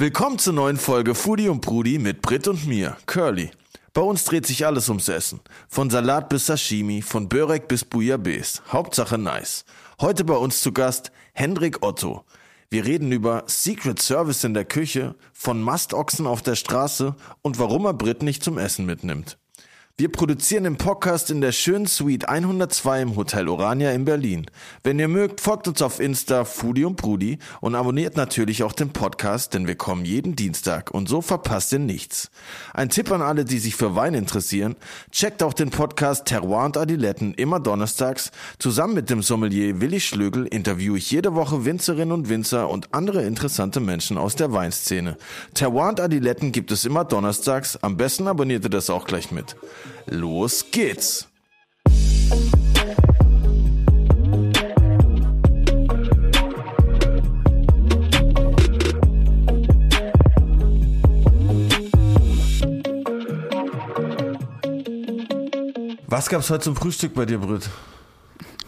Willkommen zur neuen Folge Foodie und Brudi mit Brit und mir, Curly. Bei uns dreht sich alles ums Essen. Von Salat bis Sashimi, von Börek bis Bouillabaisse. Hauptsache nice. Heute bei uns zu Gast Hendrik Otto. Wir reden über Secret Service in der Küche, von Mastochsen auf der Straße und warum er Brit nicht zum Essen mitnimmt. Wir produzieren den Podcast in der schönen Suite 102 im Hotel Orania in Berlin. Wenn ihr mögt, folgt uns auf Insta Foodie und Brudi und abonniert natürlich auch den Podcast, denn wir kommen jeden Dienstag und so verpasst ihr nichts. Ein Tipp an alle, die sich für Wein interessieren, checkt auch den Podcast Terroir und Adiletten immer donnerstags. Zusammen mit dem Sommelier Willi Schlögel interviewe ich jede Woche Winzerinnen und Winzer und andere interessante Menschen aus der Weinszene. Terroir und Adiletten gibt es immer donnerstags. Am besten abonniert ihr das auch gleich mit. Los geht's! Was gab's heute zum Frühstück bei dir, Brüt?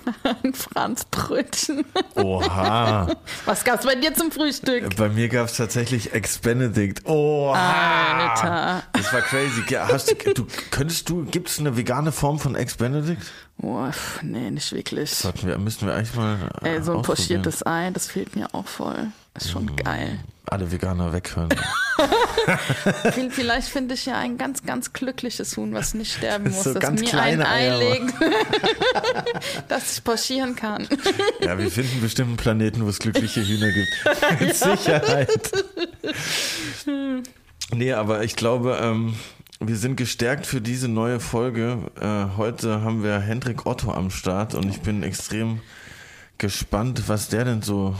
Ein Franzbrötchen. Oha. Was gab's bei dir zum Frühstück? Bei mir gab's tatsächlich Ex-Benedict. Oha. Alter. Das war crazy. Hast du, du, könntest du, gibt's eine vegane Form von Ex-Benedict? Oh, pf, nee, nicht wirklich. Sollten wir, müssten wir eigentlich mal. äh, Ey, so ein pochiertes Ei, das fehlt mir auch voll. Ist schon Mm. geil. Alle Veganer weghören. Viel- Vielleicht finde ich ja ein ganz, ganz glückliches Huhn, was nicht sterben muss, So das mir ein Ei legt, das ich pochieren kann. ja, wir finden bestimmt einen Planeten, wo es glückliche Hühner gibt. Mit Sicherheit. Nee, aber ich glaube, ähm, wir sind gestärkt für diese neue Folge. Äh, heute haben wir Hendrik Otto am Start und ich bin extrem gespannt, was der denn so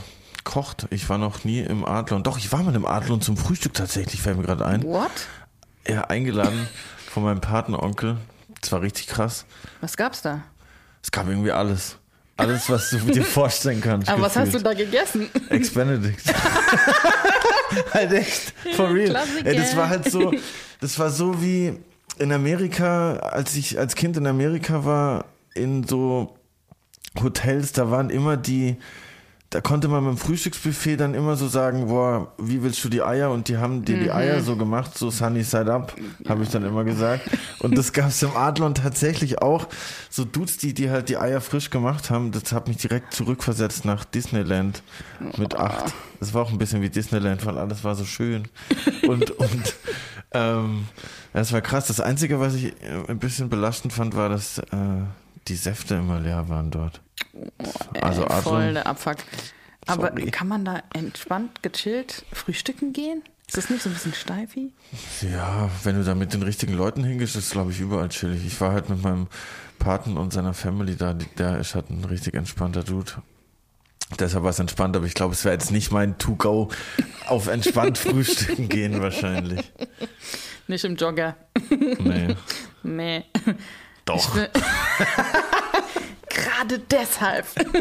kocht. Ich war noch nie im Adlon. Doch, ich war mal im Adlon zum Frühstück tatsächlich, fällt mir gerade ein. What? Ja, eingeladen von meinem Patenonkel. Das war richtig krass. Was gab's da? Es gab irgendwie alles. Alles, was du dir vorstellen kannst. Aber was hast du gefühlt. da gegessen? Ex-Benedict. halt echt, for real. Klassiker. Ey, das war halt so, das war so wie in Amerika, als ich als Kind in Amerika war, in so Hotels, da waren immer die, da konnte man mit dem Frühstücksbuffet dann immer so sagen, boah, wie willst du die Eier? Und die haben dir die Eier so gemacht, so sunny side up, habe ich dann immer gesagt. Und das gab es im Adlon tatsächlich auch. So Dudes, die, die halt die Eier frisch gemacht haben, das hat mich direkt zurückversetzt nach Disneyland mit acht. Das war auch ein bisschen wie Disneyland, weil alles war so schön. Und, und ähm, das war krass. Das Einzige, was ich ein bisschen belastend fand, war, dass äh, die Säfte immer leer waren dort. Also Ey, voll der Abfuck. Aber Sorry. kann man da entspannt, gechillt frühstücken gehen? Ist das nicht so ein bisschen steifi? Ja, wenn du da mit den richtigen Leuten hingehst, ist glaube ich überall chillig. Ich war halt mit meinem Paten und seiner Family da, der ist halt ein richtig entspannter Dude. Deshalb war es entspannt, aber ich glaube, es wäre jetzt nicht mein To-Go auf entspannt frühstücken gehen wahrscheinlich. Nicht im Jogger. Nee. Nee. Doch. Gerade deshalb.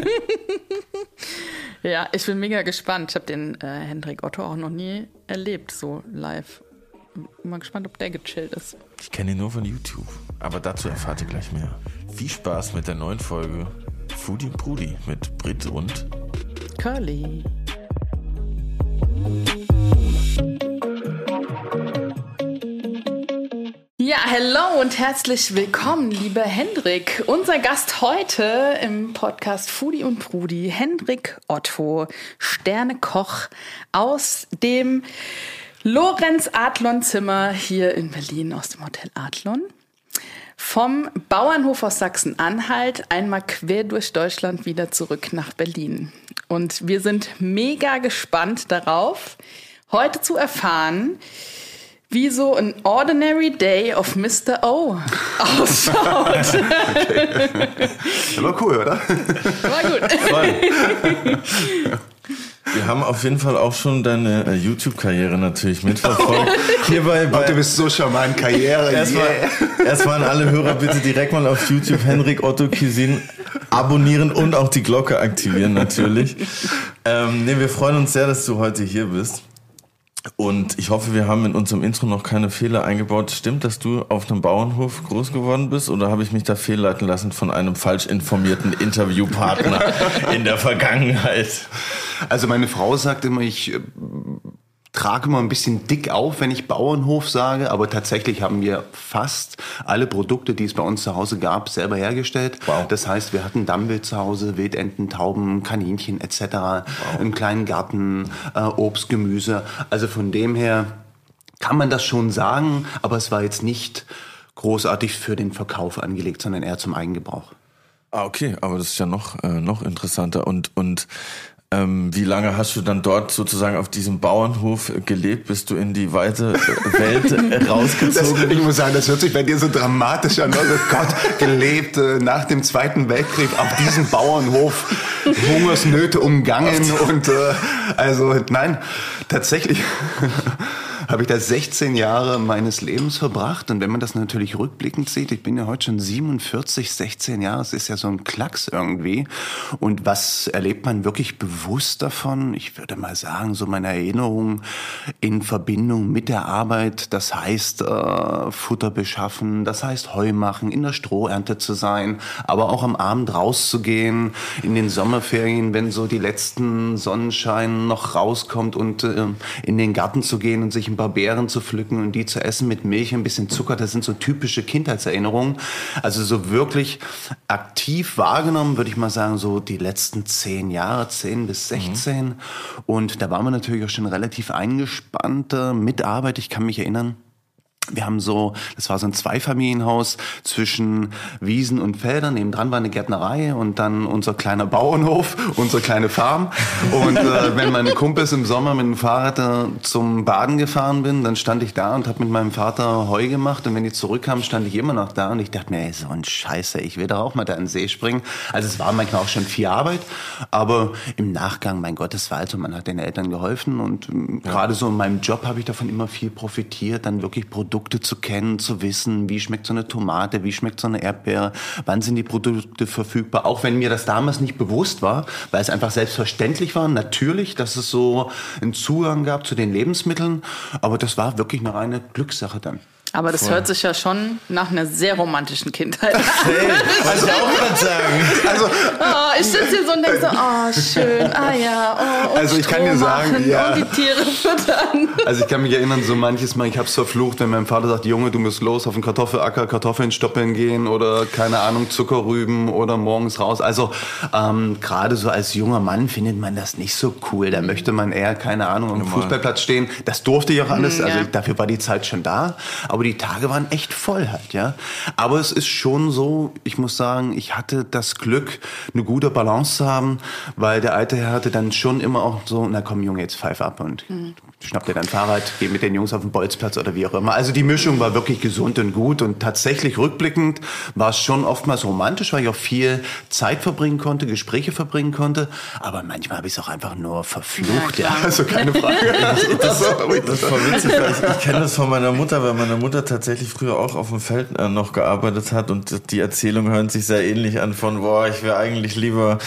ja, ich bin mega gespannt. Ich habe den äh, Hendrik Otto auch noch nie erlebt, so live. Bin mal gespannt, ob der gechillt ist. Ich kenne ihn nur von YouTube. Aber dazu erfahrt ihr gleich mehr. Viel Spaß mit der neuen Folge Foodie und Brudi mit Brit und Curly. Ja, hello und herzlich willkommen, lieber Hendrik. Unser Gast heute im Podcast Foodie und Brudi, Hendrik Otto, Sternekoch aus dem Lorenz Adlon Zimmer hier in Berlin aus dem Hotel Adlon. Vom Bauernhof aus Sachsen-Anhalt einmal quer durch Deutschland wieder zurück nach Berlin. Und wir sind mega gespannt darauf, heute zu erfahren, wie so ein Ordinary Day of Mr. O ausschaut. Aber cool, oder? War gut. wir haben auf jeden Fall auch schon deine äh, YouTube-Karriere natürlich mitverfolgt. Hierbei bei, du bist so charmant, Karriere. Erstmal, yeah. erstmal an alle Hörer bitte direkt mal auf YouTube Henrik Otto Cuisine abonnieren und auch die Glocke aktivieren natürlich. Ähm, nee, wir freuen uns sehr, dass du heute hier bist. Und ich hoffe, wir haben in unserem Intro noch keine Fehler eingebaut. Stimmt, dass du auf einem Bauernhof groß geworden bist oder habe ich mich da fehlleiten lassen von einem falsch informierten Interviewpartner in der Vergangenheit? Also meine Frau sagt immer, ich äh, trage mal ein bisschen dick auf, wenn ich Bauernhof sage, aber tatsächlich haben wir fast alle Produkte, die es bei uns zu Hause gab, selber hergestellt. Wow. Das heißt, wir hatten Dammwild zu Hause, Wildenten, Tauben, Kaninchen etc., wow. einen kleinen Garten, äh, Obst, Gemüse. Also von dem her kann man das schon sagen, aber es war jetzt nicht großartig für den Verkauf angelegt, sondern eher zum Eigengebrauch. Ah, okay, aber das ist ja noch, äh, noch interessanter. Und, und ähm, wie lange hast du dann dort sozusagen auf diesem Bauernhof gelebt, bis du in die weite äh, Welt äh, rausgezogen bist? Ich muss sagen, das hört sich bei dir so dramatisch an. Oh Gott, gelebt äh, nach dem Zweiten Weltkrieg auf diesem Bauernhof, Hungersnöte umgangen und äh, also nein, tatsächlich habe ich da 16 Jahre meines Lebens verbracht. Und wenn man das natürlich rückblickend sieht, ich bin ja heute schon 47, 16 Jahre, es ist ja so ein Klacks irgendwie. Und was erlebt man wirklich bewusst davon? Ich würde mal sagen, so meine Erinnerung in Verbindung mit der Arbeit, das heißt äh, Futter beschaffen, das heißt Heu machen, in der Strohernte zu sein, aber auch am Abend rauszugehen, in den Sommerferien, wenn so die letzten Sonnenschein noch rauskommt und äh, in den Garten zu gehen und sich ein paar Beeren zu pflücken und die zu essen mit Milch, ein bisschen Zucker. Das sind so typische Kindheitserinnerungen. Also so wirklich aktiv wahrgenommen, würde ich mal sagen, so die letzten zehn Jahre, zehn bis sechzehn. Mhm. Und da waren wir natürlich auch schon relativ eingespannt mit Arbeit. Ich kann mich erinnern, wir haben so, das war so ein Zweifamilienhaus zwischen Wiesen und Feldern. Nebendran war eine Gärtnerei und dann unser kleiner Bauernhof, unsere kleine Farm. Und äh, wenn meine Kumpels im Sommer mit dem Fahrrad äh, zum Baden gefahren bin, dann stand ich da und habe mit meinem Vater Heu gemacht. Und wenn die zurückkamen, stand ich immer noch da und ich dachte mir, ey, so ein Scheiße, ich will doch auch mal da in den See springen. Also es war manchmal auch schon viel Arbeit, aber im Nachgang, mein Gott, es war also, man hat den Eltern geholfen und äh, gerade so in meinem Job habe ich davon immer viel profitiert, dann wirklich Produkte Produkte zu kennen, zu wissen, wie schmeckt so eine Tomate, wie schmeckt so eine Erdbeere, wann sind die Produkte verfügbar, auch wenn mir das damals nicht bewusst war, weil es einfach selbstverständlich war, natürlich, dass es so einen Zugang gab zu den Lebensmitteln, aber das war wirklich eine reine Glückssache dann. Aber das Voll. hört sich ja schon nach einer sehr romantischen Kindheit an. Hey, also auch gerade sagen. Also, oh, ich sitze hier so und denke so, oh, schön, ah ja, oh, Also ich kann dir sagen, ja. Und die Tiere füttern. Also ich kann mich erinnern, so manches Mal, ich habe es verflucht, wenn mein Vater sagt, Junge, du musst los auf den Kartoffelacker, Kartoffeln stoppeln gehen oder keine Ahnung, Zuckerrüben oder morgens raus. Also ähm, gerade so als junger Mann findet man das nicht so cool. Da möchte man eher, keine Ahnung, am Fußballplatz stehen. Das durfte ich auch alles, mm, also dafür war die Zeit schon da. Aber aber die Tage waren echt voll halt, ja. Aber es ist schon so, ich muss sagen, ich hatte das Glück, eine gute Balance zu haben, weil der alte Herr hatte dann schon immer auch so, na komm Junge, jetzt pfeif ab und mhm schnapp dir dein Fahrrad, geh mit den Jungs auf den Bolzplatz oder wie auch immer. Also die Mischung war wirklich gesund und gut und tatsächlich rückblickend war es schon oftmals romantisch, weil ich auch viel Zeit verbringen konnte, Gespräche verbringen konnte, aber manchmal habe ich es auch einfach nur verflucht, ja, ja. also keine Frage. das, das, das war witzig, ich, ich kenne das von meiner Mutter, weil meine Mutter tatsächlich früher auch auf dem Feld äh, noch gearbeitet hat und die Erzählung hören sich sehr ähnlich an von, boah, ich wäre eigentlich lieber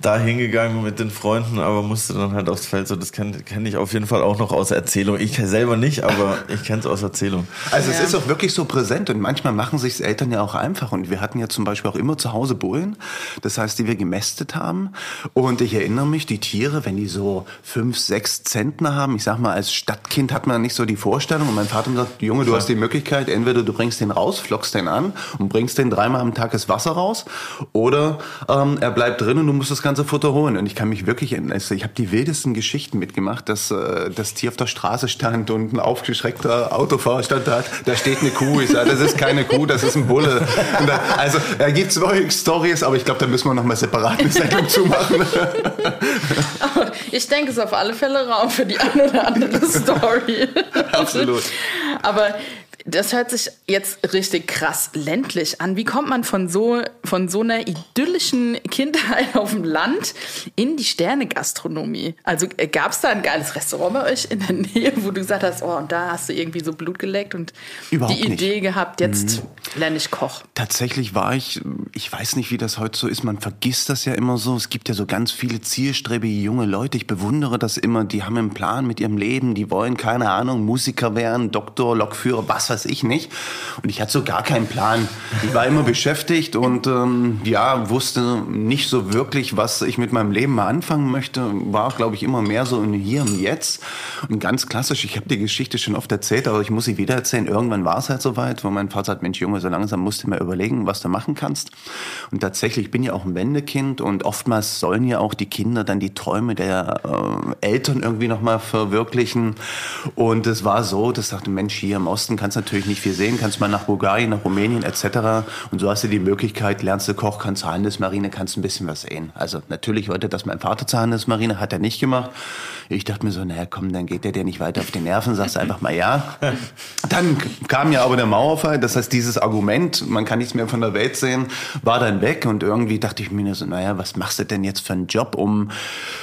da hingegangen mit den Freunden, aber musste dann halt aufs Feld, so das kenne kenn ich auf jeden Fall auch noch aus aus Erzählung. Ich selber nicht, aber ich kenne es aus Erzählung. Also ja. es ist auch wirklich so präsent und manchmal machen sich Eltern ja auch einfach. Und wir hatten ja zum Beispiel auch immer zu Hause Bullen, das heißt, die wir gemästet haben. Und ich erinnere mich, die Tiere, wenn die so fünf, sechs Zentner haben, ich sag mal, als Stadtkind hat man nicht so die Vorstellung. Und mein Vater sagt, Junge, du hast die Möglichkeit, entweder du bringst den raus, flockst den an und bringst den dreimal am Tag das Wasser raus, oder ähm, er bleibt drin und du musst das ganze Futter holen. Und ich kann mich wirklich erinnern, also ich habe die wildesten Geschichten mitgemacht, dass äh, das Tier auf der Straße stand und ein aufgeschreckter Autofahrer stand da, da steht eine Kuh. Ich sage, das ist keine Kuh, das ist ein Bulle. Da, also da gibt es solche Stories, aber ich glaube, da müssen wir noch mal separat eine Sendung zumachen. ich denke, es ist auf alle Fälle Raum für die eine oder andere Story. Absolut. Aber das hört sich jetzt richtig krass ländlich an. Wie kommt man von so, von so einer idyllischen Kindheit auf dem Land in die Sterne-Gastronomie? Also äh, gab es da ein geiles Restaurant bei euch in der Nähe, wo du gesagt hast, oh, und da hast du irgendwie so Blut geleckt und Überhaupt die Idee nicht. gehabt, jetzt mhm. lerne ich Koch? Tatsächlich war ich, ich weiß nicht, wie das heute so ist, man vergisst das ja immer so. Es gibt ja so ganz viele zielstrebige junge Leute. Ich bewundere das immer, die haben einen Plan mit ihrem Leben, die wollen, keine Ahnung, Musiker werden, Doktor, Lokführer, was weiß ich nicht. Und ich hatte so gar keinen Plan. Ich war immer beschäftigt und ähm, ja, wusste nicht so wirklich, was ich mit meinem Leben mal anfangen möchte. War, glaube ich, immer mehr so in Hier und Jetzt. Und ganz klassisch, ich habe die Geschichte schon oft erzählt, aber ich muss sie wieder erzählen. Irgendwann war es halt soweit, wo mein Vater sagt, Mensch Junge, so langsam musst du mir überlegen, was du machen kannst. Und tatsächlich, ich bin ja auch ein Wendekind und oftmals sollen ja auch die Kinder dann die Träume der äh, Eltern irgendwie nochmal verwirklichen. Und es war so, dass sagte, Mensch, hier im Osten kannst du natürlich nicht viel sehen, kannst mal nach Bulgarien, nach Rumänien etc. Und so hast du die Möglichkeit, lernst du Koch, kannst Handelsmarine, kannst ein bisschen was sehen. Also natürlich wollte das mein Vater zur Handelsmarine, hat er nicht gemacht. Ich dachte mir so, naja, komm, dann geht der dir nicht weiter auf die Nerven, sagst einfach mal ja. Dann kam ja aber der Mauerfall, das heißt, dieses Argument, man kann nichts mehr von der Welt sehen, war dann weg und irgendwie dachte ich mir so, naja, was machst du denn jetzt für einen Job, um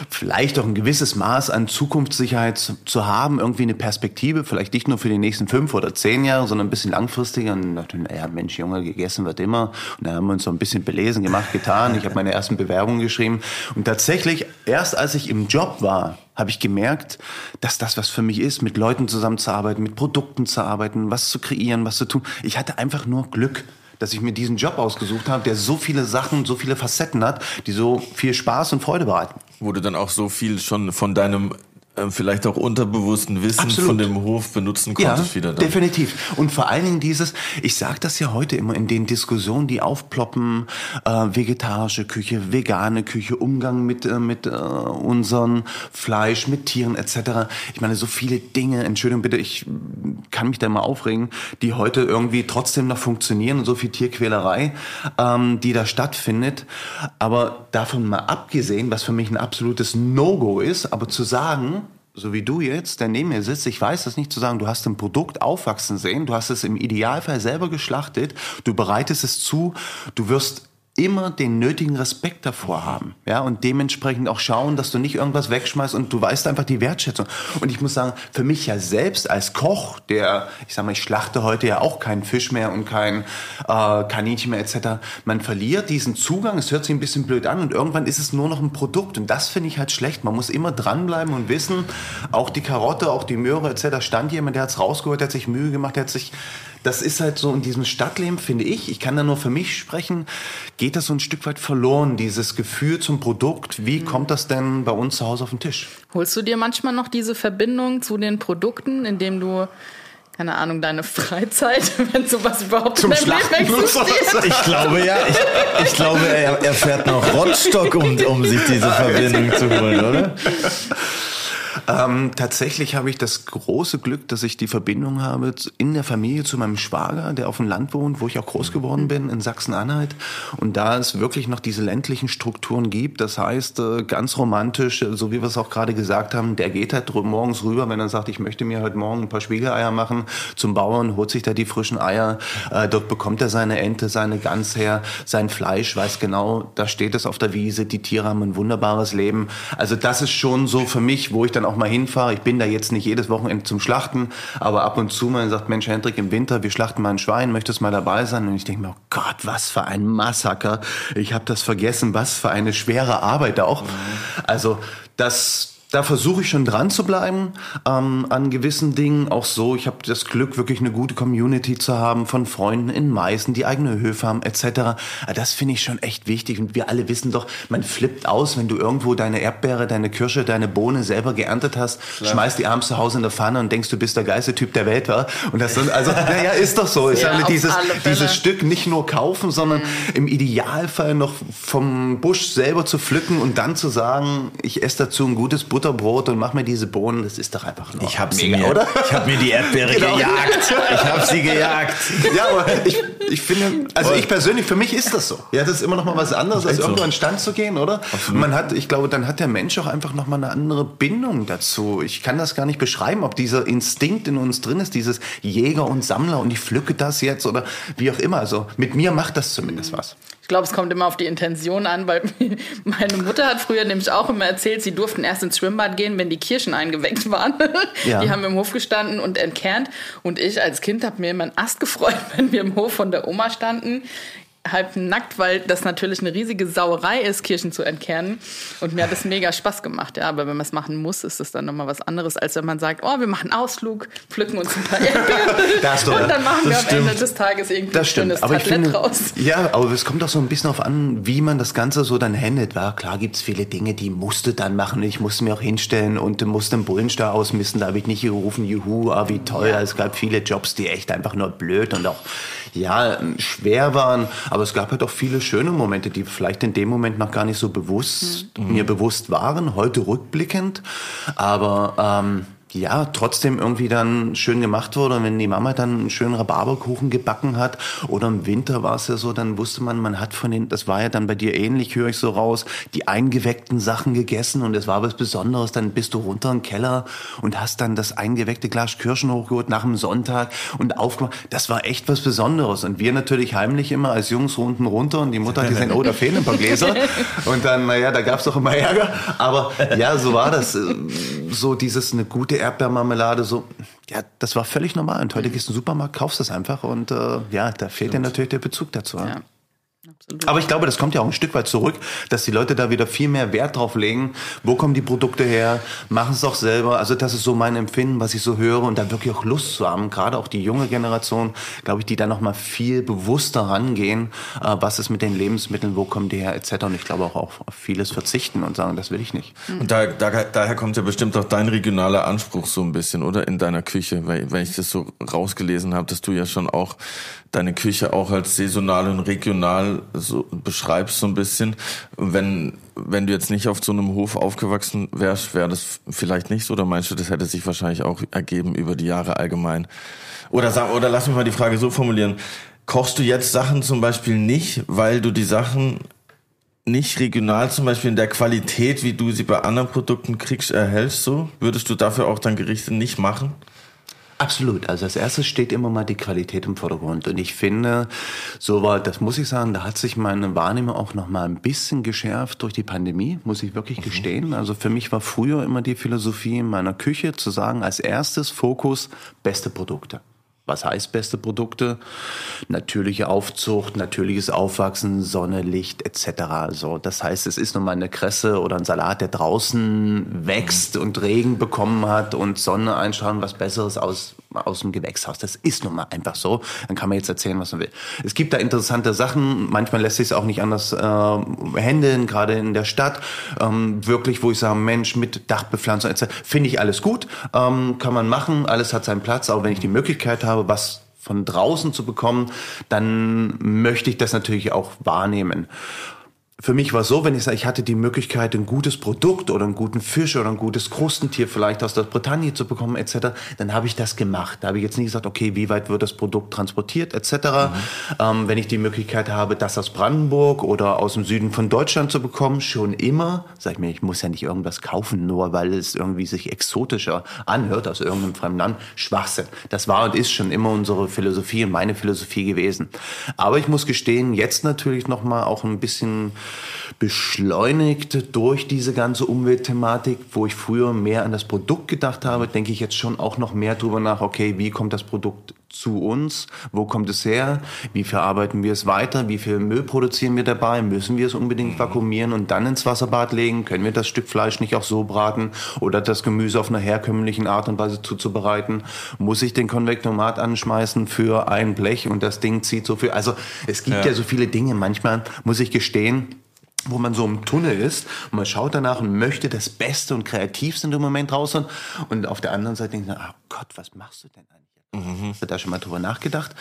vielleicht auch ein gewisses Maß an Zukunftssicherheit zu, zu haben, irgendwie eine Perspektive, vielleicht nicht nur für die nächsten fünf oder zehn Jahre, sondern ein bisschen langfristiger. Und dachte, naja, Mensch, Junge, gegessen wird immer. Und dann haben wir uns so ein bisschen belesen, gemacht, getan. Ich habe meine ersten Bewerbungen geschrieben. Und tatsächlich, erst als ich im Job war, habe ich gemerkt, dass das was für mich ist, mit Leuten zusammenzuarbeiten, mit Produkten zu arbeiten, was zu kreieren, was zu tun. Ich hatte einfach nur Glück dass ich mir diesen Job ausgesucht habe, der so viele Sachen, so viele Facetten hat, die so viel Spaß und Freude bereiten. Du dann auch so viel schon von deinem vielleicht auch unterbewussten Wissen Absolut. von dem Hof benutzen konntest ja, wieder. Dann. Definitiv. Und vor allen Dingen dieses, ich sage das ja heute immer in den Diskussionen, die aufploppen, äh, vegetarische Küche, vegane Küche, Umgang mit, äh, mit äh, unserem Fleisch, mit Tieren etc. Ich meine, so viele Dinge, Entschuldigung bitte, ich kann mich da mal aufregen, die heute irgendwie trotzdem noch funktionieren und so viel Tierquälerei, ähm, die da stattfindet. Aber davon mal abgesehen, was für mich ein absolutes No-Go ist, aber zu sagen, so wie du jetzt, der neben mir sitzt, ich weiß das nicht zu sagen, du hast ein Produkt aufwachsen sehen, du hast es im Idealfall selber geschlachtet, du bereitest es zu, du wirst immer den nötigen Respekt davor haben, ja, und dementsprechend auch schauen, dass du nicht irgendwas wegschmeißt und du weißt einfach die Wertschätzung. Und ich muss sagen, für mich ja selbst als Koch, der, ich sag mal, ich schlachte heute ja auch keinen Fisch mehr und kein äh, Kaninchen mehr etc. Man verliert diesen Zugang, es hört sich ein bisschen blöd an und irgendwann ist es nur noch ein Produkt und das finde ich halt schlecht. Man muss immer dranbleiben und wissen, auch die Karotte, auch die Möhre etc. stand jemand, der hat's rausgeholt, der hat sich Mühe gemacht, der hat sich das ist halt so in diesem Stadtleben, finde ich, ich kann da nur für mich sprechen, geht das so ein Stück weit verloren, dieses Gefühl zum Produkt. Wie mhm. kommt das denn bei uns zu Hause auf den Tisch? Holst du dir manchmal noch diese Verbindung zu den Produkten, indem du keine Ahnung, deine Freizeit, wenn sowas überhaupt Zum in deinem existiert. Ich glaube ja, ich, ich glaube, er, er, fährt noch Rottstock, um, um sich diese Verbindung zu holen, oder? Ähm, tatsächlich habe ich das große Glück, dass ich die Verbindung habe in der Familie zu meinem Schwager, der auf dem Land wohnt, wo ich auch groß geworden bin, in Sachsen-Anhalt. Und da es wirklich noch diese ländlichen Strukturen gibt, das heißt, äh, ganz romantisch, so wie wir es auch gerade gesagt haben, der geht halt morgens rüber, wenn er sagt, ich möchte mir heute Morgen ein paar Spiegeleier machen, zum Bauern, holt sich da die frischen Eier, äh, dort bekommt er seine Ente, seine Gans her, sein Fleisch, weiß genau, da steht es auf der Wiese, die Tiere haben ein wunderbares Leben. Also das ist schon so für mich, wo ich dann auch mal hinfahre. Ich bin da jetzt nicht jedes Wochenende zum Schlachten, aber ab und zu mal sagt, Mensch, Hendrik, im Winter, wir schlachten mal ein Schwein, möchtest mal dabei sein? Und ich denke mir, oh Gott, was für ein Massaker. Ich habe das vergessen, was für eine schwere Arbeit auch. Mhm. Also das da versuche ich schon dran zu bleiben ähm, an gewissen Dingen. Auch so, ich habe das Glück, wirklich eine gute Community zu haben von Freunden in Meißen, die eigene Höfe haben etc. Das finde ich schon echt wichtig. Und wir alle wissen doch, man flippt aus, wenn du irgendwo deine Erdbeere, deine Kirsche, deine Bohne selber geerntet hast, Klar. schmeißt die abends zu Hause in der Pfanne und denkst, du bist der geilste Typ der Welt, war. Und das sind, also, naja, ist doch so. Ich ja, sage, dieses, dieses Stück nicht nur kaufen, sondern mhm. im Idealfall noch vom Busch selber zu pflücken und dann zu sagen, ich esse dazu ein gutes Butter Butterbrot und mach mir diese Bohnen. Das ist doch einfach nur ich hab mega, sie mir, oder? Ich habe mir die Erdbeere genau. gejagt. Ich habe sie gejagt. Ja, aber ich, ich finde, also ich persönlich, für mich ist das so. Ja, das ist immer noch mal was anderes, als irgendwo so. an Stand zu gehen, oder? Absolut. Man hat, ich glaube, dann hat der Mensch auch einfach noch mal eine andere Bindung dazu. Ich kann das gar nicht beschreiben, ob dieser Instinkt in uns drin ist, dieses Jäger und Sammler und ich pflücke das jetzt oder wie auch immer. Also mit mir macht das zumindest was glaube, es kommt immer auf die Intention an, weil meine Mutter hat früher nämlich auch immer erzählt, sie durften erst ins Schwimmbad gehen, wenn die Kirschen eingeweckt waren. Ja. Die haben im Hof gestanden und entkernt. Und ich als Kind habe mir immer einen Ast gefreut, wenn wir im Hof von der Oma standen halb nackt, weil das natürlich eine riesige Sauerei ist, Kirschen zu entkernen. Und mir hat das mega Spaß gemacht. Ja, aber wenn man es machen muss, ist es dann nochmal was anderes, als wenn man sagt, oh, wir machen Ausflug, pflücken uns ein paar Erdbeeren und dann machen wir am Ende des Tages irgendwie das stimmt. ein schönes aber Tablett finde, raus. Ja, aber es kommt auch so ein bisschen auf an, wie man das Ganze so dann handelt. War klar gibt's viele Dinge, die musste dann machen. Ich musste mir auch hinstellen und musste den Bullensteuer ausmisten. Da habe ich nicht gerufen, juhu, ah, wie toll. Es gab viele Jobs, die echt einfach nur blöd und auch ja, schwer waren. Aber es gab halt auch viele schöne Momente, die vielleicht in dem Moment noch gar nicht so bewusst, Mhm. mir bewusst waren, heute rückblickend. Aber ähm, ja, trotzdem irgendwie dann schön gemacht wurde. Und wenn die Mama dann einen schönen Rhabarberkuchen gebacken hat oder im Winter war es ja so, dann wusste man, man hat von den, das war ja dann bei dir ähnlich, höre ich so raus, die eingeweckten Sachen gegessen und es war was Besonderes. Dann bist du runter im Keller und hast dann das eingeweckte Glas Kirschen hochgeholt nach dem Sonntag und aufgemacht. Das war echt was Besonderes. Und wir natürlich heimlich immer als Jungs unten runter und die Mutter hat gesagt, oh, da fehlen ein paar Gläser. Und dann, naja, da gab's doch immer Ärger. Aber ja, so war das. So dieses, eine gute Erdbeermarmelade, so, ja, das war völlig normal. Und heute gehst du in den Supermarkt, kaufst das einfach und äh, ja, da fehlt dir natürlich der Bezug dazu. Ja, absolut. Aber ich glaube, das kommt ja auch ein Stück weit zurück, dass die Leute da wieder viel mehr Wert drauf legen. Wo kommen die Produkte her? Machen es doch selber. Also das ist so mein Empfinden, was ich so höre und da wirklich auch Lust zu haben. Gerade auch die junge Generation, glaube ich, die da noch mal viel bewusster rangehen, äh, was ist mit den Lebensmitteln, wo kommen die her, etc. Und ich glaube auch auf vieles verzichten und sagen, das will ich nicht. Und da, da, daher kommt ja bestimmt auch dein regionaler Anspruch so ein bisschen, oder? In deiner Küche, weil, wenn ich das so rausgelesen habe, dass du ja schon auch deine Küche auch als saisonal und regional so beschreibst so ein bisschen. Wenn, wenn du jetzt nicht auf so einem Hof aufgewachsen wärst, wäre das vielleicht nicht so, oder meinst du, das hätte sich wahrscheinlich auch ergeben über die Jahre allgemein? Oder sag, oder lass mich mal die Frage so formulieren. Kochst du jetzt Sachen zum Beispiel nicht, weil du die Sachen nicht regional zum Beispiel in der Qualität, wie du sie bei anderen Produkten kriegst, erhältst so? Würdest du dafür auch dann Gerichte nicht machen? Absolut. Also als erstes steht immer mal die Qualität im Vordergrund. Und ich finde, so war, das muss ich sagen, da hat sich meine Wahrnehmung auch noch mal ein bisschen geschärft durch die Pandemie, muss ich wirklich gestehen. Also für mich war früher immer die Philosophie in meiner Küche zu sagen, als erstes Fokus beste Produkte. Was heißt beste Produkte? Natürliche Aufzucht, natürliches Aufwachsen, Sonne, Licht etc. So, das heißt, es ist nun mal eine Kresse oder ein Salat, der draußen wächst und Regen bekommen hat und Sonne einschauen, was Besseres aus aus dem Gewächshaus. Das ist nun mal einfach so. Dann kann man jetzt erzählen, was man will. Es gibt da interessante Sachen. Manchmal lässt sich es auch nicht anders äh, handeln, gerade in der Stadt. Ähm, wirklich, wo ich sage, Mensch, mit Dachbepflanzung etc. Finde ich alles gut. Ähm, kann man machen. Alles hat seinen Platz. Aber wenn ich die Möglichkeit habe, was von draußen zu bekommen, dann möchte ich das natürlich auch wahrnehmen. Für mich war es so, wenn ich sage, ich hatte die Möglichkeit, ein gutes Produkt oder einen guten Fisch oder ein gutes Krustentier vielleicht aus der Bretagne zu bekommen etc., dann habe ich das gemacht. Da habe ich jetzt nicht gesagt, okay, wie weit wird das Produkt transportiert etc. Mhm. Ähm, wenn ich die Möglichkeit habe, das aus Brandenburg oder aus dem Süden von Deutschland zu bekommen, schon immer, sag ich mir, ich muss ja nicht irgendwas kaufen, nur weil es irgendwie sich exotischer anhört aus irgendeinem fremden Land. Schwachsinn. Das war und ist schon immer unsere Philosophie und meine Philosophie gewesen. Aber ich muss gestehen, jetzt natürlich noch mal auch ein bisschen beschleunigt durch diese ganze Umweltthematik, wo ich früher mehr an das Produkt gedacht habe, denke ich jetzt schon auch noch mehr drüber nach, okay, wie kommt das Produkt zu uns? Wo kommt es her? Wie verarbeiten wir es weiter? Wie viel Müll produzieren wir dabei? Müssen wir es unbedingt vakuumieren und dann ins Wasserbad legen? Können wir das Stück Fleisch nicht auch so braten oder das Gemüse auf einer herkömmlichen Art und Weise zuzubereiten? Muss ich den Konvektomat anschmeißen für ein Blech und das Ding zieht so viel? Also es gibt ja, ja so viele Dinge. Manchmal muss ich gestehen, wo man so im Tunnel ist und man schaut danach und möchte das Beste und Kreativste dem Moment raushauen und auf der anderen Seite denkt man, oh Gott, was machst du denn eigentlich? Mhm. Hast du da schon mal drüber nachgedacht?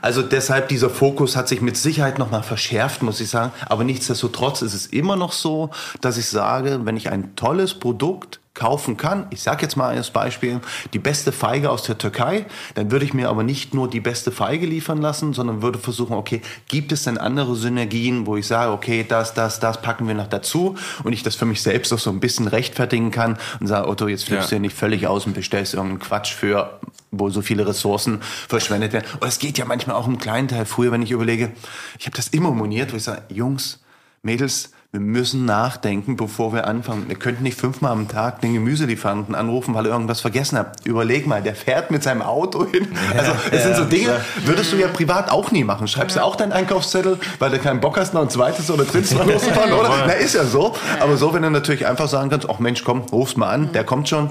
Also deshalb, dieser Fokus hat sich mit Sicherheit noch mal verschärft, muss ich sagen. Aber nichtsdestotrotz ist es immer noch so, dass ich sage, wenn ich ein tolles Produkt kaufen kann, ich sage jetzt mal als Beispiel, die beste Feige aus der Türkei, dann würde ich mir aber nicht nur die beste Feige liefern lassen, sondern würde versuchen, okay, gibt es denn andere Synergien, wo ich sage, okay, das, das, das packen wir noch dazu und ich das für mich selbst auch so ein bisschen rechtfertigen kann und sage, Otto, jetzt flippst ja. du ja nicht völlig aus und bestellst irgendeinen Quatsch für, wo so viele Ressourcen verschwendet werden. Und es geht ja manchmal auch im kleinen Teil. Früher, wenn ich überlege, ich habe das immer moniert, wo ich sage, Jungs, Mädels, Wir müssen nachdenken, bevor wir anfangen. Wir könnten nicht fünfmal am Tag den Gemüselieferanten anrufen, weil er irgendwas vergessen hat. Überleg mal, der fährt mit seinem Auto hin. Also es sind so Dinge, würdest du ja privat auch nie machen. Schreibst du auch deinen Einkaufszettel, weil du keinen Bock hast, noch ein zweites oder drittes Mal loszufahren, oder? Na, ist ja so. Aber so, wenn du natürlich einfach sagen kannst, ach Mensch, komm, ruf's mal an, der kommt schon.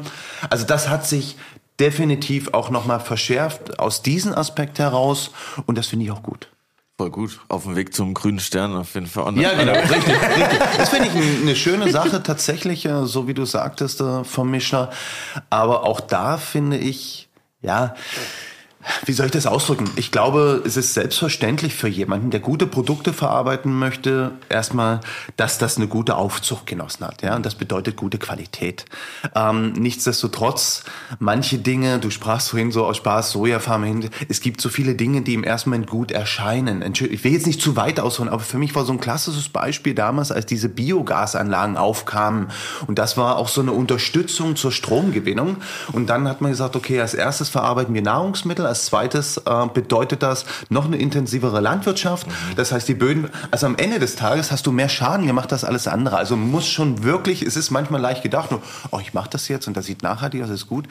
Also das hat sich definitiv auch nochmal verschärft aus diesem Aspekt heraus und das finde ich auch gut. Voll gut. Auf dem Weg zum grünen Stern auf jeden Fall. Ja, genau. richtig, richtig. Das finde ich eine schöne Sache tatsächlich, äh, so wie du sagtest, äh, vom Mischer. Aber auch da finde ich, ja, wie soll ich das ausdrücken? Ich glaube, es ist selbstverständlich für jemanden, der gute Produkte verarbeiten möchte, erstmal, dass das eine gute Aufzucht genossen hat. Ja, und das bedeutet gute Qualität. Ähm, nichtsdestotrotz, manche Dinge, du sprachst vorhin so aus Spaß, Sojafarm hin, es gibt so viele Dinge, die im ersten Moment gut erscheinen. Ich will jetzt nicht zu weit ausholen, aber für mich war so ein klassisches Beispiel damals, als diese Biogasanlagen aufkamen. Und das war auch so eine Unterstützung zur Stromgewinnung. Und dann hat man gesagt, okay, als erstes verarbeiten wir Nahrungsmittel, als zweites äh, bedeutet das noch eine intensivere Landwirtschaft. Mhm. Das heißt, die Böden, also am Ende des Tages hast du mehr Schaden gemacht als alles andere. Also muss schon wirklich, es ist manchmal leicht gedacht, nur, oh, ich mache das jetzt und das sieht nachhaltig, das ist gut.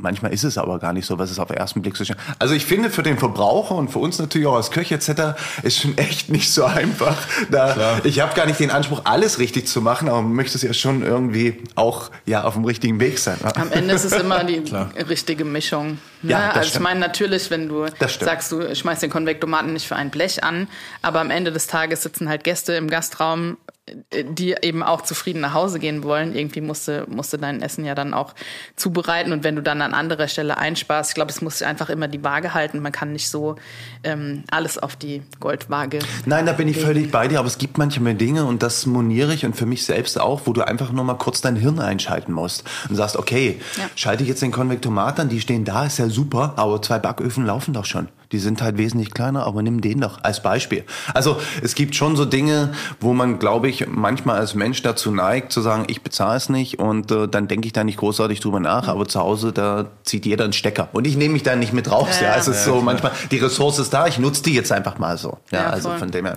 Manchmal ist es aber gar nicht so, was es auf den ersten Blick so schön. Also ich finde für den Verbraucher und für uns natürlich auch als Köche etc. ist schon echt nicht so einfach. Da, ich habe gar nicht den Anspruch, alles richtig zu machen, aber man möchte es ja schon irgendwie auch ja auf dem richtigen Weg sein. Am Ende ist es immer die richtige Mischung. Ne? Ja, also ich meine natürlich, wenn du sagst, du schmeißt den Konvektomaten nicht für ein Blech an, aber am Ende des Tages sitzen halt Gäste im Gastraum die eben auch zufrieden nach Hause gehen wollen. Irgendwie musste, musste dein Essen ja dann auch zubereiten. Und wenn du dann an anderer Stelle einsparst, ich glaube, es muss einfach immer die Waage halten. Man kann nicht so ähm, alles auf die Goldwaage. Nein, da bin ich völlig bei dir. Aber es gibt manchmal Dinge, und das moniere ich und für mich selbst auch, wo du einfach nur mal kurz dein Hirn einschalten musst und sagst, okay, ja. schalte ich jetzt den Konvektomat an, die stehen da, ist ja super, aber zwei Backöfen laufen doch schon. Die sind halt wesentlich kleiner, aber nimm den doch als Beispiel. Also es gibt schon so Dinge, wo man, glaube ich, manchmal als Mensch dazu neigt, zu sagen, ich bezahle es nicht und äh, dann denke ich da nicht großartig drüber nach, aber zu Hause, da zieht jeder einen Stecker. Und ich nehme mich da nicht mit raus. Ja, ja. es ist ja, so klar. manchmal, die Ressource ist da, ich nutze die jetzt einfach mal so. Ja, ja also von dem her.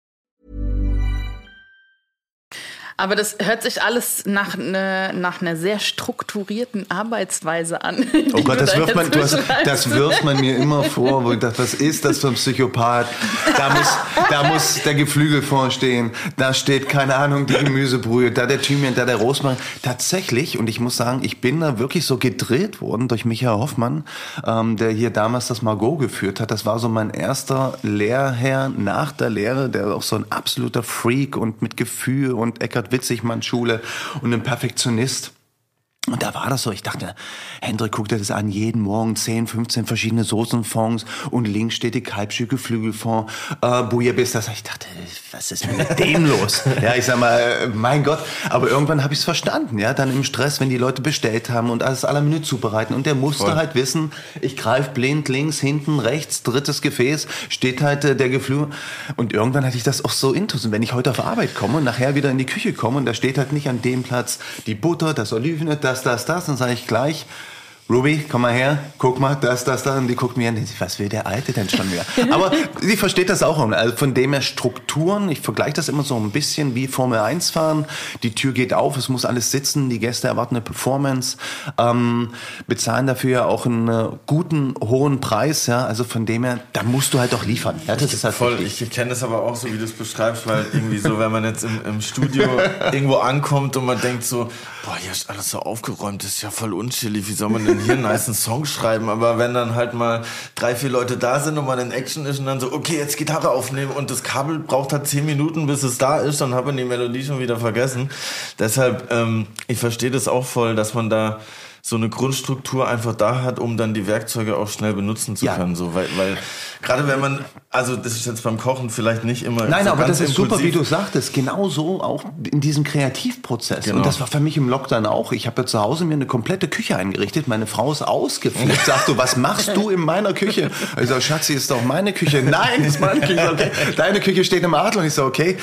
Aber das hört sich alles nach, ne, nach einer sehr strukturierten Arbeitsweise an. Oh Gott, das wirft, man, du hast, das wirft man mir immer vor, wo ich dachte, was ist das für ein Psychopath? Da muss, da muss der Geflügel vorstehen, da steht, keine Ahnung, die Gemüsebrühe, da der Thymian, da der Rosmarin. Tatsächlich, und ich muss sagen, ich bin da wirklich so gedreht worden durch Michael Hoffmann, ähm, der hier damals das Margot geführt hat. Das war so mein erster Lehrherr nach der Lehre, der auch so ein absoluter Freak und mit Gefühl und Eckart Witzigmann-Schule und ein Perfektionist. Und da war das so, ich dachte, Hendrik guckt dir das an, jeden Morgen 10, 15 verschiedene Soßenfonds und links steht die Kalbstücke Flügelfond, äh, Bouillabaisse. Das. Ich dachte, was ist mit dem los? Ja, ich sag mal, mein Gott. Aber irgendwann habe ich es verstanden, ja, dann im Stress, wenn die Leute bestellt haben und alles aller Menü zubereiten. Und der musste Voll. halt wissen, ich greife blind links, hinten, rechts, drittes Gefäß, steht halt äh, der Geflügel. Und irgendwann hatte ich das auch so intus. Und wenn ich heute auf Arbeit komme und nachher wieder in die Küche komme und da steht halt nicht an dem Platz die Butter, das Olivenöl, das das, das, das. Dann sage ich gleich, Ruby, komm mal her, guck mal, das, das, das. Und die guckt mir an, was will der Alte denn schon mehr? Aber sie versteht das auch. Also von dem her Strukturen, ich vergleiche das immer so ein bisschen wie Formel 1 fahren. Die Tür geht auf, es muss alles sitzen, die Gäste erwarten eine Performance, ähm, bezahlen dafür ja auch einen äh, guten, hohen Preis. Ja? Also von dem her, da musst du halt auch liefern. Ja, das ist halt voll. Wichtig. Ich kenne das aber auch so, wie du es beschreibst, weil irgendwie so, wenn man jetzt im, im Studio irgendwo ankommt und man denkt so, boah, hier ist alles so aufgeräumt, das ist ja voll unchillig, wie soll man denn hier einen nice Song schreiben? Aber wenn dann halt mal drei, vier Leute da sind und man in Action ist und dann so, okay, jetzt Gitarre aufnehmen und das Kabel braucht halt zehn Minuten, bis es da ist, dann hat man die Melodie schon wieder vergessen. Deshalb, ähm, ich verstehe das auch voll, dass man da so eine Grundstruktur einfach da hat, um dann die Werkzeuge auch schnell benutzen zu Ja. können. So, weil, weil gerade wenn man, also das ist jetzt beim Kochen vielleicht nicht immer. Nein, so aber das ist super, wie impulsiv. du sagtest. Genauso auch in diesem Kreativprozess. Genau. Und das war für mich im Lockdown auch. Ich habe ja zu Hause mir eine komplette Küche eingerichtet. Meine Frau ist ausgeflippt. Sagt du, was machst du in meiner Küche? Ich sage, Schatzi, ist doch meine Küche. Nein, ist meine Küche. Okay. Deine Küche steht im Adler. Und ich so, okay.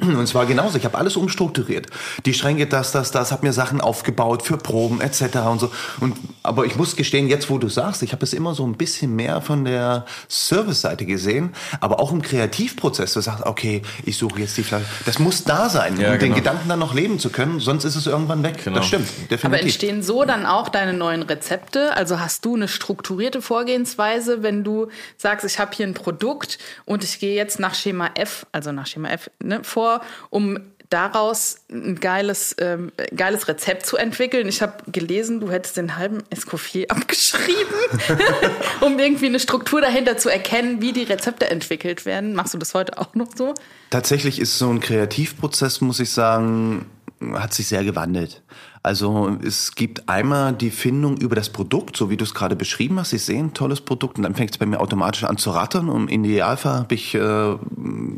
Und zwar genauso. Ich habe alles umstrukturiert. Die Schränke, das, das, das. Habe mir Sachen aufgebaut für Proben etc. und so. Und, aber ich muss gestehen, jetzt wo du sagst, ich habe es immer so ein bisschen mehr von der Service-Seite gesehen, aber auch im Kreativprozess. Du sagst, okay, ich suche jetzt die Flasche. Das muss da sein, Ja, um den genau. Gedanken dann noch leben zu können, sonst ist es irgendwann weg. Genau. Das stimmt, definitiv. Aber entstehen so dann auch deine neuen Rezepte? Also hast du eine strukturierte Vorgehensweise, wenn du sagst, ich habe hier ein Produkt und ich gehe jetzt nach Schema F, also nach Schema F ne, vor, um daraus ein geiles, ähm, geiles Rezept zu entwickeln. Ich habe gelesen, du hättest den halben Escoffier abgeschrieben, um irgendwie eine Struktur dahinter zu erkennen, wie die Rezepte entwickelt werden. Machst du das heute auch noch so? Tatsächlich ist so ein Kreativprozess, muss ich sagen, hat sich sehr gewandelt. Also es gibt einmal die Findung über das Produkt, so wie du es gerade beschrieben hast. Ich sehe ein tolles Produkt und dann fängt es bei mir automatisch an zu rattern. Und im Idealfall habe ich, äh,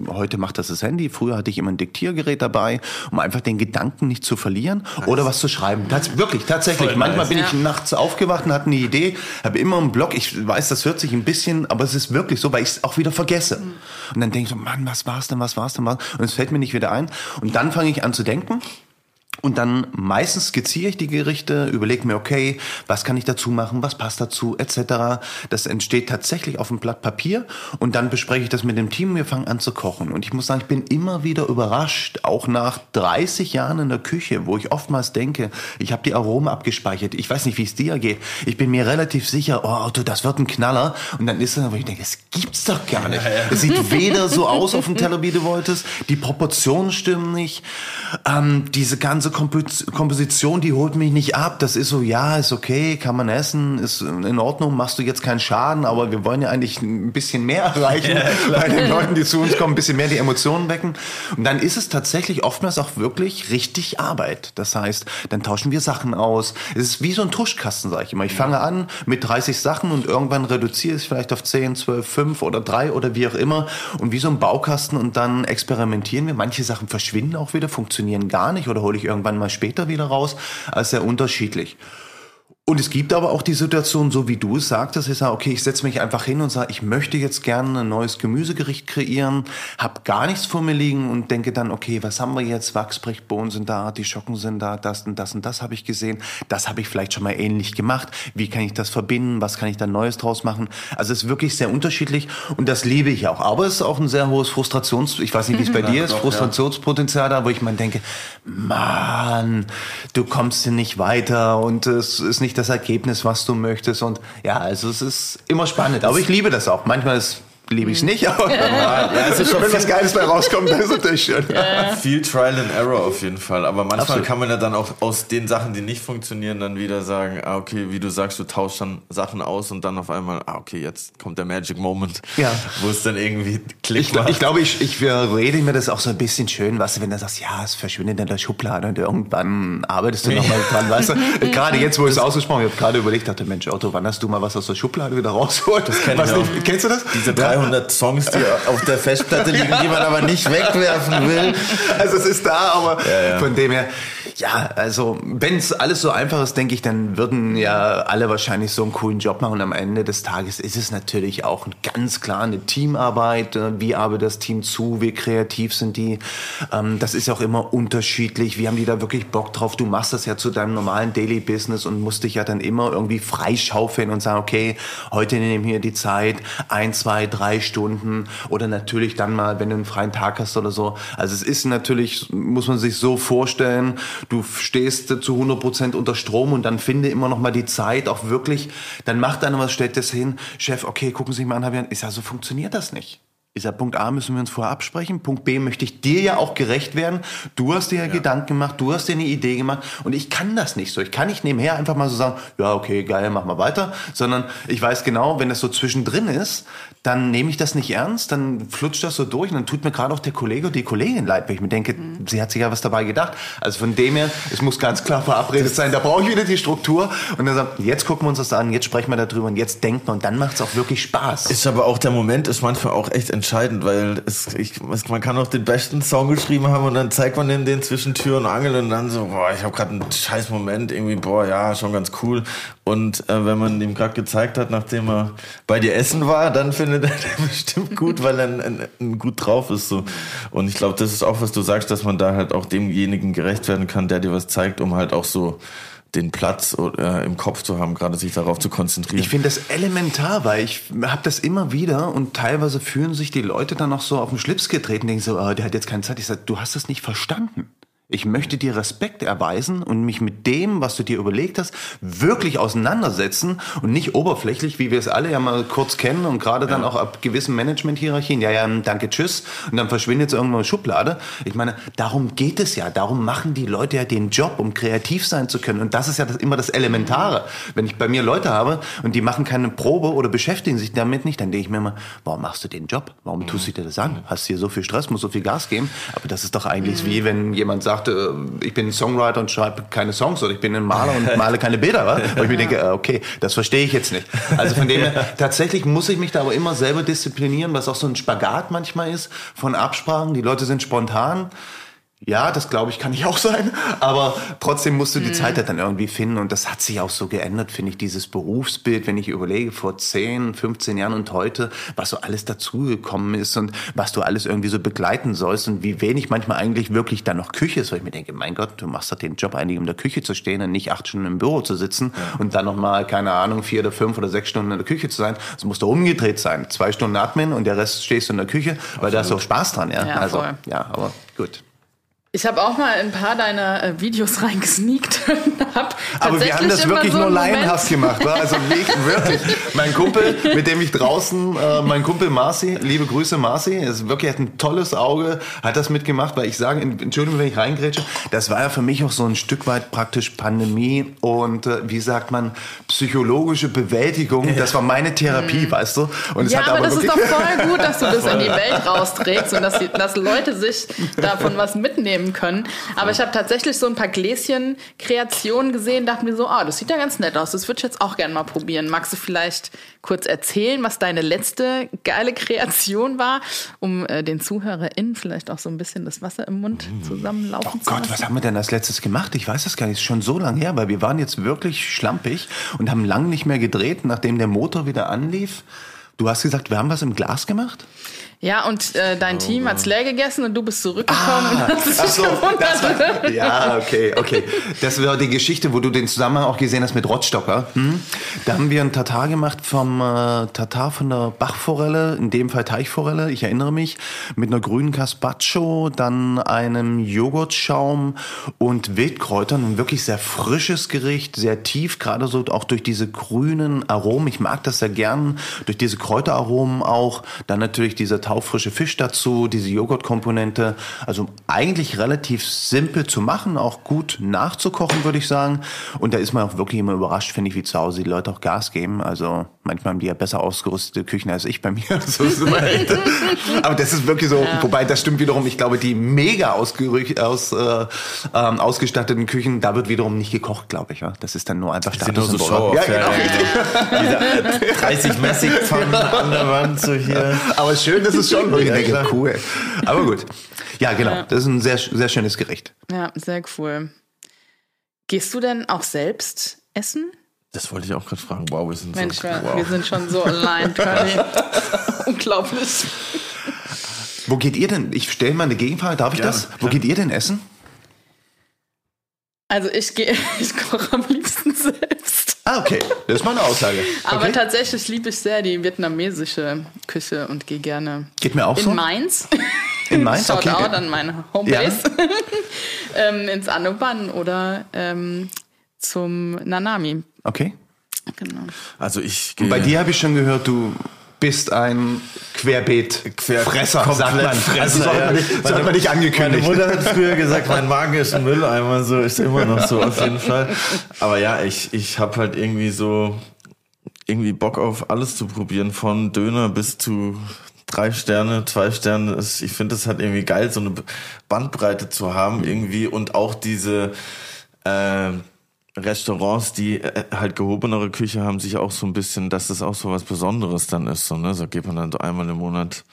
heute macht das das Handy, früher hatte ich immer ein Diktiergerät dabei, um einfach den Gedanken nicht zu verlieren oder was zu schreiben. Tats wirklich, tatsächlich. Voll Manchmal nice. bin ich Ja. nachts aufgewacht und hatte eine Idee, habe immer einen Blog. Ich weiß, das hört sich ein bisschen, aber es ist wirklich so, weil ich es auch wieder vergesse. Und dann denke ich so, Mann, was war's denn, was war's denn, was? Und es fällt mir nicht wieder ein. Und dann fange ich an zu denken. Und dann meistens skizziere ich die Gerichte, überlege mir, okay, was kann ich dazu machen, was passt dazu, etc. Das entsteht tatsächlich auf einem Blatt Papier und dann bespreche ich das mit dem Team und wir fangen an zu kochen. Und ich muss sagen, ich bin immer wieder überrascht, auch nach 30 Jahren in der Küche, wo ich oftmals denke, ich habe die Aromen abgespeichert. Ich weiß nicht, wie es dir geht. Ich bin mir relativ sicher, oh Otto, das wird ein Knaller. Und dann ist es, wo ich denke, das gibt's doch gar nicht. Es sieht weder so aus auf dem Teller, wie du wolltest, die Proportionen stimmen nicht, ähm, diese ganze Kompo- Komposition, die holt mich nicht ab. Das ist so, ja, ist okay, kann man essen, ist in Ordnung, machst du jetzt keinen Schaden, aber wir wollen ja eigentlich ein bisschen mehr erreichen bei den Leuten, die zu uns kommen, ein bisschen mehr die Emotionen wecken. Und dann ist es tatsächlich oftmals auch wirklich richtig Arbeit. Das heißt, dann tauschen wir Sachen aus. Es ist wie so ein Tuschkasten, sage ich immer. Ich fange an mit 30 Sachen und irgendwann reduziere ich es vielleicht auf 10, 12, 5 oder 3 oder wie auch immer. Und wie so ein Baukasten und dann experimentieren wir. Manche Sachen verschwinden auch wieder, funktionieren gar nicht oder hole ich irgendwann mal später wieder raus. Also sehr unterschiedlich. Und es gibt aber auch die Situation, so wie du es sagtest, ich sage, okay, ich setze mich einfach hin und sage, ich möchte jetzt gerne ein neues Gemüsegericht kreieren, habe gar nichts vor mir liegen und denke dann, okay, was haben wir jetzt? Wachsbrichbohnen sind da, die Schocken sind da, das und das und das habe ich gesehen. Das habe ich vielleicht schon mal ähnlich gemacht. Wie kann ich das verbinden? Was kann ich da Neues draus machen? Also es ist wirklich sehr unterschiedlich und das liebe ich auch. Aber es ist auch ein sehr hohes Frustrations, ich weiß nicht, wie es bei dir ist, doch. Frustrationspotenzial da, wo ich mal denke, Mann, du kommst hier nicht weiter und es ist nicht das Ergebnis, was du möchtest. Und ja, also es ist immer spannend. Aber ich liebe das auch. Manchmal ist, liebe ich es nicht, aber es ist schon wenn was Geiles bei rauskommt, dann ist es natürlich schön. Viel Trial and Error auf jeden Fall. Aber manchmal Absolut. kann man ja dann auch aus den Sachen, die nicht funktionieren, dann wieder sagen, ah, okay, wie du sagst, du tauschst dann Sachen aus und dann auf einmal, ah, okay, jetzt kommt der Magic Moment, Ja. wo es dann irgendwie Klick Ich, ich glaube, ich, ich rede mir das auch so ein bisschen schön, weißt du, wenn du sagst, ja, es verschwindet in der Schublade und irgendwann arbeitest du nochmal dran, weißt du. Gerade jetzt, wo ich es ausgesprochen habe, ich habe gerade überlegt, dachte, Mensch, Otto, wann hast du mal was aus der Schublade wieder rausgeholt? Das kenn ich auch. Kennst du das? Diese 300 Songs, die auf der Festplatte liegen, die man aber nicht wegwerfen will. Also es ist da, aber ja. von dem her, ja, also wenn es alles so einfach ist, denke ich, dann würden ja alle wahrscheinlich so einen coolen Job machen. Und am Ende des Tages ist es natürlich auch ganz klar eine Teamarbeit. Äh, Wie arbeitet das Team zu? Wie kreativ sind die? Ähm, Das ist ja auch immer unterschiedlich. Wie haben die da wirklich Bock drauf? Du machst das ja zu deinem normalen Daily Business und musst dich ja dann immer irgendwie freischaufeln und sagen, okay, heute nehme ich mir die Zeit, ein, zwei, drei Stunden oder natürlich dann mal, wenn du einen freien Tag hast oder so. Also es ist natürlich, muss man sich so vorstellen, du stehst zu 100 Prozent unter Strom und dann finde immer noch mal die Zeit auch wirklich, dann macht einer was, stellt das hin, Chef, okay, gucken Sie sich mal an, Herr Wian. ich sage, so funktioniert das nicht. Ist ja Punkt A, müssen wir uns vorher absprechen. Punkt B, möchte ich dir ja auch gerecht werden. Du hast dir ja, Gedanken gemacht, du hast dir eine Idee gemacht. Und ich kann das nicht so. Ich kann nicht nebenher einfach mal so sagen, ja, okay, geil, mach mal weiter. Sondern ich weiß genau, wenn das so zwischendrin ist, dann nehme ich das nicht ernst, dann flutscht das so durch und dann tut mir gerade auch der Kollege oder die Kollegin leid, weil ich mir denke, sie hat sich ja was dabei gedacht. Also von dem her, es muss ganz klar verabredet sein, da brauche ich wieder die Struktur und dann sagt, jetzt gucken wir uns das an, jetzt sprechen wir darüber und jetzt denken und dann macht es auch wirklich Spaß. Ist aber auch der Moment ist manchmal auch echt entscheidend, weil es, ich, es, man kann auch den besten Song geschrieben haben und dann zeigt man dem den zwischen Tür und Angel und dann so, boah, ich habe gerade einen scheiß Moment, irgendwie, boah, ja, schon ganz cool. Und äh, wenn man ihm gerade gezeigt hat, nachdem er bei dir essen war, dann findet er den bestimmt gut, weil er ein, ein, ein gut drauf ist. So. Und ich glaube, das ist auch, was du sagst, dass man da halt auch demjenigen gerecht werden kann, der dir was zeigt, um halt auch so den Platz äh, im Kopf zu haben, gerade sich darauf zu konzentrieren. Ich finde das elementar, weil ich habe das immer wieder und teilweise fühlen sich die Leute dann noch so auf den Schlips getreten, denken so, oh, der hat jetzt keine Zeit. Ich sage, du hast das nicht verstanden. Ich möchte dir Respekt erweisen und mich mit dem, was du dir überlegt hast, wirklich auseinandersetzen und nicht oberflächlich, wie wir es alle ja mal kurz kennen und gerade dann auch ab gewissen Management-Hierarchien. Ja, ja, danke, tschüss. Und dann verschwindet es irgendwo in Schublade. Ich meine, darum geht es ja. Darum machen die Leute ja den Job, um kreativ sein zu können. Und das ist ja das, immer das Elementare. Wenn ich bei mir Leute habe und die machen keine Probe oder beschäftigen sich damit nicht, dann denke ich mir immer, warum machst du den Job? Warum tust du dir das an? Hast hier so viel Stress, musst so viel Gas geben. Aber das ist doch eigentlich wie wenn jemand sagt, äh, ich bin Songwriter und schreibe keine Songs oder ich bin ein Maler und male keine Bilder. Wa? Und ich mir denke, äh, okay, das verstehe ich jetzt nicht. Also von dem her, tatsächlich muss ich mich da aber immer selber disziplinieren, was auch so ein Spagat manchmal ist von Absprachen. Die Leute sind spontan. Ja, das glaube ich, kann ich auch sein. Aber trotzdem musst du die Zeit halt dann irgendwie finden. Und das hat sich auch so geändert, finde ich, dieses Berufsbild, wenn ich überlege, vor 10, 15 Jahren und heute, was so alles dazugekommen ist und was du alles irgendwie so begleiten sollst und wie wenig manchmal eigentlich wirklich dann noch Küche ist. Weil ich mir denke, mein Gott, du machst doch den Job eigentlich, um in der Küche zu stehen und nicht acht Stunden im Büro zu sitzen und dann nochmal, keine Ahnung, vier oder fünf oder sechs Stunden in der Küche zu sein. Es muss doch umgedreht sein. Zwei Stunden Admin und der Rest stehst du in der Küche, weil da hast du auch Spaß dran. Ja, Ja, also, voll. ja aber gut. Ich habe auch mal ein paar deiner äh, Videos reingesneakt Aber wir haben das wirklich so nur laienhaft gemacht. Wa? Also wirklich. Mein Kumpel, mit dem ich draußen, äh, mein Kumpel Marci, liebe Grüße Marci, ist wirklich hat ein tolles Auge, hat das mitgemacht, weil ich sage, Entschuldigung, wenn ich reingrätsche, das war ja für mich auch so ein Stück weit praktisch Pandemie und äh, wie sagt man, psychologische Bewältigung. Das war meine Therapie, weißt du? Und es Ja, hat aber das ist doch voll gut, dass du das in die Welt rausträgst und dass, die, dass Leute sich davon was mitnehmen können. Aber ich habe tatsächlich so ein paar Gläschen Kreationen gesehen, dachte mir so, ah, das sieht ja ganz nett aus, das würde ich jetzt auch gerne mal probieren. Magst du vielleicht kurz erzählen, was deine letzte geile Kreation war, um äh, den ZuhörerInnen vielleicht auch so ein bisschen das Wasser im Mund zusammenlaufen Oh zu Gott, lassen? was haben wir denn als letztes gemacht? Ich weiß es gar nicht. Ist schon so lange her, weil wir waren jetzt wirklich schlampig und haben lang nicht mehr gedreht, nachdem der Motor wieder anlief. Du hast gesagt, wir haben was im Glas gemacht? Ja, und äh, dein Team hat's leer gegessen und du bist zurückgekommen und hast dich Ah, so, war, ja, okay, okay. Das war die Geschichte, wo du den Zusammenhang auch gesehen hast mit Rottstocker. Hm? Da haben wir einen Tatar gemacht vom äh, Tatar von der Bachforelle, in dem Fall Teichforelle, ich erinnere mich, mit einer grünen Caspacho, dann einem Joghurtschaum und Wildkräutern. Ein wirklich sehr frisches Gericht, sehr tief, gerade so auch durch diese grünen Aromen. Ich mag das sehr gern, durch diese Kräuteraromen auch. Dann natürlich dieser taufrische Fisch dazu, diese Joghurtkomponente. Also eigentlich relativ simpel zu machen, auch gut nachzukochen, würde ich sagen. Und da ist man auch wirklich immer überrascht, finde ich, wie zu Hause die Leute auch Gas geben. Also manchmal haben die ja besser ausgerüstete Küchen als ich bei mir. so ist. Aber das ist wirklich so, wobei das stimmt wiederum, ich glaube, die mega aus, äh, ähm, ausgestatteten Küchen, da wird wiederum nicht gekocht, glaube ich. Ja? Das ist dann nur einfach sind nur so Statussymbol. Show Ja, genau. Diese 30 Messigpfannen an der Wand, so hier. Aber schön ist es schon. wo ich Ja, denke, cool. Aber gut. Ja, genau. Das ist ein sehr, sehr schönes Gericht. Ja, sehr cool. Gehst du denn auch selbst essen? Das wollte ich auch gerade fragen. Wow, wir sind Mensch, so. wir, wow. wir sind schon so allein, Curly. Unglaublich. Wo geht ihr denn? Ich stelle mal eine Gegenfrage. Darf ich Gerne, das? Wo klar. geht ihr denn essen? Also ich gehe, ich koche am liebsten selbst. Ah, okay. Das ist mal eine Aussage. Aber Okay. tatsächlich liebe ich sehr die vietnamesische Küche und gehe gerne Geht mir auch in so. Mainz. In Mainz? Shout Okay. out an meine Homebase. ähm, ins Anoban oder ähm, zum Nanami. Okay. Genau. Also ich gehe. Und bei dir habe ich schon gehört, du bist ein Querbeet-Fresser, Quer- sagt man. Also Fresser, hat man ja. hat Meine- man dich angekündigt. Meine Mutter hat früher gesagt, mein Magen ist ein Mülleimer, so ist immer noch so auf jeden Fall. Aber ja, ich, ich habe halt irgendwie so irgendwie Bock auf alles zu probieren, von Döner bis zu drei Sterne, zwei Sterne. Das- Ich finde es halt irgendwie geil, so eine Bandbreite zu haben irgendwie und auch diese äh, Restaurants, die äh, halt gehobenere Küche haben, sich auch so ein bisschen, dass das auch so was Besonderes dann ist. So, ne? so geht man dann so einmal im Monat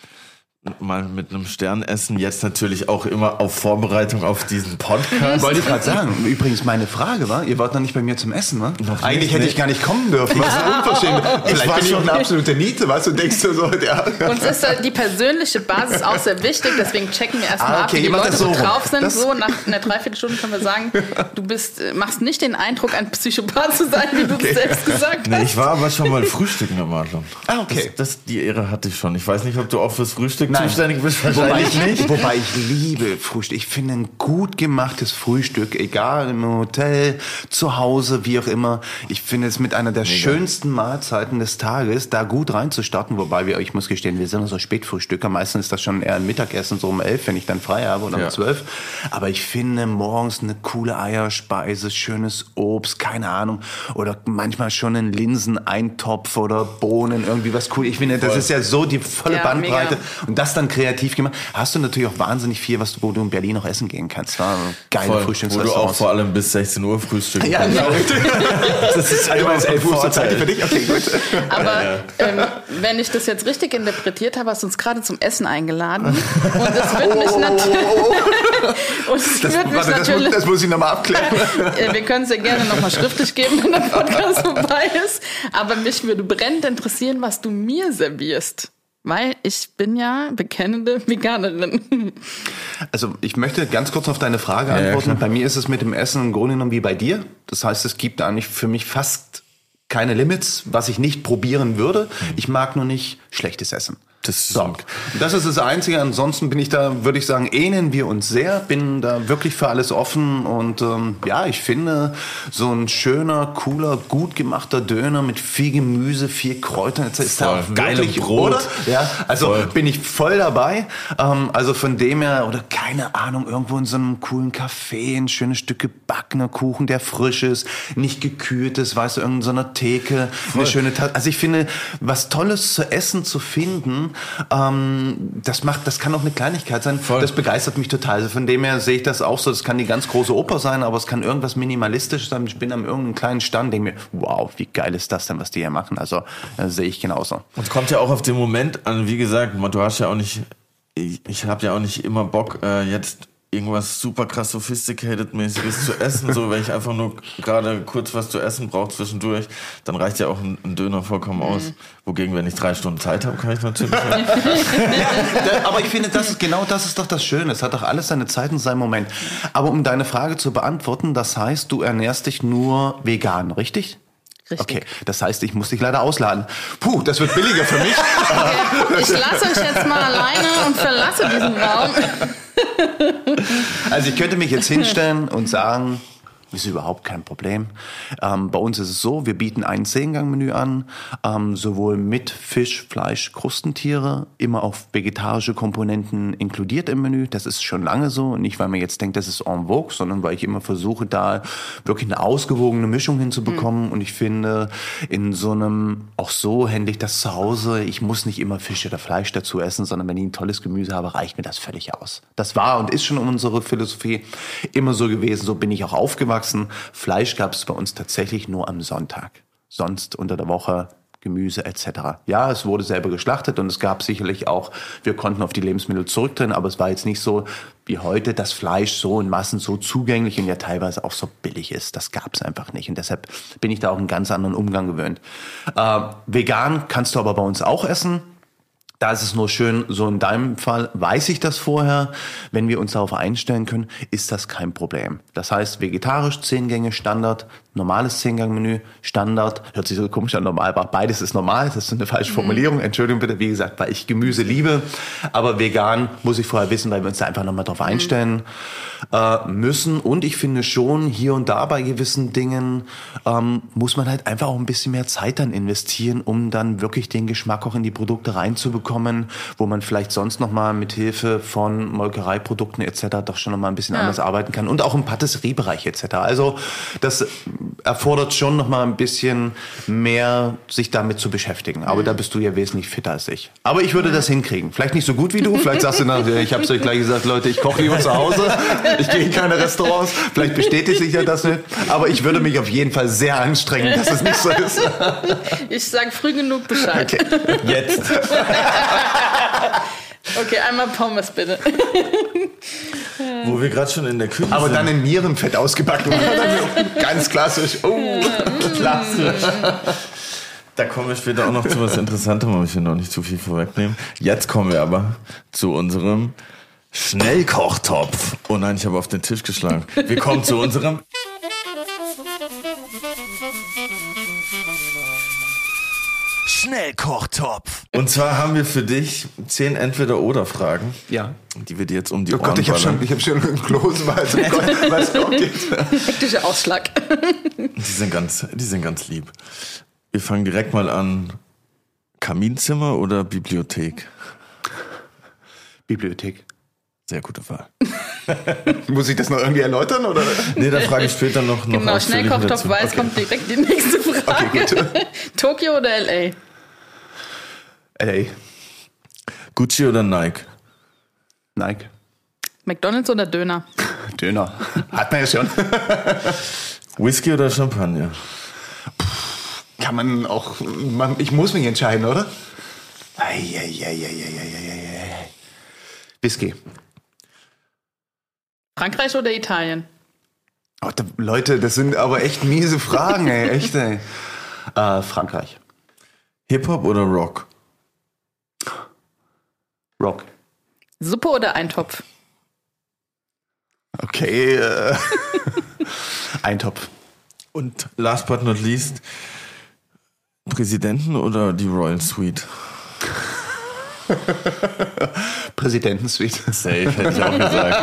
mal mit einem Stern essen. Jetzt natürlich auch immer auf Vorbereitung auf diesen Podcast. Wollte ich gerade sagen. Übrigens, meine Frage war, ihr wart noch nicht bei mir zum Essen, wa? Noch Eigentlich nicht, hätte nee. ich gar nicht kommen dürfen. Was ist unverschämt. Vielleicht war bin ich auch schon- eine absolute Niete, weißt du, denkst du so, ja. Uns ist da die persönliche Basis auch sehr wichtig, deswegen checken wir erstmal Ah, ab, okay, wie die Leute das so drauf sind. Das- So nach einer Dreiviertelstunde können wir sagen, du bist, machst nicht den Eindruck, ein Psychopath zu sein, wie du es selbst gesagt Nee, hast. ich war aber schon mal frühstücken am Adlon. Ah, okay. Das, das, die Ehre hatte ich schon. Ich weiß nicht, ob du auch fürs Frühstück Nein. zuständig bist. Wobei Wahrscheinlich ich, nicht. wobei ich liebe Frühstück. Ich finde ein gut gemachtes Frühstück, egal im Hotel, zu Hause, wie auch immer. Ich finde es mit einer der schönsten Mahlzeiten des Tages, da gut reinzustarten. Wobei wir, ich muss gestehen, wir sind so Spätfrühstücker. Meistens ist das schon eher ein Mittagessen, so um elf, wenn ich dann frei habe oder Ja. um zwölf. Aber ich finde morgens eine coole Eierspeise, schönes Obst, keine Ahnung. Oder manchmal schon einen Linseneintopf oder Bohnen, irgendwie was cool. Ich finde, das ist ja so die volle Ja, Bandbreite. mega. Und das dann kreativ gemacht. Hast du natürlich auch wahnsinnig viel, was du, wo du in Berlin auch essen gehen kannst. Ja, geile Voll, wo du auch vor allem bis 16 Uhr frühstücken ja, genau. Das ist Also, immer 11 Uhr die Zeit für dich? Okay, gut. Aber ähm, wenn ich das jetzt richtig interpretiert habe, hast du uns gerade zum Essen eingeladen. Und es wird mich natürlich. Und Das, mich warte, das, muss, natürlich. das muss ich nochmal abklären. Wir können es ja gerne nochmal schriftlich geben, wenn der Podcast vorbei ist. Aber mich würde brennend interessieren, was du mir servierst. Weil ich bin ja bekennende Veganerin. Also ich möchte ganz kurz auf deine Frage ja, antworten. klar. bei mir ist es mit dem Essen im Grunde genommen wie bei dir. Das heißt, es gibt eigentlich für mich fast keine Limits, was ich nicht probieren würde. Ich mag nur nicht schlechtes Essen. Das ist So, das ist das Einzige. Ansonsten bin ich da, würde ich sagen, ähneln wir uns sehr. Bin da wirklich für alles offen und ähm, ja, ich finde so ein schöner, cooler, gut gemachter Döner mit viel Gemüse, viel Kräutern, das ist da Voll. auch wirklich, Brot. oder? Ja, also Voll. bin ich voll dabei. Ähm, also von dem her oder keine Ahnung irgendwo in so einem coolen Café ein schönes Stück gebackener Kuchen, der frisch ist, nicht gekühlt ist, weißt du, irgendeiner so Theke, eine schöne Tasse. Also ich finde, was Tolles zu essen zu finden, ähm, das macht, das kann auch eine Kleinigkeit sein. Voll. Das begeistert mich total. Also von dem her sehe ich das auch so. Das kann die ganz große Oper sein, aber es kann irgendwas minimalistisch sein. Ich bin am irgendeinem kleinen Stand, denke mir, wow, wie geil ist das denn, was die hier machen? Also äh, sehe ich genauso. Und es kommt ja auch auf den Moment an, wie gesagt, du hast ja auch nicht, ich, ich habe ja auch nicht immer Bock, äh, jetzt irgendwas super krass sophisticated-mäßiges zu essen. So, wenn ich einfach nur gerade kurz was zu essen brauche zwischendurch, dann reicht ja auch ein, ein Döner vollkommen aus. Wogegen, wenn ich drei Stunden Zeit habe, kann ich natürlich. Da- aber ich finde, das ist genau das ist doch das Schöne. Es hat doch alles seine Zeit und seinen Moment. Aber um deine Frage zu beantworten, das heißt, du ernährst dich nur vegan, richtig? Richtig. Okay, das heißt, ich muss dich leider ausladen. Puh, das wird billiger für mich. Ich lasse euch jetzt mal alleine und verlasse diesen Raum. Also ich könnte mich jetzt hinstellen und sagen, ist überhaupt kein Problem. Ähm, bei uns ist es so, wir bieten ein Zehngang-Menü an, ähm, sowohl mit Fisch, Fleisch, Krustentiere, immer auf vegetarische Komponenten inkludiert im Menü. Das ist schon lange so. Nicht, weil man jetzt denkt, das ist en vogue, sondern weil ich immer versuche, da wirklich eine ausgewogene Mischung hinzubekommen. Und ich finde, in so einem, auch so händle ich das zu Hause. Ich muss nicht immer Fisch oder Fleisch dazu essen, sondern wenn ich ein tolles Gemüse habe, reicht mir das völlig aus. Das war und ist schon unsere Philosophie immer so gewesen. So bin ich auch aufgewachsen. Fleisch gab es bei uns tatsächlich nur am Sonntag. Sonst unter der Woche Gemüse etc. Ja, es wurde selber geschlachtet und es gab sicherlich auch, wir konnten auf die Lebensmittel zurückdrehen, aber es war jetzt nicht so wie heute, dass Fleisch so in Massen so zugänglich und ja teilweise auch so billig ist. Das gab es einfach nicht und deshalb bin ich da auch einen ganz anderen Umgang gewöhnt. Äh, vegan kannst du aber bei uns auch essen. Da ist es nur schön, so in deinem Fall weiß ich das vorher. Wenn wir uns darauf einstellen können, ist das kein Problem. Das heißt, vegetarisch, zehn Gänge Standard, normales Zehn-Gang-Menü, Standard. Hört sich so komisch an, normal, aber beides ist normal. Das ist eine falsche Formulierung. Entschuldigung bitte, wie gesagt, weil ich Gemüse liebe. Aber vegan muss ich vorher wissen, weil wir uns da einfach nochmal drauf einstellen äh, müssen. Und ich finde schon, hier und da bei gewissen Dingen ähm, muss man halt einfach auch ein bisschen mehr Zeit dann investieren, um dann wirklich den Geschmack auch in die Produkte reinzubekommen, wo man vielleicht sonst nochmal mit Hilfe von Molkereiprodukten etc. doch schon nochmal ein bisschen Ja. anders arbeiten kann. Und auch im Patisseriebereich etc. Also das erfordert schon nochmal ein bisschen mehr, sich damit zu beschäftigen. Aber da bist du ja wesentlich fitter als ich. Aber ich würde das hinkriegen. Vielleicht nicht so gut wie du. Vielleicht sagst du dann, ich habe es euch gleich gesagt, Leute, ich koche lieber zu Hause. Ich gehe in keine Restaurants. Vielleicht bestätigt sich ja das nicht. Aber ich würde mich auf jeden Fall sehr anstrengen, dass es nicht so ist. Ich sage früh genug Bescheid. Okay. Jetzt. Okay, einmal Pommes bitte. Wo wir gerade schon in der Küche Aber sind. dann in Nierenfett ausgebacken. Ganz klassisch. Oh, klassisch. Da kommen wir später auch noch zu was Interessantem, aber ich will noch nicht zu viel vorwegnehmen. Jetzt kommen wir aber zu unserem Schnellkochtopf. Oh nein, ich habe auf den Tisch geschlagen. Wir kommen zu unserem Schnellkochtopf. Und zwar haben wir für dich zehn Entweder-Oder-Fragen, Ja. die wir dir jetzt um die Oh Ohren Gott, ich habe schon, ich hab schon einen weiß oh Gott, was kommt jetzt. Hektischer Ausschlag. Die sind ganz, die sind ganz lieb. Wir fangen direkt mal an. Kaminzimmer oder Bibliothek? Bibliothek. Sehr gute Wahl. Muss ich das noch irgendwie erläutern? Oder? Nee, da frage ich später noch, noch Genau, Schnellkochtopf weiß, kommt direkt die nächste Frage. Okay, gut. Tokio oder LA? Ey, Gucci oder Nike? Nike. McDonalds oder Döner? Döner. Hat man ja schon. Whisky oder Champagner? Kann man auch. Man, ich muss mich entscheiden, oder? Eieieiei. Whisky. Frankreich oder Italien? Oh, da, Leute, das sind aber echt miese Fragen, ey. Echt, ey. Äh, Frankreich. Hip-Hop oder Rock? Rock. Suppe oder Eintopf? Okay. Äh, Eintopf. Und last but not least, Präsidenten oder die Royal Suite? Präsidentensuite. Safe, hätte ich auch gesagt.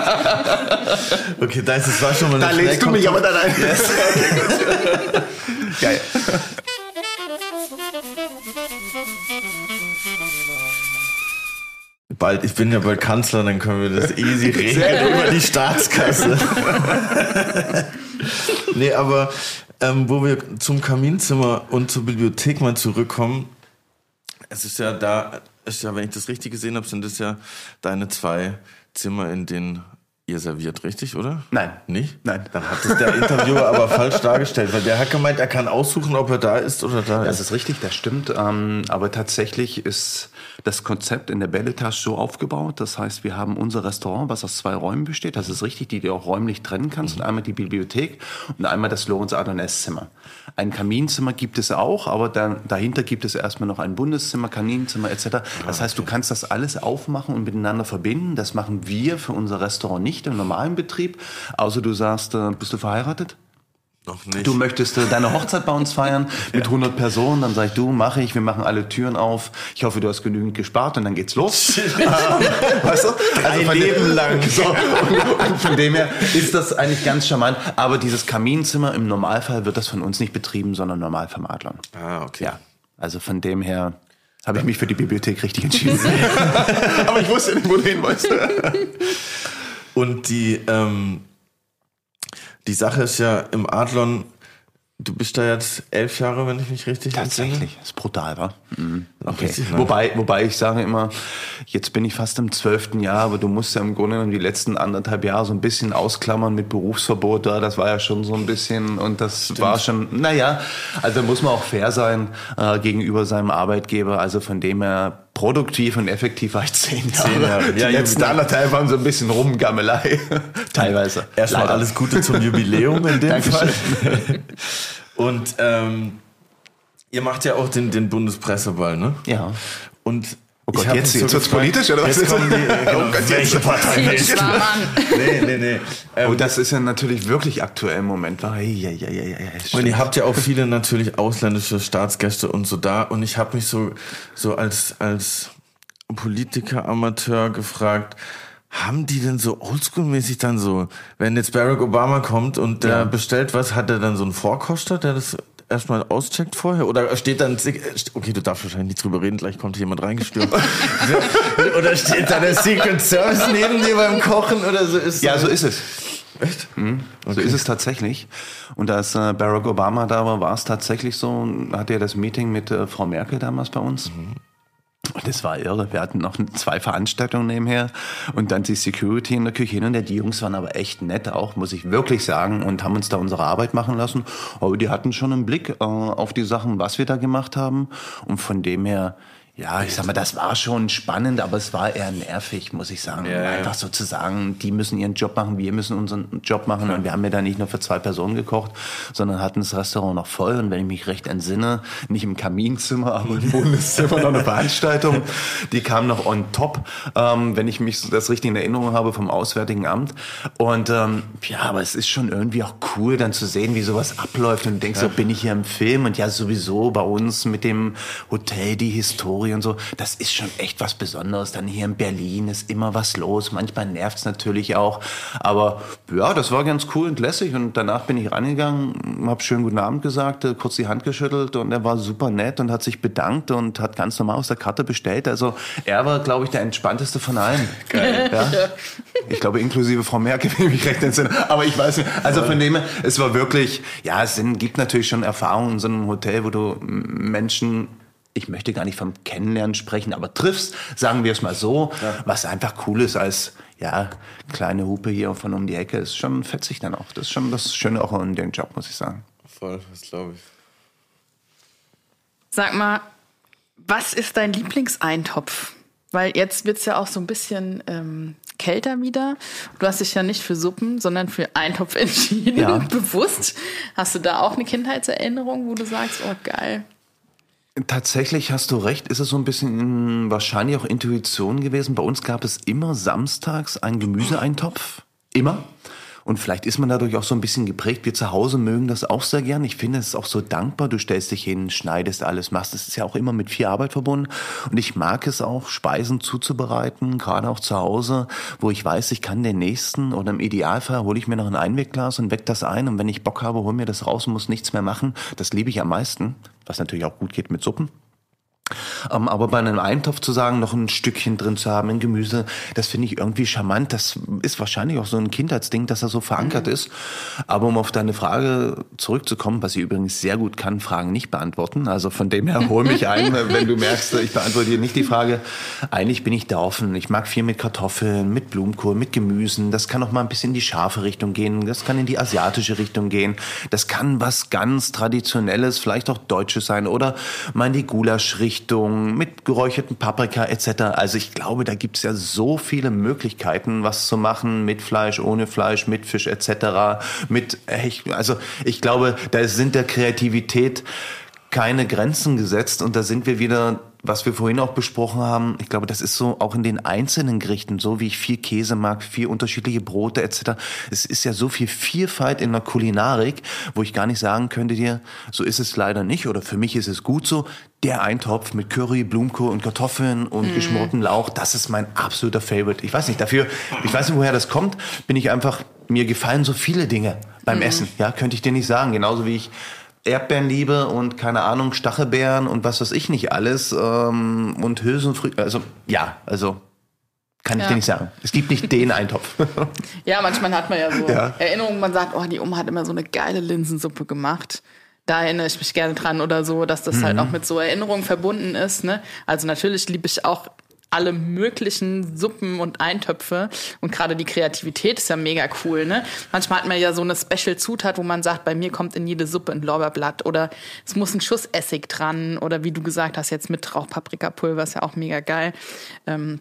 Okay, das, das war schon mal Da eine legst du mich aber dann ein. Geil. Bald, ich bin ja bald Kanzler, dann können wir das easy regeln über die Staatskasse. nee, aber ähm, wo wir zum Kaminzimmer und zur Bibliothek mal zurückkommen, es ist ja da, ist ja, wenn ich das richtig gesehen habe, sind es ja deine zwei Zimmer, in denen ihr serviert, richtig, oder? Nein. Nicht? Nein. Dann hat es der Interviewer aber falsch dargestellt, weil der hat gemeint, er kann aussuchen, ob er da ist oder da Das ist. ist richtig, das stimmt. Ähm, aber tatsächlich ist das Konzept in der Belletage so aufgebaut. Das heißt, wir haben unser Restaurant, was aus zwei Räumen besteht. Das ist richtig, die du auch räumlich trennen kannst. Und einmal die Bibliothek und einmal das Lorenz Adorn Esszimmer. Ein Kaminzimmer gibt es auch, aber dann, dahinter gibt es erstmal noch ein Bundeszimmer, Kaminzimmer etc. Das heißt, du kannst das alles aufmachen und miteinander verbinden. Das machen wir für unser Restaurant nicht im normalen Betrieb. Außer du sagst, äh, bist du verheiratet? Noch nicht. Du möchtest äh, deine Hochzeit bei uns feiern mit 100 Personen, dann sag ich, du, mache ich, wir machen alle Türen auf. Ich hoffe, du hast genügend gespart und dann geht's los. Ähm, weißt du? Also von Leben dem, lang. So, und, und von dem her ist das eigentlich ganz charmant. Aber dieses Kaminzimmer im Normalfall wird das von uns nicht betrieben, sondern normal vom Adlon. Ah, okay. Ja, also von dem her habe ich mich für die Bibliothek richtig entschieden. Aber ich wusste nicht, wo du hin wolltest. Und die, ähm, die Sache ist ja im Adlon, du bist da jetzt elf Jahre, wenn ich mich richtig entsinne. Tatsächlich, ist brutal, wa? Mhm. Okay. ne? Wobei, wobei ich sage immer, jetzt bin ich fast im zwölften Jahr, aber du musst ja im Grunde genommen die letzten anderthalb Jahre so ein bisschen ausklammern mit Berufsverbot da. Das war ja schon so ein bisschen und das war schon, naja, also muss man auch fair sein äh, gegenüber seinem Arbeitgeber. Also von dem her produktiv und effektiv war ich zehn Jahre. Zehn Jahre. Die Ja, letzten anderthalb waren so ein bisschen Rumgammelei. Teilweise. Erstmal Leider. alles Gute zum Jubiläum in dem. Fall. Und ähm, ihr macht ja auch den, den Bundespresseball, ne? Ja. Und Oh Gott, jetzt, mich jetzt so wird's gefragt, politisch, oder was? Jetzt kommen die, genau, Oh Gott, welche Partei Mann. Nee, nee, nee. Ähm, Oh, das ist ja natürlich wirklich aktuell im Moment. Ja, ja, ja, ja, ja, Und ihr habt ja auch viele natürlich ausländische Staatsgäste und so da. Und ich habe mich so, so als, als Politiker-Amateur gefragt, haben die denn so oldschool-mäßig dann so, wenn jetzt Barack Obama kommt und der bestellt was, hat er dann so einen Vorkoster, der das erstmal auscheckt vorher? Oder steht dann, okay, du darfst wahrscheinlich nicht drüber reden, gleich kommt jemand reingestürmt. oder steht da der Secret Service neben dir beim Kochen oder so? Ist Ja, so ist es. Echt? Mhm. So ist es tatsächlich. Und als äh, Barack Obama da war, war es tatsächlich so, hatte er das Meeting mit äh, Frau Merkel damals bei uns. Und das war irre. Wir hatten noch zwei Veranstaltungen nebenher und dann die Security in der Küche hin und. Die Jungs waren aber echt nett auch, muss ich wirklich sagen, und haben uns da unsere Arbeit machen lassen. Aber die hatten schon einen Blick äh, auf die Sachen, was wir da gemacht haben. Und von dem her, ja, ich sag mal, das war schon spannend, aber es war eher nervig, muss ich sagen. Ja, ja. Einfach so zu sagen, die müssen ihren Job machen, wir müssen unseren Job machen. Und wir haben ja da nicht nur für zwei Personen gekocht, sondern hatten das Restaurant noch voll. Und wenn ich mich recht entsinne, nicht im Kaminzimmer, aber im Wohnzimmer noch eine Veranstaltung. Die kam noch on top, ähm, wenn ich mich das richtig in Erinnerung habe vom Auswärtigen Amt. Und ähm, ja, aber es ist schon irgendwie auch cool, dann zu sehen, wie sowas abläuft. Und du denkst, so bin ich hier im Film und ja sowieso bei uns mit dem Hotel, die Historie und so. Das ist schon echt was Besonderes. Dann hier in Berlin ist immer was los. Manchmal nervt's natürlich auch. Aber ja, das war ganz cool und lässig. Und danach bin ich rangegangen, habe schön guten Abend gesagt, äh, kurz die Hand geschüttelt und er war super nett und hat sich bedankt und hat ganz normal aus der Karte bestellt. Also er war, glaube ich, der entspannteste von allen. Geil. Ja? Ich glaube, inklusive Frau Merkel, wenn ich mich recht entsinne. Aber ich weiß nicht. Also von dem her, es war wirklich, ja, es gibt natürlich schon Erfahrungen in so einem Hotel, wo du Menschen ich möchte gar nicht vom Kennenlernen sprechen, aber triffst, sagen wir es mal so, was einfach cool ist als, ja, kleine Hupe hier von um die Ecke, ist schon fetzig dann auch. Das ist schon das Schöne auch in dem Job, muss ich sagen. Voll, das glaube ich. Sag mal, was ist dein Lieblingseintopf? Weil jetzt wird's ja auch so ein bisschen ähm, kälter wieder. Du hast dich ja nicht für Suppen, sondern für Eintopf entschieden, Ja. bewusst. Hast du da auch eine Kindheitserinnerung, wo du sagst, oh geil. Tatsächlich hast du recht, ist es so ein bisschen mm, wahrscheinlich auch Intuition gewesen. Bei uns gab es immer samstags einen Gemüseeintopf. Immer. Und vielleicht ist man dadurch auch so ein bisschen geprägt. Wir zu Hause mögen das auch sehr gern. Ich finde es auch so dankbar. Du stellst dich hin, schneidest alles, machst. Das ist ja auch immer mit viel Arbeit verbunden. Und ich mag es auch, Speisen zuzubereiten, gerade auch zu Hause, wo ich weiß, ich kann den nächsten oder im Idealfall hole ich mir noch ein Einwegglas und weck das ein. Und wenn ich Bock habe, hol mir das raus und muss nichts mehr machen. Das liebe ich am meisten. Was natürlich auch gut geht mit Suppen. Ähm, aber bei einem Eintopf zu sagen, noch ein Stückchen drin zu haben, ein Gemüse, das finde ich irgendwie charmant. Das ist wahrscheinlich auch so ein Kindheitsding, dass er so verankert ist. Aber um auf deine Frage zurückzukommen, was ich übrigens sehr gut kann, Fragen nicht beantworten. Also von dem her hol mich ein, wenn du merkst, ich beantworte dir nicht die Frage. Eigentlich bin ich da offen. Ich mag viel mit Kartoffeln, mit Blumenkohl, mit Gemüsen. Das kann auch mal ein bisschen in die scharfe Richtung gehen. Das kann in die asiatische Richtung gehen. Das kann was ganz Traditionelles, vielleicht auch Deutsches sein oder mal in die Gulasch-Richtung mit geräucherten Paprika etc. Also ich glaube, da gibt's ja so viele Möglichkeiten, was zu machen mit Fleisch, ohne Fleisch, mit Fisch etc. Mit. Also ich glaube, da sind der Kreativität keine Grenzen gesetzt und da sind wir wieder, was wir vorhin auch besprochen haben. Ich glaube, das ist so auch in den einzelnen Gerichten, so wie ich viel Käse mag, viel unterschiedliche Brote etc. Es ist ja so viel Vielfalt in der Kulinarik, wo ich gar nicht sagen könnte dir, so ist es leider nicht oder für mich ist es gut so. Der Eintopf mit Curry, Blumenkohl und Kartoffeln und geschmorten Lauch, das ist mein absoluter Favorite. Ich weiß nicht, dafür, ich weiß nicht, woher das kommt, bin ich einfach, mir gefallen so viele Dinge beim Essen. Ja, könnte ich dir nicht sagen. Genauso wie ich Erdbeeren liebe und keine Ahnung, Stachelbeeren und was weiß ich nicht alles ähm, und Hülsenfrüchte. Also ja, also kann ich Ja. dir nicht sagen. Es gibt nicht den Eintopf. Ja, manchmal hat man ja so Ja. Erinnerungen, man sagt, oh, die Oma hat immer so eine geile Linsensuppe gemacht. Da erinnere ich mich gerne dran oder so, dass das Mhm. halt auch mit so Erinnerungen verbunden ist. Ne? Also natürlich liebe ich auch alle möglichen Suppen und Eintöpfe und gerade die Kreativität ist ja mega cool. Ne? Manchmal hat man ja so eine Special-Zutat, wo man sagt, bei mir kommt in jede Suppe ein Lorbeerblatt oder es muss ein Schuss Essig dran oder wie du gesagt hast, jetzt mit Rauchpaprikapulver ist ja auch mega geil. Ähm,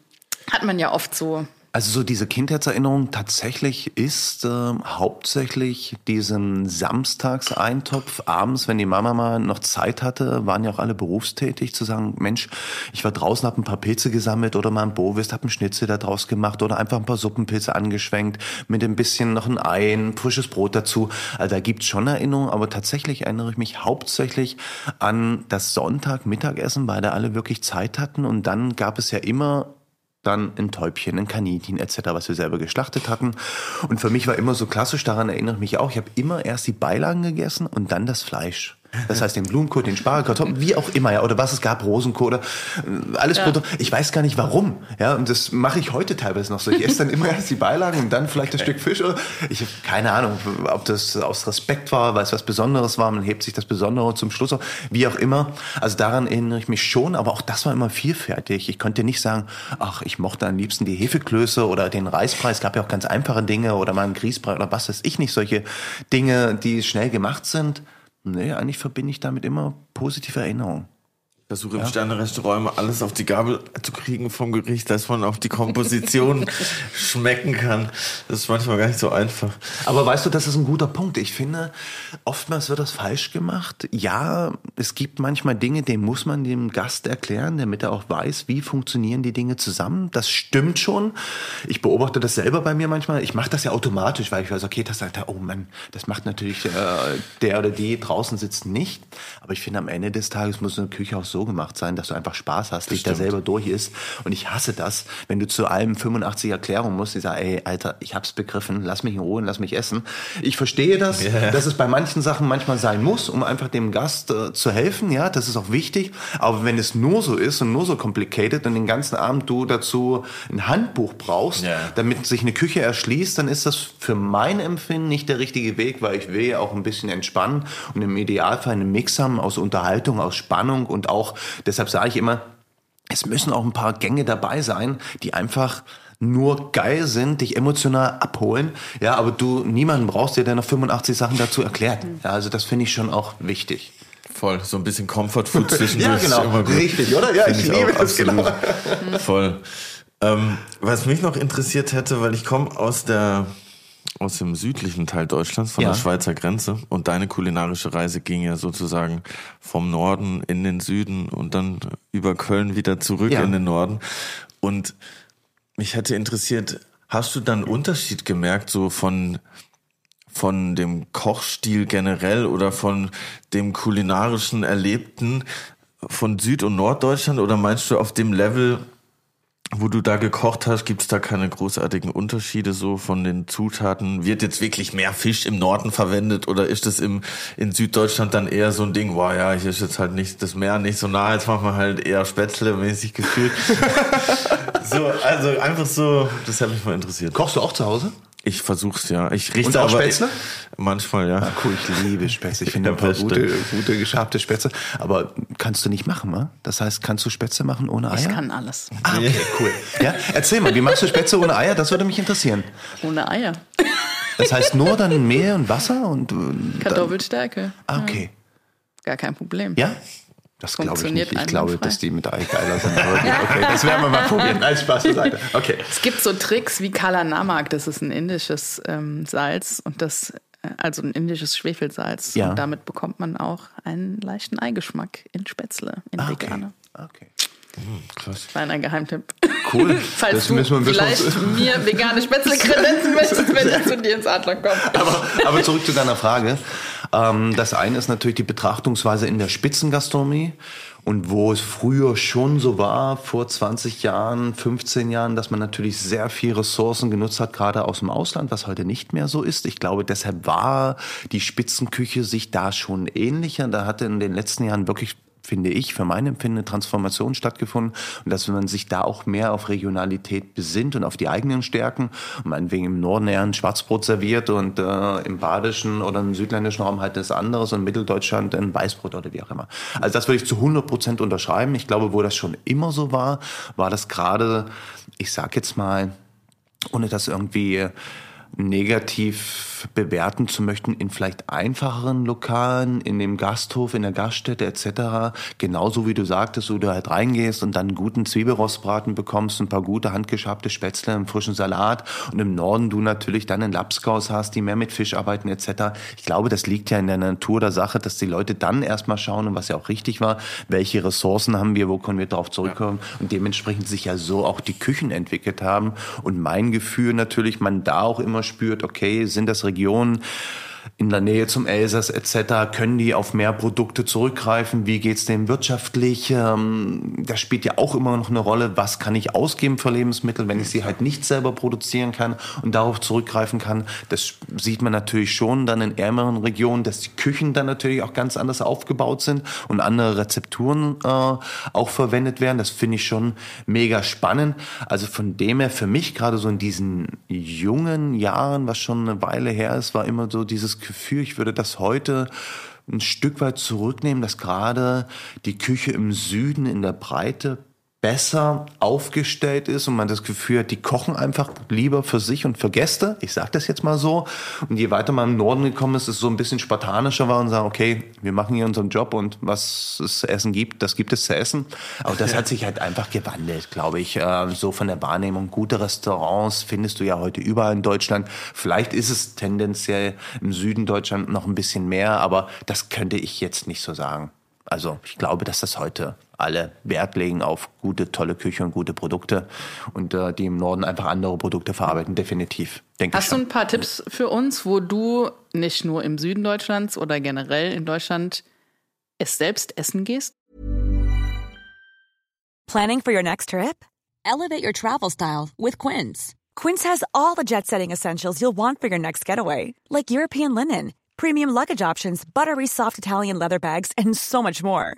hat man ja oft so Also so diese Kindheitserinnerung tatsächlich ist äh, hauptsächlich diesen Samstagseintopf abends, wenn die Mama mal noch Zeit hatte, waren ja auch alle berufstätig, zu sagen, Mensch, ich war draußen, hab ein paar Pilze gesammelt oder mal ein Bovis, hab einen Schnitzel da draus gemacht oder einfach ein paar Suppenpilze angeschwenkt mit ein bisschen noch ein Ei, ein frisches Brot dazu. Also da gibt's schon Erinnerungen, aber tatsächlich erinnere ich mich hauptsächlich an das Sonntag-Mittagessen, weil da alle wirklich Zeit hatten und dann gab es ja immer dann ein Täubchen, ein Kaninchen etc., was wir selber geschlachtet hatten. Und für mich war immer so klassisch, daran erinnere ich mich auch, ich habe immer erst die Beilagen gegessen und dann das Fleisch. Das heißt den Blumenkohl, den Spargel, Kartoffeln, wie auch immer, ja, oder was es gab, Rosenkohl, oder äh, alles Ja. Produkte. Ich weiß gar nicht warum, ja, und das mache ich heute teilweise noch so. Ich esse dann immer erst die Beilagen und dann vielleicht ein Stück Fisch. Oder ich habe keine Ahnung, ob das aus Respekt war, weil es was Besonderes war. Man hebt sich das Besondere zum Schluss auf, wie auch immer. Also daran erinnere ich mich schon, aber auch das war immer vielfältig. Ich konnte nicht sagen, ach, ich mochte am liebsten die Hefeklöße oder den Reisbrei. Es gab ja auch ganz einfache Dinge oder mal einen Grießbrei oder was weiß ich nicht. Solche Dinge, die schnell gemacht sind. Nee, eigentlich verbinde ich damit immer positive Erinnerungen. Ich versuche im Sterne-Restaurant immer alles auf die Gabel zu kriegen vom Gericht, dass man auch die Komposition schmecken kann. Das ist manchmal gar nicht so einfach. Aber weißt du, das ist ein guter Punkt. Ich finde, oftmals wird das falsch gemacht. Ja, es gibt manchmal Dinge, die muss man dem Gast erklären, damit er auch weiß, wie funktionieren die Dinge zusammen. Das stimmt schon. Ich beobachte das selber bei mir manchmal. Ich mache das ja automatisch, weil ich weiß, okay, das sagt er, oh Mann, das macht natürlich äh, der oder die draußen sitzt nicht. Aber ich finde, am Ende des Tages muss eine Küche auch so gemacht sein, dass du einfach Spaß hast, dich da stimmt. selber durch ist. Und ich hasse das, wenn du zu allem 85 Erklärungen musst, die sagen, ey, Alter, ich hab's begriffen, lass mich in Ruhe und lass mich essen. Ich verstehe das, dass es bei manchen Sachen manchmal sein muss, um einfach dem Gast äh, zu helfen, ja, das ist auch wichtig. Aber wenn es nur so ist und nur so complicated und den ganzen Abend du dazu ein Handbuch brauchst, Ja. damit sich eine Küche erschließt, dann ist das für mein Empfinden nicht der richtige Weg, weil ich will ja auch ein bisschen entspannen und im Idealfall einen Mix haben aus Unterhaltung, aus Spannung und auch, deshalb sage ich immer, es müssen auch ein paar Gänge dabei sein, die einfach nur geil sind, dich emotional abholen, ja, aber du niemanden brauchst, der dir noch 85 Sachen dazu erklärt. Ja, also das finde ich schon auch wichtig. Voll, so ein bisschen Comfort Food zwischendurch. Ja, genau. Richtig, oder? Ja, Find ich liebe auch das, genau. Voll. Ähm, was mich noch interessiert hätte, weil ich komme aus der aus dem südlichen Teil Deutschlands, von Ja. der Schweizer Grenze. Und deine kulinarische Reise ging ja sozusagen vom Norden in den Süden und dann über Köln wieder zurück Ja. in den Norden. Und mich hätte interessiert, hast du dann einen Unterschied gemerkt, so von von dem Kochstil generell oder von dem kulinarischen Erlebten von Süd- und Norddeutschland oder meinst du auf dem Level, wo du da gekocht hast, gibt's da keine großartigen Unterschiede so von den Zutaten? Wird jetzt wirklich mehr Fisch im Norden verwendet oder ist es im, in Süddeutschland dann eher so ein Ding, wow, ja, hier ist jetzt halt nicht das Meer nicht so nah, jetzt machen wir halt eher Spätzle-mäßig gefühlt. so, also einfach so, das hat mich mal interessiert. Kochst du auch zu Hause? Ich versuch's ja. Ich richte Und auch aber Spätzle? manchmal ja. Ah, cool, ich liebe Spätzle. Ich finde Ja, ein paar beste. gute, gute geschabte Spätzle. Aber kannst du nicht machen, wa? Das heißt, kannst du Spätzle machen ohne Eier? Ich kann alles. Ah, okay, cool. Ja, erzähl mal, wie machst du Spätzle ohne Eier? Das würde mich interessieren. Ohne Eier. Das heißt nur dann Mehl und Wasser und äh, Kartoffelstärke. ah, okay. Gar kein Problem. Ja? Das glaube ich Funktioniert nicht. Ich glaube, dass die mit Ei geiler sind. Okay, das werden wir mal probieren. Als Spaß beiseite. Okay. Es gibt so Tricks wie Kala Namak, das ist ein indisches ähm, Salz und das, äh, also ein indisches Schwefelsalz. Ja. Und damit bekommt man auch einen leichten Eigeschmack in Spätzle, in Ah, okay. Veganer. okay. Kleiner Geheimtipp. Cool. Falls Das du vielleicht mir vegane Spätzle kredenzen möchtest, wenn er zu dir ins Adler kommt. Aber, aber zurück zu deiner Frage. Ähm, das eine ist natürlich die Betrachtungsweise in der Spitzengastronomie. Und wo es früher schon so war, vor 20 Jahren, 15 Jahren, dass man natürlich sehr viel Ressourcen genutzt hat, gerade aus dem Ausland, was heute nicht mehr so ist. Ich glaube, deshalb war die Spitzenküche sich da schon ähnlicher. Da hatte in den letzten Jahren wirklich finde ich, für mein Empfinden eine Transformation stattgefunden und dass man sich da auch mehr auf Regionalität besinnt und auf die eigenen Stärken und meinetwegen im Norden eher ein Schwarzbrot serviert und äh, im badischen oder im südländischen Raum halt das anderes und Mitteldeutschland ein Weißbrot oder wie auch immer. Also das würde ich zu 100 Prozent unterschreiben. Ich glaube, wo das schon immer so war, war das gerade, ich sag jetzt mal, ohne das irgendwie negativ bewerten zu möchten in vielleicht einfacheren Lokalen, in dem Gasthof, in der Gaststätte etc. Genauso wie du sagtest, wo du halt reingehst und dann einen guten Zwiebelrostbraten bekommst, ein paar gute handgeschabte Spätzle, einen frischen Salat und im Norden du natürlich dann einen Lapskaus hast, die mehr mit Fisch arbeiten etc. Ich glaube, das liegt ja in der Natur der Sache, dass die Leute dann erstmal schauen und was ja auch richtig war, welche Ressourcen haben wir, wo können wir darauf zurückkommen ja. und dementsprechend sich ja so auch die Küchen entwickelt haben und mein Gefühl natürlich, man da auch immer spürt, okay, sind das Regionen, in der Nähe zum Elsass etc. können die auf mehr Produkte zurückgreifen? Wie geht's denen wirtschaftlich? Ähm, das spielt ja auch immer noch eine Rolle. Was kann ich ausgeben für Lebensmittel, wenn ich sie halt nicht selber produzieren kann und darauf zurückgreifen kann? Das sieht man natürlich schon dann in ärmeren Regionen, dass die Küchen dann natürlich auch ganz anders aufgebaut sind und andere Rezepturen äh, auch verwendet werden. Das finde ich schon mega spannend. Also von dem her für mich gerade so in diesen jungen Jahren, was schon eine Weile her ist, war immer so dieses Gefühl, ich würde das heute ein Stück weit zurücknehmen, dass gerade die Küche im Süden in der Breite besser aufgestellt ist und man das Gefühl hat, die kochen einfach lieber für sich und für Gäste. Ich sage das jetzt mal so. Und je weiter man im Norden gekommen ist, ist es so ein bisschen spartanischer war und sagen, okay, wir machen hier unseren Job und was es zu essen gibt, das gibt es zu essen. Aber das hat sich halt einfach gewandelt, glaube ich. Äh, so von der Wahrnehmung. Gute Restaurants findest du ja heute überall in Deutschland. Vielleicht ist es tendenziell im Süden Deutschland noch ein bisschen mehr, aber das könnte ich jetzt nicht so sagen. Also ich glaube, dass das heute alle Wert legen auf gute, tolle Küche und gute Produkte und äh, die im Norden einfach andere Produkte verarbeiten, definitiv. Denke Hast du ein paar Tipps für uns, wo du nicht nur im Süden Deutschlands oder generell in Deutschland es selbst essen gehst? Planning for your next trip? Elevate your travel style with Quince. Quince has all the jet-setting essentials you'll want for your next getaway, like European linen, premium luggage options, buttery soft Italian leather bags, and so much more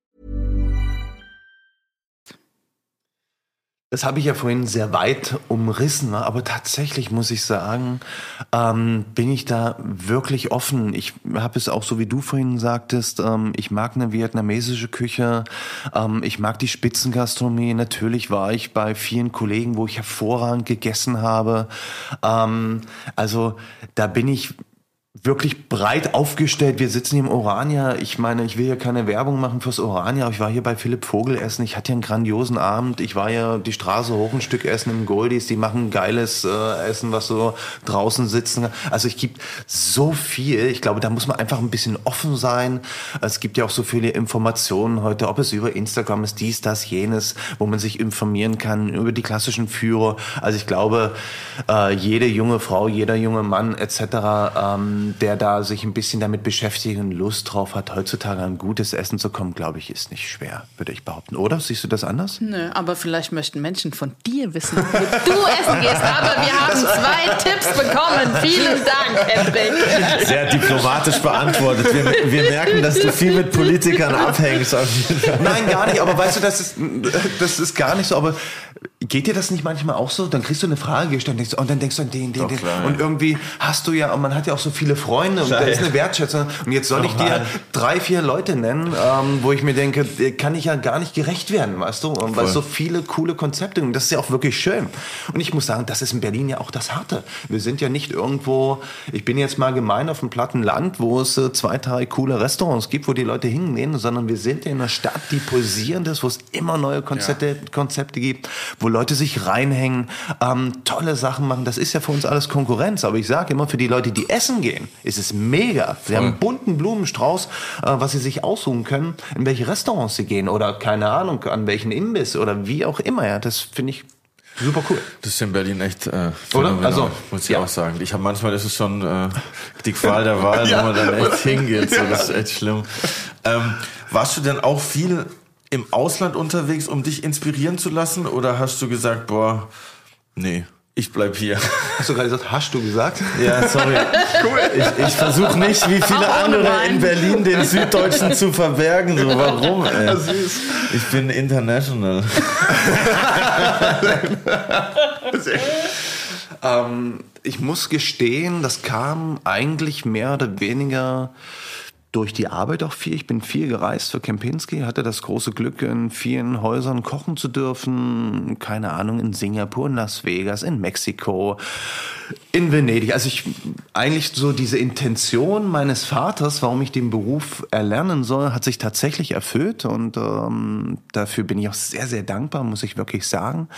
Das habe ich ja vorhin sehr weit umrissen, aber tatsächlich muss ich sagen, ähm, bin ich da wirklich offen. Ich habe es auch so wie du vorhin sagtest, ähm, ich mag eine vietnamesische Küche, ähm, ich mag die Spitzengastronomie. Natürlich war ich bei vielen Kollegen, wo ich hervorragend gegessen habe. Ähm, also da bin ich wirklich breit aufgestellt. Wir sitzen hier im Orania. Ich meine, ich will hier keine Werbung machen fürs Orania, ich war hier bei Philipp Vogel essen. Ich hatte hier einen grandiosen Abend. Ich war ja die Straße hoch ein Stück essen im Goldies. Die machen geiles äh, Essen, was so draußen sitzen. Also es gibt so viel. Ich glaube, da muss man einfach ein bisschen offen sein. Es gibt ja auch so viele Informationen heute, ob es über Instagram ist, dies, das, jenes, wo man sich informieren kann über die klassischen Führer. Also ich glaube, äh, jede junge Frau, jeder junge Mann etc. Ähm, der da sich ein bisschen damit beschäftigt und Lust drauf hat, heutzutage an gutes Essen zu kommen, glaube ich, ist nicht schwer, würde ich behaupten. Oder? Siehst du das anders? Nö, aber vielleicht möchten Menschen von dir wissen, wo du essen gehst. Aber wir haben zwei Tipps bekommen. Vielen Dank, Hendrik. Sehr diplomatisch beantwortet. Wir, wir merken, dass du viel mit Politikern abhängst. Nein, gar nicht. Aber weißt du, das ist, das ist gar nicht so. Aber Geht dir das nicht manchmal auch so? Dann kriegst du eine Frage gestellt und, und dann denkst du an den, den, den. Und irgendwie hast du ja, und man hat ja auch so viele Freunde und da ist eine Wertschätzung. Und jetzt soll ich dir drei, vier Leute nennen, ähm, wo ich mir denke, kann ich ja gar nicht gerecht werden, weißt du? Und weil so viele coole Konzepte und das ist ja auch wirklich schön. Und ich muss sagen, das ist in Berlin ja auch das Harte. Wir sind ja nicht irgendwo, ich bin jetzt mal gemein auf dem platten Land, wo es äh, zwei, drei coole Restaurants gibt, wo die Leute hingehen, sondern wir sind in einer Stadt, die pulsierend ist, wo es immer neue Konzepte, ja. Konzepte gibt, wo Leute sich reinhängen, ähm, tolle Sachen machen. Das ist ja für uns alles Konkurrenz. Aber ich sage immer, für die Leute, die essen gehen, ist es mega. Sie haben einen bunten Blumenstrauß, äh, was sie sich aussuchen können, in welche Restaurants sie gehen oder keine Ahnung, an welchen Imbiss oder wie auch immer. Ja, das finde ich Super cool. Das ist in Berlin echt äh, oder? Also muss ich ja. auch sagen. Ich habe manchmal das ist schon äh, die Qual der Wahl, ja. wo man dann echt hingeht. So, das ist echt schlimm. Ähm, warst du denn auch viel im Ausland unterwegs, um dich inspirieren zu lassen? Oder hast du gesagt, boah, nee, Ich bleib hier. Hast du gerade gesagt, hast du gesagt? Ja, sorry. Cool. Ich, ich versuche nicht, wie viele Auch andere in Berlin, den Süddeutschen zu verbergen. So, warum? Ey? Ich bin international. Ähm, ich muss gestehen, das kam eigentlich mehr oder weniger durch die Arbeit auch viel. Ich bin viel gereist für Kempinski, hatte das große Glück, in vielen Häusern kochen zu dürfen. Keine Ahnung, in Singapur, in Las Vegas, in Mexiko, in Venedig. Also ich eigentlich so diese Intention meines Vaters, warum ich den Beruf erlernen soll, hat sich tatsächlich erfüllt und ähm, dafür bin ich auch sehr, sehr dankbar, muss ich wirklich sagen,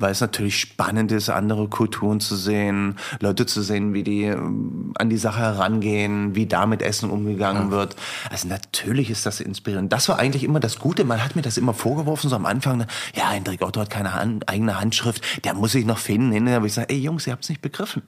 weil es natürlich spannend ist, andere Kulturen zu sehen, Leute zu sehen, wie die ähm, an die Sache herangehen, wie da mit Essen umgegangen wird. Also natürlich ist das inspirierend. Das war eigentlich immer das Gute. Man hat mir das immer vorgeworfen, so am Anfang, ja, Hendrik Otto hat keine Hand, eigene Handschrift, der muss sich noch finden. Hinterher habe ich gesagt, ey Jungs, ihr habt's nicht begriffen.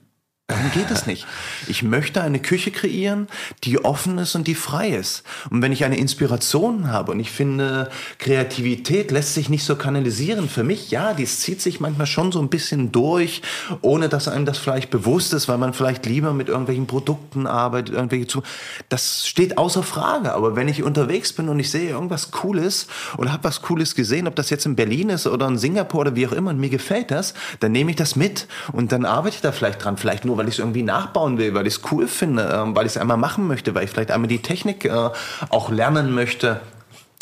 Darum geht es nicht. Ich möchte eine Küche kreieren, die offen ist und die frei ist. Und wenn ich eine Inspiration habe und ich finde, Kreativität lässt sich nicht so kanalisieren für mich, ja, dies zieht sich manchmal schon so ein bisschen durch, ohne dass einem das vielleicht bewusst ist, weil man vielleicht lieber mit irgendwelchen Produkten arbeitet, irgendwelche zu. Das steht außer Frage. Aber wenn ich unterwegs bin und ich sehe irgendwas Cooles oder habe was Cooles gesehen, ob das jetzt in Berlin ist oder in Singapur oder wie auch immer, und mir gefällt das, dann nehme ich das mit und dann arbeite ich da vielleicht dran. Vielleicht nur, weil ich es irgendwie nachbauen will, weil ich es cool finde, ähm, weil ich es einmal machen möchte, weil ich vielleicht einmal die Technik äh, auch lernen möchte.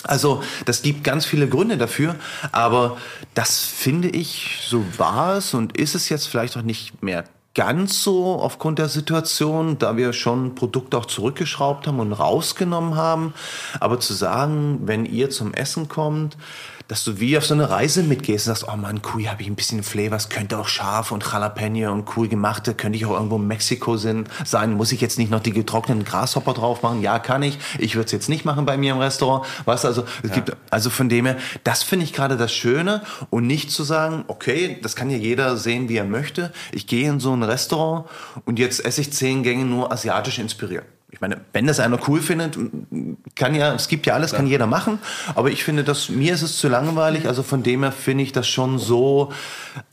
Also das gibt ganz viele Gründe dafür, aber das finde ich, so war es und ist es jetzt vielleicht auch nicht mehr ganz so aufgrund der Situation, da wir schon Produkte auch zurückgeschraubt haben und rausgenommen haben. Aber zu sagen, wenn ihr zum Essen kommt, dass du wie auf so eine Reise mitgehst und sagst, oh Mann, cool, habe ich ein bisschen Flavors, könnte auch scharf und Jalapeno und cool gemachte, könnte ich auch irgendwo in Mexiko sein, muss ich jetzt nicht noch die getrockneten Grashopper drauf machen? Ja, kann ich. Ich würde es jetzt nicht machen bei mir im Restaurant. Weißt du, also, es gibt, also von dem her, das finde ich gerade das Schöne und nicht zu sagen, okay, das kann ja jeder sehen, wie er möchte. Ich gehe in so ein Restaurant und jetzt esse ich zehn Gänge nur asiatisch inspiriert. Ich meine, wenn das einer cool findet, kann ja, es gibt ja alles, kann jeder machen. Aber ich finde, dass mir ist es zu langweilig. Also von dem her finde ich das schon so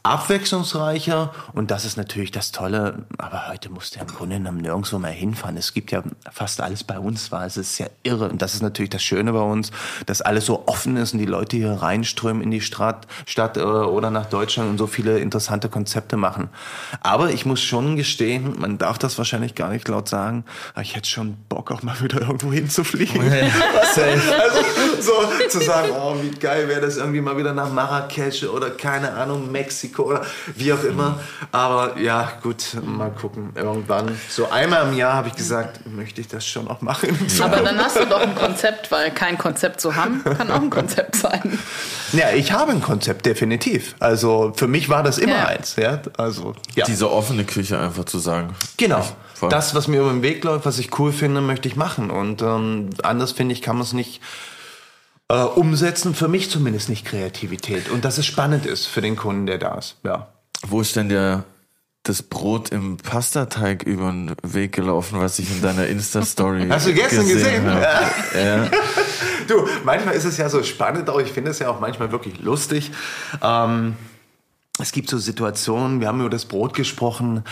abwechslungsreicher. Und das ist natürlich das Tolle. Aber heute musst du ja im Grunde genommen nirgendwo mehr hinfahren. Es gibt ja fast alles bei uns, war es ist ja irre. Und das ist natürlich das Schöne bei uns, dass alles so offen ist und die Leute hier reinströmen in die Stadt, Stadt äh, oder nach Deutschland und so viele interessante Konzepte machen. Aber ich muss schon gestehen, man darf das wahrscheinlich gar nicht laut sagen, ich hätte schon Bock auch mal wieder irgendwo hinzufliegen. Was denn? Also so zu sagen, oh, wie geil wäre das irgendwie mal wieder nach Marrakesch oder keine Ahnung, Mexiko oder wie auch immer. Aber ja, gut, mal gucken. Irgendwann, so einmal im Jahr habe ich gesagt, möchte ich das schon auch machen. Aber dann hast du doch ein Konzept, weil kein Konzept zu haben, kann auch ein Konzept sein. Ja, ich habe ein Konzept, definitiv. Also für mich war das immer Ja. eins. Ja? Also, ja. Diese offene Küche einfach zu sagen. Genau. Voll. Das, was mir über den Weg läuft, was ich cool finde, möchte ich machen. Und ähm, anders finde ich, kann man es nicht äh, umsetzen. Für mich zumindest nicht Kreativität. Und dass es spannend ist für den Kunden, der da ist. Ja. Wo ist denn der das Brot im Pastateig über den Weg gelaufen, was ich in deiner Insta-Story Hast du gestern gesehen? habe? Ja. Du, manchmal ist es ja so spannend, auch ich finde es ja auch manchmal wirklich lustig. Ähm, es gibt so Situationen, wir haben über das Brot gesprochen,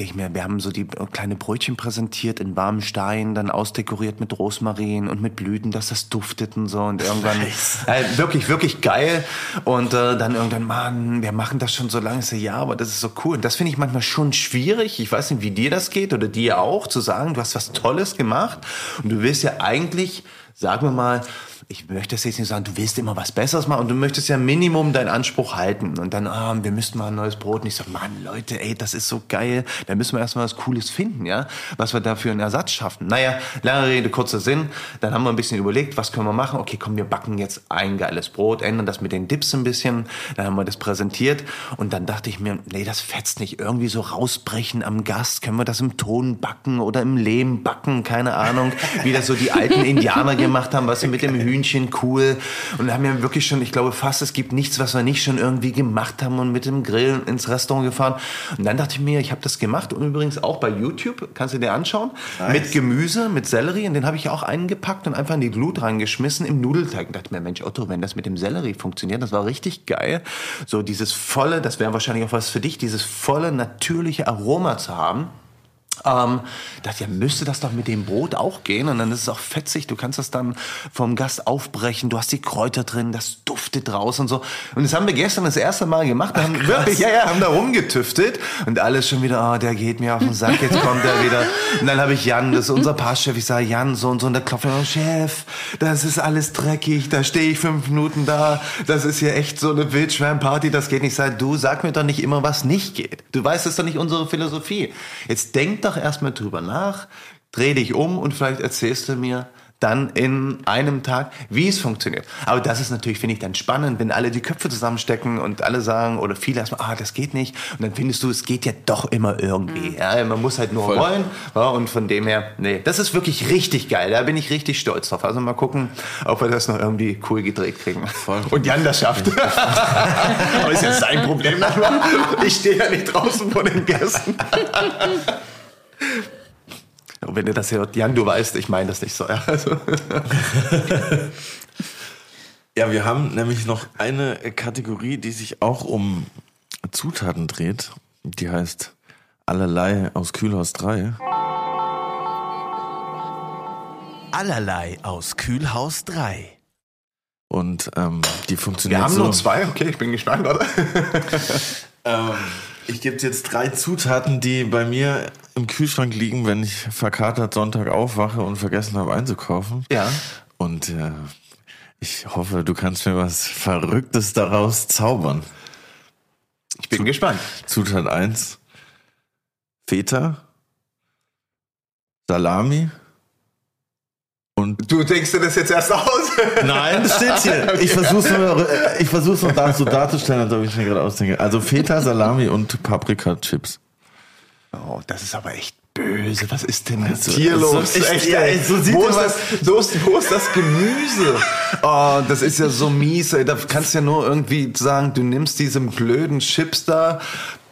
denke ich mir, wir haben so die kleine Brötchen präsentiert in warmem Stein, dann ausdekoriert mit Rosmarin und mit Blüten, dass das duftet und so und irgendwann äh, wirklich, wirklich geil. Und äh, dann irgendwann, Mann, wir machen das schon so lange, so, ja, aber das ist so cool. Und das finde ich manchmal schon schwierig, ich weiß nicht, wie dir das geht oder dir auch, zu sagen, du hast was Tolles gemacht. Und du willst ja eigentlich, sagen wir mal, ich möchte das jetzt nicht sagen, du willst immer was Besseres machen und du möchtest ja Minimum deinen Anspruch halten. Und dann, ah, wir müssten mal ein neues Brot. Und ich so, Mann, Leute, ey, das ist so geil. Da müssen wir erstmal was Cooles finden, ja, was wir da für einen Ersatz schaffen. Naja, lange Rede, kurzer Sinn. Dann haben wir ein bisschen überlegt, was können wir machen? Okay, komm, wir backen jetzt ein geiles Brot, ändern das mit den Dips ein bisschen. Dann haben wir das präsentiert. Und dann dachte ich mir, nee, das fetzt nicht. Irgendwie so rausbrechen am Gast. Können wir das im Ton backen oder im Lehm backen? Keine Ahnung, wie das so die alten Indianer gemacht haben, was sie mit dem Hühnchen Hühnchen, cool. Und haben ja wirklich schon, ich glaube fast, es gibt nichts, was wir nicht schon irgendwie gemacht haben und mit dem Grill ins Restaurant gefahren. Und dann dachte ich mir, ich habe das gemacht und übrigens auch bei YouTube, kannst du dir anschauen, Nice. mit Gemüse, mit Sellerie. Und den habe ich auch eingepackt und einfach in die Glut reingeschmissen im Nudelteig. Und dachte mir, Mensch, Otto, wenn das mit dem Sellerie funktioniert, das war richtig geil. So dieses volle, das wäre wahrscheinlich auch was für dich, dieses volle, natürliche Aroma zu haben. Ähm, dachte ja, müsste das doch mit dem Brot auch gehen und dann ist es auch fetzig. Du kannst das dann vom Gast aufbrechen. Du hast die Kräuter drin, das duftet raus und so. Und das haben wir gestern das erste Mal gemacht. Wir haben wirklich, ja, ja, haben da rumgetüftet und alles schon wieder, oh, der geht mir auf den Sack, jetzt kommt er wieder. Und dann habe ich Jan, das ist unser Passchef. Ich sage, Jan, so und so, und der klopft mir, oh, Chef, das ist alles dreckig, da stehe ich fünf Minuten da, das ist hier echt so eine Wildschwärmparty, das geht nicht. Ich sag, du sag mir doch nicht immer, was nicht geht. Du weißt, das ist doch nicht unsere Philosophie. Jetzt denk doch erstmal drüber nach, dreh dich um und vielleicht erzählst du mir dann in einem Tag, wie es funktioniert. Aber das ist natürlich, finde ich, dann spannend, wenn alle die Köpfe zusammenstecken und alle sagen, oder viele erstmal, ah, das geht nicht. Und dann findest du, es geht ja doch immer irgendwie. Ja, man muss halt nur Voll. wollen. Ja, und von dem her, nee, das ist wirklich richtig geil. Da bin ich richtig stolz drauf. Also mal gucken, ob wir das noch irgendwie cool gedreht kriegen. Voll. Und Jan das schafft. Aber ist jetzt sein Problem. Ich stehe ja nicht draußen vor den Gästen. Und wenn ihr das hört, Jan, du weißt, ich meine das nicht so. Ja, also. Ja, wir haben nämlich noch eine Kategorie, die sich auch um Zutaten dreht. Die heißt Allerlei aus Kühlhaus 3. Allerlei aus Kühlhaus 3. Und ähm, die funktioniert Wir haben so. nur zwei, okay, ich bin gespannt, oder? Ähm, ich gebe jetzt drei Zutaten, die bei mir im Kühlschrank liegen, wenn ich verkatert Sonntag aufwache und vergessen habe einzukaufen. Ja. Und äh, ich hoffe, du kannst mir was Verrücktes daraus zaubern. Ich bin gespannt. Zutat 1. Feta. Salami. Und Du denkst dir das jetzt erst aus? Nein, das steht hier. Ich versuche nur, ich versuch's noch da so darzustellen, als ob ich mir gerade ausdenke. Also Feta, Salami und Paprika-Chips. Oh, das ist aber echt böse. Was ist denn Also, hier so los? echt, echt, ja, ey. so sieht wo, ist das, wo, ist, wo ist das Gemüse? Oh, das ist ja so mies. Ey. Da kannst du ja nur irgendwie sagen, du nimmst diese blöden Chips da,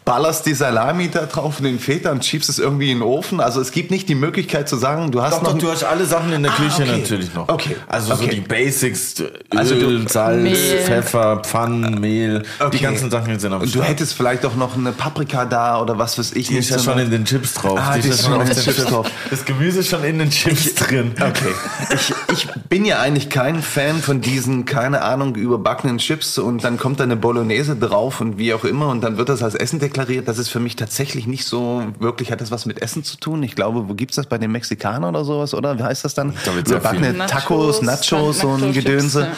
ballerst die Salami da drauf und den Feta und schiebst es irgendwie in den Ofen. Also es gibt nicht die Möglichkeit zu sagen, du hast Doch, noch... doch, du hast alle Sachen in der Ah, Küche okay. natürlich noch. Okay. Also so Okay. die Basics, Öl, Also du- Salz, Mehl. Pfeffer, Pfannen, Mehl, die Okay. ganzen Sachen sind am und du hättest vielleicht auch noch eine Paprika da oder was weiß ich die ist ja schon in den Chips drauf. Ah, die ist schon auf in den Chips drauf. Das Gemüse ist schon in den Chips drin. Okay. Ich, ich bin ja eigentlich kein Fan von diesen, keine Ahnung, überbackenen Chips und dann kommt da eine Bolognese drauf und wie auch immer und dann wird das als Essen deklariert. Das ist für mich tatsächlich nicht so wirklich, hat das was mit Essen zu tun? Ich glaube, wo gibt's das bei den Mexikanern oder sowas, oder? Wie heißt das dann? Da wird sehr Überbackene viel. Tacos, Nachos, Nachos, so ein Gedönse.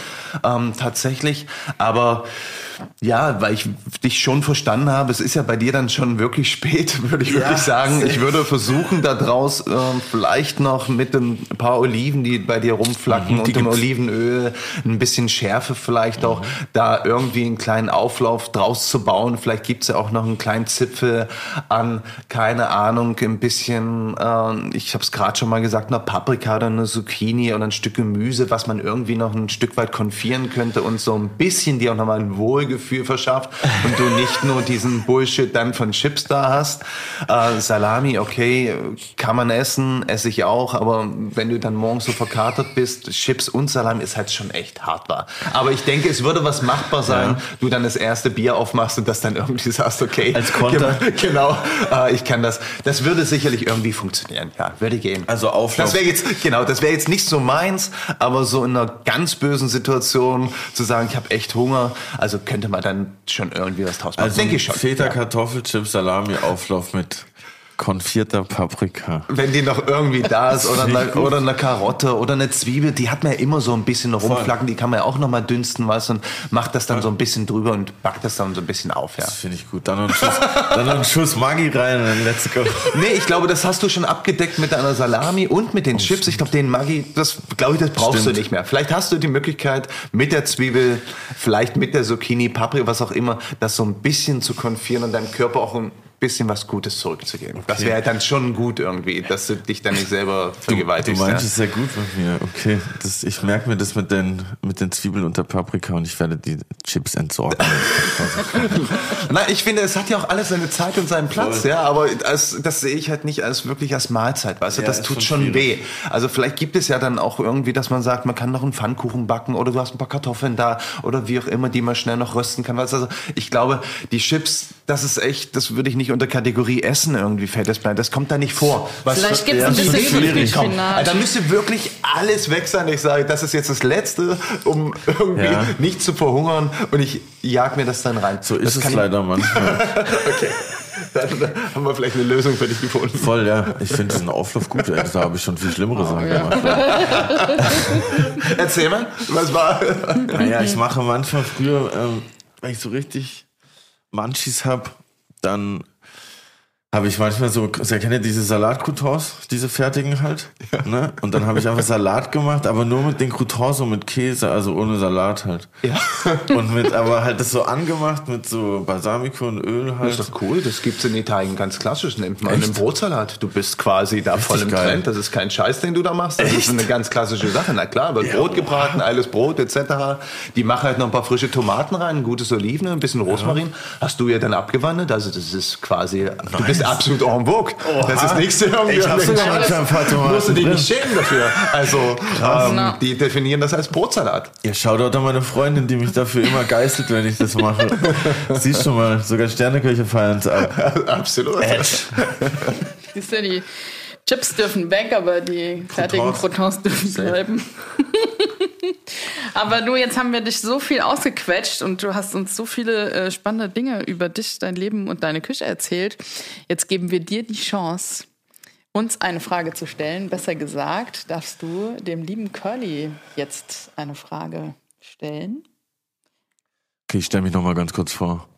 Ähm, tatsächlich. Aber ja, weil ich dich schon verstanden habe, es ist ja bei dir dann schon wirklich spät, würde ich Ja, wirklich sagen. Ich würde versuchen, da draus ähm, vielleicht noch mit ein paar Oliven, die bei dir rumflacken Mhm, und dem. Olivenöl, ein bisschen Schärfe vielleicht auch, da irgendwie einen kleinen Auflauf draus zu bauen. Vielleicht gibt's ja auch noch einen kleinen Zipfel an, keine Ahnung, ein bisschen, ähm, ich habe es gerade schon mal gesagt, eine Paprika oder eine Zucchini oder ein Stück Gemüse, was man irgendwie noch ein Stück weit konfieren könnte und so ein bisschen dir auch nochmal ein Wohlgefühl verschafft und du nicht nur diesen Bullshit dann von Chips da hast. Äh, Salami, okay, kann man essen, esse ich auch, aber wenn du dann morgens so verkatert bist, Chips und Salami ist halt schon echt hart war. Aber ich denke, es würde was machbar sein, du dann das erste Bier aufmachst und das dann irgendwie sagst, okay. Als Konter. Genau, äh, ich kann das. Das würde sicherlich irgendwie funktionieren, ja, würde gehen. Also Auflauf. Das wäre jetzt, genau, das wäre jetzt nicht so meins, aber so in einer ganz bösen Situation zu sagen, ich habe echt Hunger, also könnte man dann schon irgendwie was draus machen. Also denke ich schon. Feta, ja. Kartoffelchips, Salami, Auflauf mit konfierter Paprika. Wenn die noch irgendwie da ist oder eine, oder eine Karotte oder eine Zwiebel, die hat man ja immer so ein bisschen rumflacken, die kann man ja auch noch mal dünsten, du, und macht das dann so ein bisschen drüber und backt das dann so ein bisschen auf, ja. Das finde ich gut. Dann noch ein Schuss, dann noch ein Schuss Maggi rein und dann let's go. Nee, ich glaube, das hast du schon abgedeckt mit deiner Salami und mit den Chips. Ich glaube, den Maggi, das glaube ich, das brauchst Stimmt. du nicht mehr. Vielleicht hast du die Möglichkeit, mit der Zwiebel, vielleicht mit der Zucchini, Paprika, was auch immer, das so ein bisschen zu konfieren und deinem Körper auch ein bisschen was Gutes zurückzugeben. Das wäre dann schon gut irgendwie, dass du dich dann nicht selber Du vergewaltigst. meinst ja. es sehr gut mit mir. Okay, das, ich merke mir das mit den, mit den Zwiebeln und der Paprika und ich werde die Chips entsorgen. Nein, ich finde, es hat ja auch alles seine Zeit und seinen Platz, Voll. ja, aber das, das sehe ich halt nicht als wirklich als Mahlzeit, weißt du, Ja, das tut schon schon weh. Also vielleicht gibt es ja dann auch irgendwie, dass man sagt, man kann noch einen Pfannkuchen backen oder du hast ein paar Kartoffeln da oder wie auch immer, die man schnell noch rösten kann. Weißt du, Also ich glaube, die Chips, das ist echt, das würde ich nicht unter Kategorie Essen irgendwie fett bleiben. Das kommt da nicht vor. Was Vielleicht für- gibt's ein bisschen schwierig. kommt. Also Da müsste wirklich alles weg sein. Ich sage, das ist jetzt das Letzte, um irgendwie Ja. nicht zu verhungern und ich jag mir das dann rein. So das ist es leider manchmal. Okay. Dann haben wir vielleicht eine Lösung für dich gefunden. Voll, ja. Ich finde diesen Auflauf gut. Ey. Da habe ich schon viel schlimmere Sachen gemacht. Erzähl mal, was war? Naja, ich mache manchmal früher, ähm, wenn ich so richtig Munchies hab, dann habe ich manchmal so, ihr kennt ja diese Salatcroutons, diese fertigen halt, ne? Und dann habe ich einfach Salat gemacht, aber nur mit den Croutons und mit Käse, also ohne Salat halt. Ja. Und mit, aber halt das so angemacht mit so Balsamico und Öl Das halt. ist doch cool, das gibt's in Italien ganz klassisch. Nimmt man Echt? einen Brotsalat. Du bist quasi da voll im geil. Trend. Das ist kein Scheiß, den du da machst. Das ist eine ganz klassische Sache. Na klar, wird Ja, Brot gebraten, alles Brot etc. Die machen halt noch ein paar frische Tomaten rein, ein gutes Oliven, ein bisschen Rosmarin. Hast du ja dann abgewandelt. Also das ist quasi, du bist absolut en vogue. Das ist nichts irgendwie. Ich hab sogar Musst du dich nicht schämen dafür. Also ähm, die definieren das als Brotsalat. Ja, Shoutout an meine Freundin, die mich dafür immer geißelt, wenn ich das mache. Siehst schon mal, sogar Sterneköche feiern es ab. Absolut. Siehst du, die Chips dürfen weg, aber die fertigen Croutons dürfen bleiben. aber du, jetzt haben wir dich so viel ausgequetscht und du hast uns so viele äh, spannende Dinge über dich, dein Leben und deine Küche erzählt. Jetzt geben wir dir die Chance, uns eine Frage zu stellen. Besser gesagt, darfst du dem lieben Curly jetzt eine Frage stellen. Okay, ich stelle mich noch mal ganz kurz vor.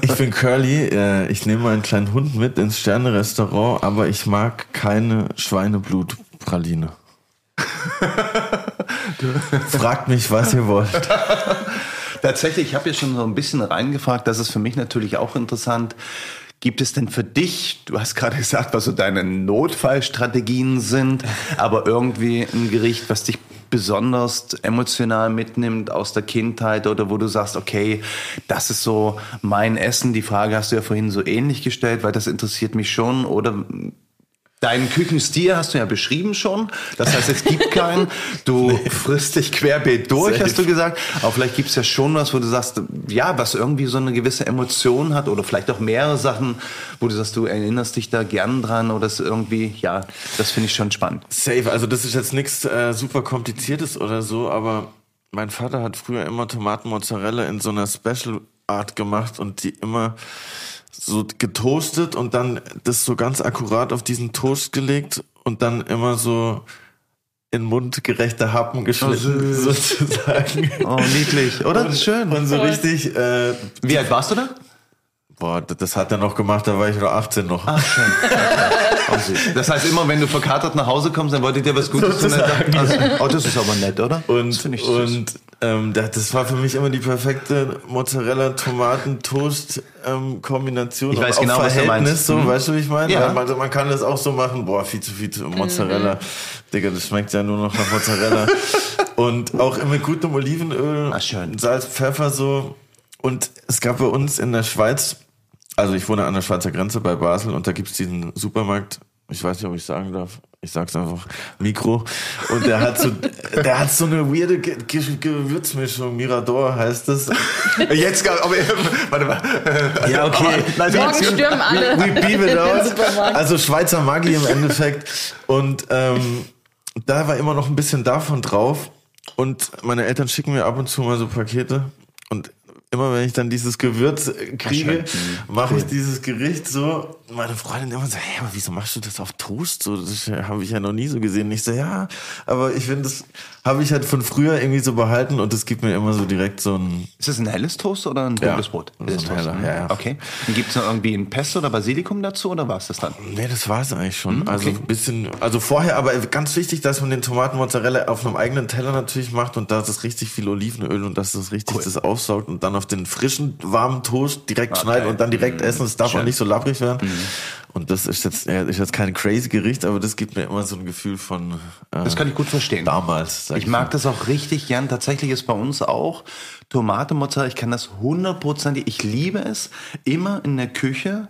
Ich bin Curly, äh, ich nehme meinen kleinen Hund mit ins Sterne-Restaurant, aber ich mag keine Schweineblutpraline. Fragt mich, was ihr wollt. Tatsächlich, ich habe hier schon so ein bisschen reingefragt, das ist für mich natürlich auch interessant. Gibt es denn für dich, du hast gerade gesagt, was so deine Notfallstrategien sind, aber irgendwie ein Gericht, was dich besonders emotional mitnimmt aus der Kindheit oder wo du sagst, okay, das ist so mein Essen. Die Frage hast du ja vorhin so ähnlich gestellt, weil das interessiert mich schon. Oder Deinen Küchenstil hast du ja beschrieben schon. Das heißt, es gibt keinen. Du frisst dich querbeet durch, Safe. hast du gesagt. Aber vielleicht gibt es ja schon was, wo du sagst, ja, was irgendwie so eine gewisse Emotion hat oder vielleicht auch mehrere Sachen, wo du sagst, du erinnerst dich da gern dran oder es irgendwie, ja, das finde ich schon spannend. Safe, also das ist jetzt nichts äh, super kompliziertes oder so, aber mein Vater hat früher immer Tomatenmozzarella in so einer Special Art gemacht und die immer so getoastet und dann das so ganz akkurat auf diesen Toast gelegt und dann immer so in mundgerechte Happen geschnitten sozusagen. Oh, niedlich, oder? Und, Schön. Und so richtig, äh, Wie alt warst du da? boah, das- hat er noch gemacht, da war ich nur 18 noch. Oh, süß. Das heißt, immer wenn du verkatert nach Hause kommst, dann wolltet ihr was Gutes tun. Also, oh, das ist aber nett, oder? Und, das finde ich süß. und ähm, das, war für mich immer die perfekte Mozzarella-Tomaten-Toast-Kombination. Ich weiß genau, was du meinst. so, Mhm. weißt du, wie ich meine? Ja. Weil Man, man kann das auch so machen, boah, viel zu viel Mozzarella. Digga, das schmeckt ja nur noch nach Mozzarella. und auch immer gutem Olivenöl, Ah, schön. Salz, Pfeffer so. Und es gab bei uns in der Schweiz, also ich wohne an der Schweizer Grenze bei Basel und da gibt's diesen Supermarkt, ich weiß nicht, ob ich sagen darf, ich sag's einfach, Mikro. Und der hat so, der hat so eine weirde Ge Ge Gewürzmischung, Mirador heißt es. Jetzt, aber, warte mal. Ja, okay. Nein, Morgen stürmen alle We. Also Schweizer Magie im Endeffekt. Und ähm, da war immer noch ein bisschen davon drauf. Und meine Eltern schicken mir ab und zu mal so Pakete. Und immer wenn ich dann dieses Gewürz kriege, mache ich dieses Gericht so meine Freundin immer so, hey, aber wieso machst du das auf Toast? So, das habe ich ja noch nie so gesehen. Ich so, ja, aber ich finde, das habe ich halt von früher irgendwie so behalten und das gibt mir immer so direkt so ein. Ist das ein helles Toast oder ein dunkles Ja, Brot? das Helles ist ein Toast, heller, ja, ja. Okay. Und gibt es noch irgendwie ein Pesto oder Basilikum dazu oder war es das dann? Nee, das war es eigentlich schon. Hm, Also okay. ein bisschen, also vorher, aber ganz wichtig, dass man den Tomatenmozzarella auf einem eigenen Teller natürlich macht und da ist richtig viel Olivenöl und dass das richtig das aufsaugt und dann auf den frischen, warmen Toast direkt schneiden und dann direkt essen. Es darf auch Schön. nicht so labbrig werden. Und das ist jetzt, ist jetzt kein crazy Gericht, aber das gibt mir immer so ein Gefühl von äh, Das kann ich gut verstehen. damals. Sag Ich mag das auch richtig gern. Tatsächlich ist bei uns auch Tomate Mozzarella. Ich kann das hundertprozentig. Ich liebe es, immer in der Küche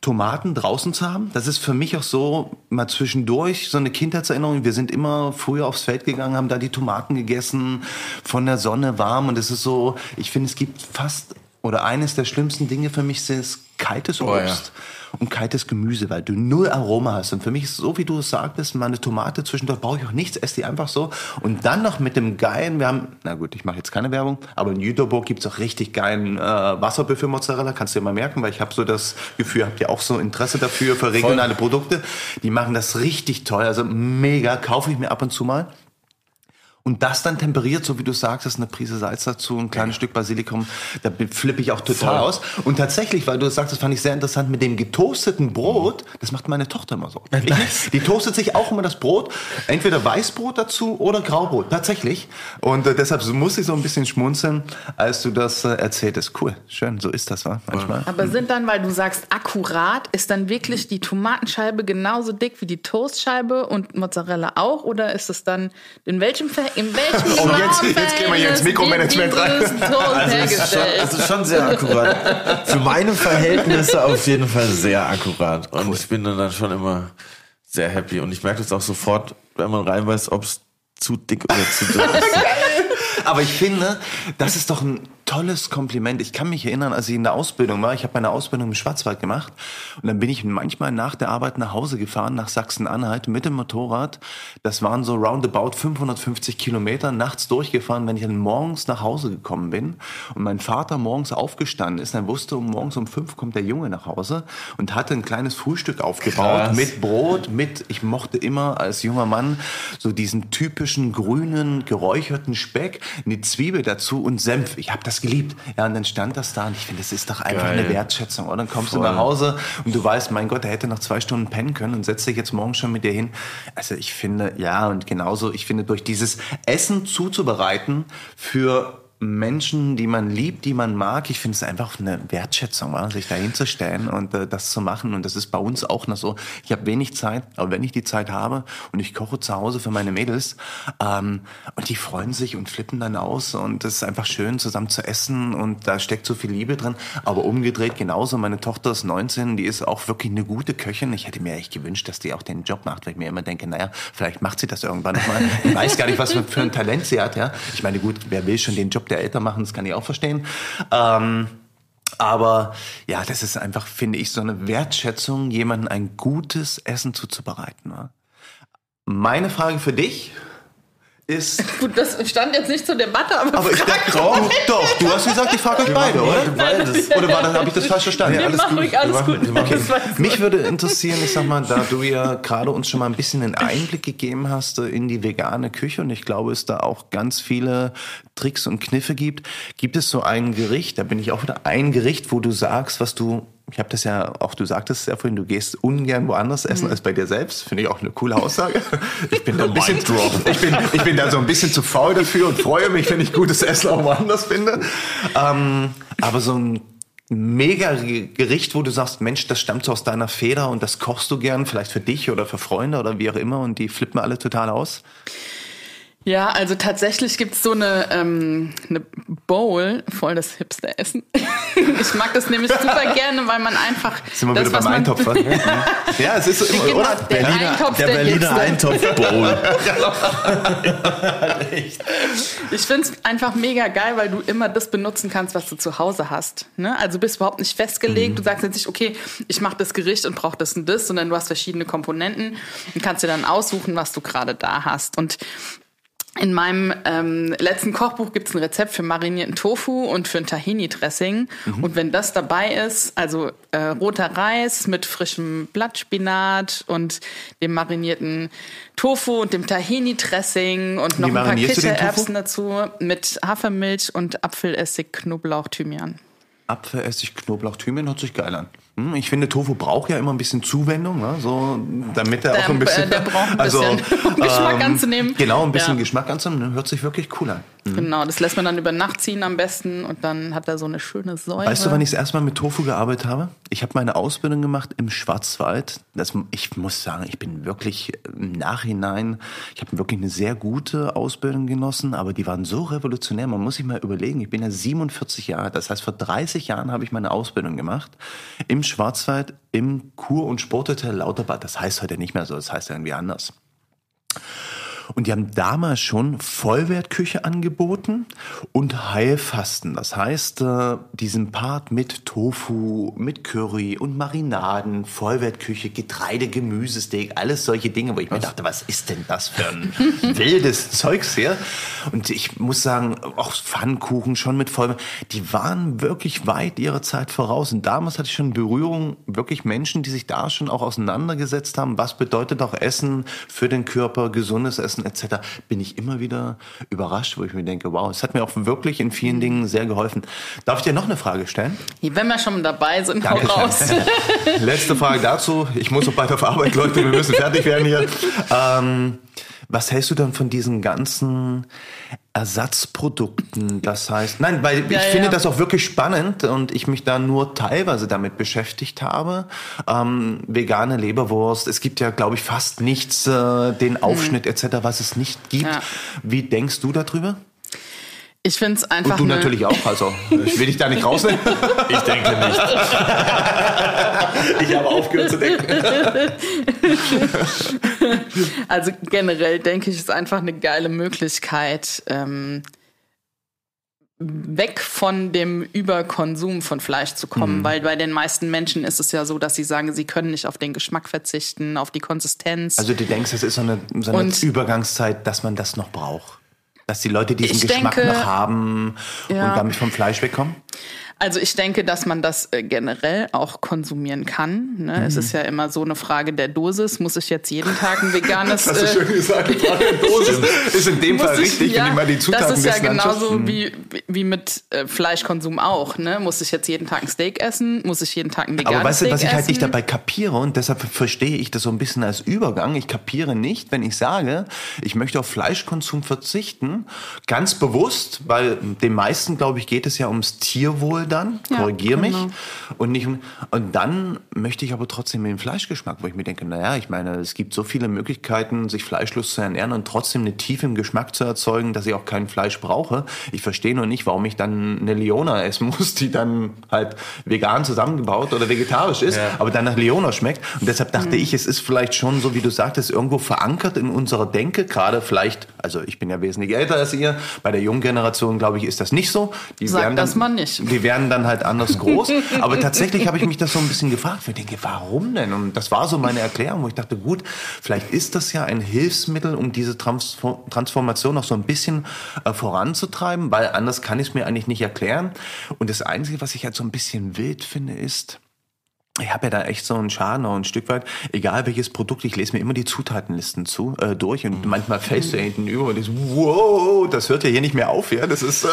Tomaten draußen zu haben. Das ist für mich auch so mal zwischendurch so eine Kindheitserinnerung. Wir sind immer früher aufs Feld gegangen, haben da die Tomaten gegessen, von der Sonne warm. Und es ist so, ich finde, es gibt fast, oder eines der schlimmsten Dinge für mich ist kaltes Oh ja. Obst und kaltes Gemüse, weil du null Aroma hast. Und für mich ist so, wie du es sagtest, meine Tomate zwischendurch brauche ich auch nichts, esse die einfach so. Und dann noch mit dem geilen, wir haben, na gut, ich mache jetzt keine Werbung, aber in Jüterburg gibt's auch richtig geilen äh, Wasserbüffel-Mozzarella, kannst du dir mal merken, weil ich habe so das Gefühl, habt ihr auch so Interesse dafür, für regionale Produkte. Die machen das richtig toll, also mega, kaufe ich mir ab und zu mal. Und das dann temperiert, so wie du sagst, ist eine Prise Salz dazu, ein kleines Stück Basilikum, da flippe ich auch total Voll. aus. Und tatsächlich, weil du das sagst, das fand ich sehr interessant, mit dem getoasteten Brot, das macht meine Tochter immer so. Ich, die toastet sich auch immer das Brot, entweder Weißbrot dazu oder Graubrot, tatsächlich. Und äh, deshalb muss ich so ein bisschen schmunzeln, als du das äh, erzähltest. Cool, schön, so ist das, wa? Manchmal. Aber sind dann, weil du sagst akkurat, ist dann wirklich die Tomatenscheibe genauso dick wie die Toastscheibe und Mozzarella auch? Oder ist es dann, in welchem, Ver in welchem Oh, jetzt- jetzt gehen wir hier ins Mikromanagement rein. Also es, ist schon, ist schon sehr akkurat. Für meine Verhältnisse auf jeden Fall sehr akkurat. Und ich bin dann schon immer sehr happy. Und ich merke das auch sofort, wenn man reinweist, ob es zu dick oder zu dünn ist. Aber ich finde, das ist doch ein tolles Kompliment. Ich kann mich erinnern, als ich in der Ausbildung war, ich habe meine Ausbildung im Schwarzwald gemacht und dann bin ich manchmal nach der Arbeit nach Hause gefahren, nach Sachsen-Anhalt mit dem Motorrad. Das waren so roundabout 550 Kilometer nachts durchgefahren, wenn ich dann morgens nach Hause gekommen bin und mein Vater morgens aufgestanden ist, dann wusste, um morgens um fünf kommt der Junge nach Hause und hatte ein kleines Frühstück aufgebaut Krass. mit Brot, mit, ich mochte immer als junger Mann so diesen typischen grünen, geräucherten Speck, eine Zwiebel dazu und Senf. Ich habe das geliebt. Ja, und dann stand das da und ich finde, das ist doch einfach Geil. eine Wertschätzung. Oder dann kommst du Voll. nach Hause und du weißt, mein Gott, er hätte noch zwei Stunden pennen können und setzt dich jetzt morgen schon mit dir hin. Also ich finde, ja, und genauso, ich finde, durch dieses Essen zuzubereiten für Menschen, die man liebt, die man mag. Ich finde es einfach eine Wertschätzung, sich da hinzustellen und äh, das zu machen. Und das ist bei uns auch noch so. Ich habe wenig Zeit, aber wenn ich die Zeit habe und ich koche zu Hause für meine Mädels ähm, und die freuen sich und flippen dann aus und es ist einfach schön, zusammen zu essen und da steckt so viel Liebe drin. Aber umgedreht genauso. Meine Tochter ist 19, die ist auch wirklich eine gute Köchin. Ich hätte mir echt gewünscht, dass die auch den Job macht, weil ich mir immer denke, naja, vielleicht macht sie das irgendwann nochmal. Ich weiß gar nicht, was für ein Talent sie hat. Ja, Ich meine, gut, wer will schon den Job der Eltern machen, das kann ich auch verstehen. Ähm, aber ja, das ist einfach, finde ich, so eine Wertschätzung, jemandem ein gutes Essen zuzubereiten. Ne? Meine Frage für dich ist, Gut, das stand jetzt nicht zur Debatte, aber, aber ich dachte, doch, doch, du hast gesagt, ich frage euch beide, oder? Beides. Oder war das, habe ich das falsch verstanden? Wir machen ruhig alles machen- gut. machen- Das weiß ich. Mich würde interessieren, ich sag mal, da du ja gerade uns schon mal ein bisschen einen Einblick gegeben hast äh, in die vegane Küche und ich glaube, es da auch ganz viele Tricks und Kniffe gibt, gibt es so ein Gericht, da bin ich auch wieder ein Gericht, wo du sagst, was du ich habe das ja auch, du sagtest es ja vorhin, du gehst ungern woanders essen als bei dir selbst. Finde ich auch eine coole Aussage. Ich bin da ein bisschen, ich bin, ich bin da so ein bisschen zu faul dafür und freue mich, wenn ich gutes Essen auch woanders finde. Ähm, aber so ein mega Gericht, wo du sagst, Mensch, das stammt so aus deiner Feder und das kochst du gern, vielleicht für dich oder für Freunde oder wie auch immer und die flippen alle total aus? Ja, also tatsächlich gibt's so eine, ähm, eine Bowl, voll das Hipster-Essen. ich mag das nämlich super gerne, weil man einfach. Sind wir das, wieder beim Eintopf, was? ja, es ist so immer, Genau, oder? der Eintopf der der Berliner. Eintopf-Bowl. Ich find's einfach mega geil, weil du immer das benutzen kannst, was du zu Hause hast. Ne? Also du bist überhaupt nicht festgelegt. Du sagst jetzt nicht, okay, ich mache das Gericht und brauche das und das, sondern du hast verschiedene Komponenten und kannst dir dann aussuchen, was du gerade da hast. Und In meinem ähm, letzten Kochbuch gibt es ein Rezept für marinierten Tofu und für ein Tahini-Dressing. Mhm. Und wenn das dabei ist, also äh, roter Reis mit frischem Blattspinat und dem marinierten Tofu und dem Tahini-Dressing und noch ein paar? Kichererbsen dazu mit Hafermilch und Apfelessig, Knoblauch, Thymian. Apfelessig, Knoblauch, Thymian hört sich geil an. Hm, Ich finde, Tofu braucht ja immer ein bisschen Zuwendung, ne? so, damit er Der- auch ein bisschen, äh, der braucht ein bisschen, um Geschmack anzunehmen. Genau, ein bisschen Ja. Geschmack anzunehmen. Hört sich wirklich cool an. Genau, das lässt man dann über Nacht ziehen am besten und dann hat er so eine schöne Säure. Weißt du, wann ich das erste Mal mit Tofu gearbeitet habe? Ich habe meine Ausbildung gemacht im Schwarzwald. Das, ich muss sagen, ich bin wirklich im Nachhinein, ich habe wirklich eine sehr gute Ausbildung genossen, aber die waren so revolutionär. Man muss sich mal überlegen, ich bin ja 47 Jahre, alt. das heißt, vor 30 Jahren habe ich meine Ausbildung gemacht im Schwarzwald im Kur- und Sporthotel Lauterbad. Das heißt heute nicht mehr so, das heißt irgendwie anders. Und die haben damals schon Vollwertküche angeboten und Heilfasten. Das heißt, äh, diesen Part mit Tofu, mit Curry und Marinaden, Vollwertküche, Getreide, Gemüsesteak, alles solche Dinge, wo ich mir dachte, was ist denn das für ein wildes Zeugs hier? Und ich muss sagen, auch Pfannkuchen schon mit Vollwert, die waren wirklich weit ihrer Zeit voraus. Und damals hatte ich schon Berührung, wirklich Menschen, die sich da schon auch auseinandergesetzt haben, was bedeutet auch Essen für den Körper, gesundes Essen etc., bin ich immer wieder überrascht, wo ich mir denke, wow, es hat mir auch wirklich in vielen Dingen sehr geholfen. Darf ich dir noch eine Frage stellen? Wenn wir schon dabei sind, hau Dankeschön. raus. Letzte Frage dazu. Ich muss noch bald auf Arbeit, Leute, wir müssen fertig werden hier. Ähm, was hältst du dann von diesen ganzen Ersatzprodukten? Das heißt, nein, weil Ja, ich ja. finde das auch wirklich spannend und ich mich da nur teilweise damit beschäftigt habe. Ähm, vegane Leberwurst, es gibt ja, glaube ich, fast nichts, äh, den Aufschnitt etc., was es nicht gibt. Ja. Wie denkst du darüber? Ich finde es einfach. Und du natürlich auch, also ich will dich da nicht rausnehmen. Ich denke nicht. Ich habe aufgehört zu denken. Also generell denke ich, ist einfach eine geile Möglichkeit, ähm, weg von dem Überkonsum von Fleisch zu kommen, Mhm. weil bei den meisten Menschen ist es ja so, dass sie sagen, sie können nicht auf den Geschmack verzichten, auf die Konsistenz. Also du denkst, es ist so eine, so eine Übergangszeit, dass man das noch braucht? Dass die Leute diesen Ich Geschmack denke- noch haben Ja. und damit vom Fleisch wegkommen? Also ich denke, dass man das äh, generell auch konsumieren kann. Ne? Es Mhm. ist ja immer so eine Frage der Dosis. Muss ich jetzt jeden Tag ein veganes... äh, gesagt, die Frage der Dosis ist in dem Fall ich- richtig, ja, wenn ich mal die Das Zutaten ist ja genauso wie, wie mit äh, Fleischkonsum auch. Ne? Muss ich jetzt jeden Tag ein Steak essen? Muss ich jeden Tag ein veganes Aber weißt du, was ich halt nicht dabei kapiere und deshalb verstehe ich das so ein bisschen als Übergang. Ich kapiere nicht, wenn ich sage, ich möchte auf Fleischkonsum verzichten, ganz bewusst, weil den meisten, glaube ich, geht es ja ums Tierwohl dann, Ja, korrigier mich. genau. Und, nicht, und dann möchte ich aber trotzdem den Fleischgeschmack, wo ich mir denke, naja, ich meine, es gibt so viele Möglichkeiten, sich fleischlos zu ernähren und trotzdem eine Tiefe im Geschmack zu erzeugen, dass ich auch kein Fleisch brauche. Ich verstehe nur nicht, warum ich dann eine Leona essen muss, die dann halt vegan zusammengebaut oder vegetarisch ist, aber dann nach Leona schmeckt. Und deshalb dachte ich, es ist vielleicht schon so, wie du sagtest, irgendwo verankert in unserer Denke, gerade vielleicht, also ich bin ja wesentlich älter als ihr, bei der jungen Generation, glaube ich, ist das nicht so. Die Sag werden dann, das mal nicht. Die werden dann halt anders groß. Aber tatsächlich habe ich mich das so ein bisschen gefragt. Ich denke, warum denn? Und das war so meine Erklärung, wo ich dachte, gut, vielleicht ist das ja ein Hilfsmittel, um diese Transfor- Transformation noch so ein bisschen äh, voranzutreiben, weil anders kann ich es mir eigentlich nicht erklären. Und das Einzige, was ich halt so ein bisschen wild finde, ist, ich habe ja da echt so einen Schaden auch ein Stück weit. Egal welches Produkt, ich lese mir immer die Zutatenlisten zu äh, durch und manchmal fällst du ja hinten über und denkst, wow, das hört ja hier nicht mehr auf, ja. Das ist äh,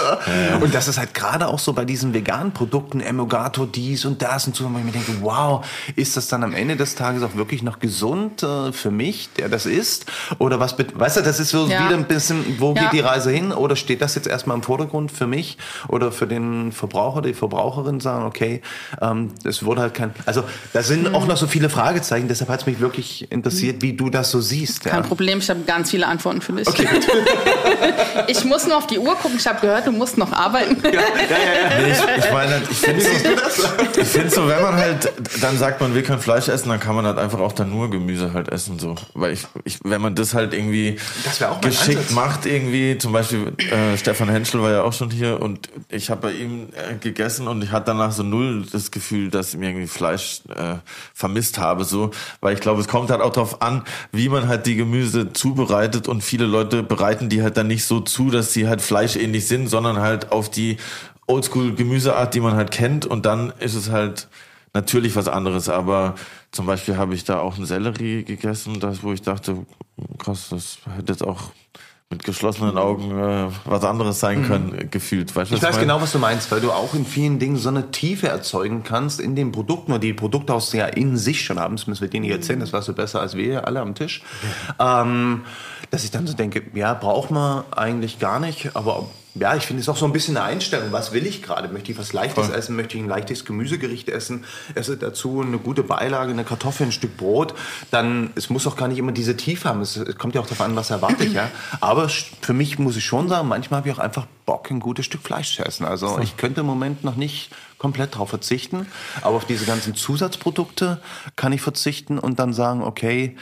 und das ist halt gerade auch so bei diesen veganen Produkten, Emogato dies und das und so, wo ich mir denke, wow, ist das dann am Ende des Tages auch wirklich noch gesund äh, für mich, der das ist? Oder was? Weißt du, das ist so Ja. wieder ein bisschen, wo Ja. geht die Reise hin? Oder steht das jetzt erstmal im Vordergrund für mich oder für den Verbraucher, die Verbraucherin sagen, okay, ähm, es wurde halt kein, also da sind Hm. auch noch so viele Fragezeichen, deshalb hat es mich wirklich interessiert, wie du das so siehst. Ja. Kein Problem, ich habe ganz viele Antworten für dich. ich muss nur auf die Uhr gucken. Ich habe gehört, du musst noch arbeiten. Nee, ich, ich meine, ich finde so, ich finde so, wenn man halt dann sagt, man will kein Fleisch essen, dann kann man halt einfach auch dann nur Gemüse halt essen, so. Weil ich, ich wenn man das halt irgendwie Das geschickt Ansatz. macht, irgendwie, zum Beispiel äh, Stefan Henschel war ja auch schon hier und ich habe bei ihm äh, gegessen und ich hatte danach so null das Gefühl, dass mir irgendwie Fleisch Fleisch äh, vermisst habe, so, weil ich glaube, es kommt halt auch darauf an, wie man halt die Gemüse zubereitet und viele Leute bereiten die halt dann nicht so zu, dass sie halt fleischähnlich sind, sondern halt auf die Oldschool Gemüseart, die man halt kennt. Und dann ist es halt natürlich was anderes, aber zum Beispiel habe ich da auch einen Sellerie gegessen, das, wo ich dachte, krass, das hätte jetzt auch mit geschlossenen Augen äh, was anderes sein können, mhm. gefühlt. Weißt, ich weiß mein? genau, was du meinst, weil du auch in vielen Dingen so eine Tiefe erzeugen kannst in dem Produkt, nur die Produkte aus ja in sich schon haben, das müssen wir dir nicht erzählen, das warst du besser als wir alle am Tisch. Ähm, dass ich dann so denke, ja, braucht man eigentlich gar nicht, aber ja, ich finde es auch so ein bisschen eine Einstellung. Was will ich gerade? Möchte ich was Leichtes Voll. essen? Möchte ich ein leichtes Gemüsegericht essen? Esse dazu eine gute Beilage, eine Kartoffel, ein Stück Brot. Dann, es muss auch gar nicht immer diese Tiefe haben. Es kommt ja auch darauf an, was erwarte ich, ja. Aber für mich muss ich schon sagen, manchmal habe ich auch einfach Bock, ein gutes Stück Fleisch zu essen. Also ich könnte im Moment noch nicht komplett darauf verzichten. Aber auf diese ganzen Zusatzprodukte kann ich verzichten und dann sagen, okay,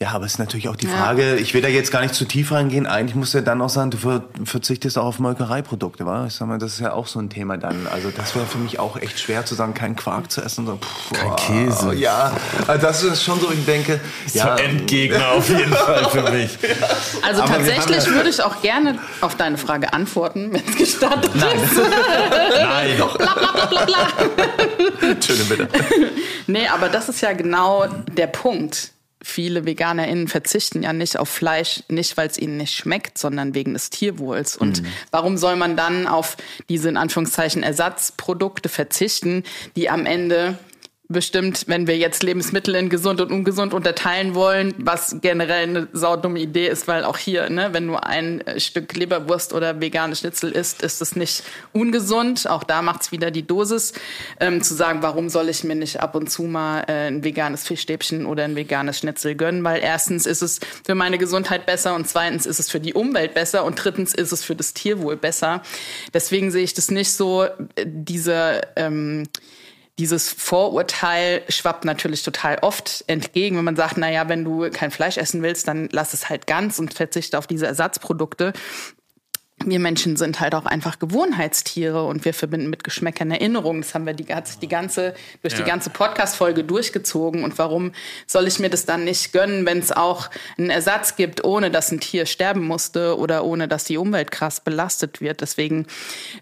ja, aber es ist natürlich auch die Frage, ja. ich will da jetzt gar nicht zu tief reingehen. Eigentlich musst du ja dann auch sagen, du verzichtest auch auf Molkereiprodukte, wa? Ich sag mal, das ist ja auch so ein Thema dann. Also das wäre für mich auch echt schwer zu sagen, keinen Quark zu essen. So, pff, Kein Käse. Ja, also das ist schon so, ich denke. Ja, so Endgegner auf jeden Fall für mich. Also aber tatsächlich ja würde ich auch gerne auf deine Frage antworten, wenn es gestattet Nein. ist. Nein. Doch. Bla, bla, bla, bla, bla. Entschuldigung, bitte. nee, aber das ist ja genau der Punkt viele VeganerInnen verzichten ja nicht auf Fleisch, nicht weil es ihnen nicht schmeckt, sondern wegen des Tierwohls. Und mhm. warum soll man dann auf diese in Anführungszeichen Ersatzprodukte verzichten, die am Ende bestimmt, wenn wir jetzt Lebensmittel in gesund und ungesund unterteilen wollen, was generell eine saudumme Idee ist, weil auch hier, ne, wenn du ein äh, Stück Leberwurst oder vegane Schnitzel isst, ist es nicht ungesund. Auch da macht's wieder die Dosis, ähm, zu sagen, warum soll ich mir nicht ab und zu mal äh, ein veganes Fischstäbchen oder ein veganes Schnitzel gönnen, weil erstens ist es für meine Gesundheit besser und zweitens ist es für die Umwelt besser und drittens ist es für das Tierwohl besser. Deswegen sehe ich das nicht so, äh, diese ähm, dieses Vorurteil schwappt natürlich total oft entgegen, wenn man sagt, na ja, wenn du kein Fleisch essen willst, dann lass es halt ganz und verzichte auf diese Ersatzprodukte wir Menschen sind halt auch einfach Gewohnheitstiere und wir verbinden mit Geschmäckern Erinnerungen. Das haben wir die, die ganze, durch ja. die ganze Podcast-Folge durchgezogen. Und warum soll ich mir das dann nicht gönnen, wenn es auch einen Ersatz gibt, ohne dass ein Tier sterben musste oder ohne dass die Umwelt krass belastet wird? Deswegen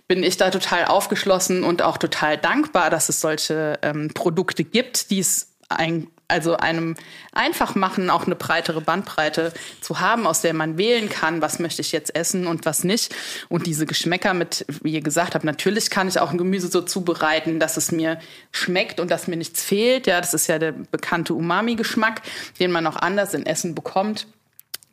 bin ich da total aufgeschlossen und auch total dankbar, dass es solche ähm, Produkte gibt, die es ein also einem einfach machen, auch eine breitere Bandbreite zu haben, aus der man wählen kann, was möchte ich jetzt essen und was nicht. Und diese Geschmäcker mit, wie ihr gesagt habt, natürlich kann ich auch ein Gemüse so zubereiten, dass es mir schmeckt und dass mir nichts fehlt. Ja, das ist ja der bekannte Umami-Geschmack, den man auch anders in Essen bekommt.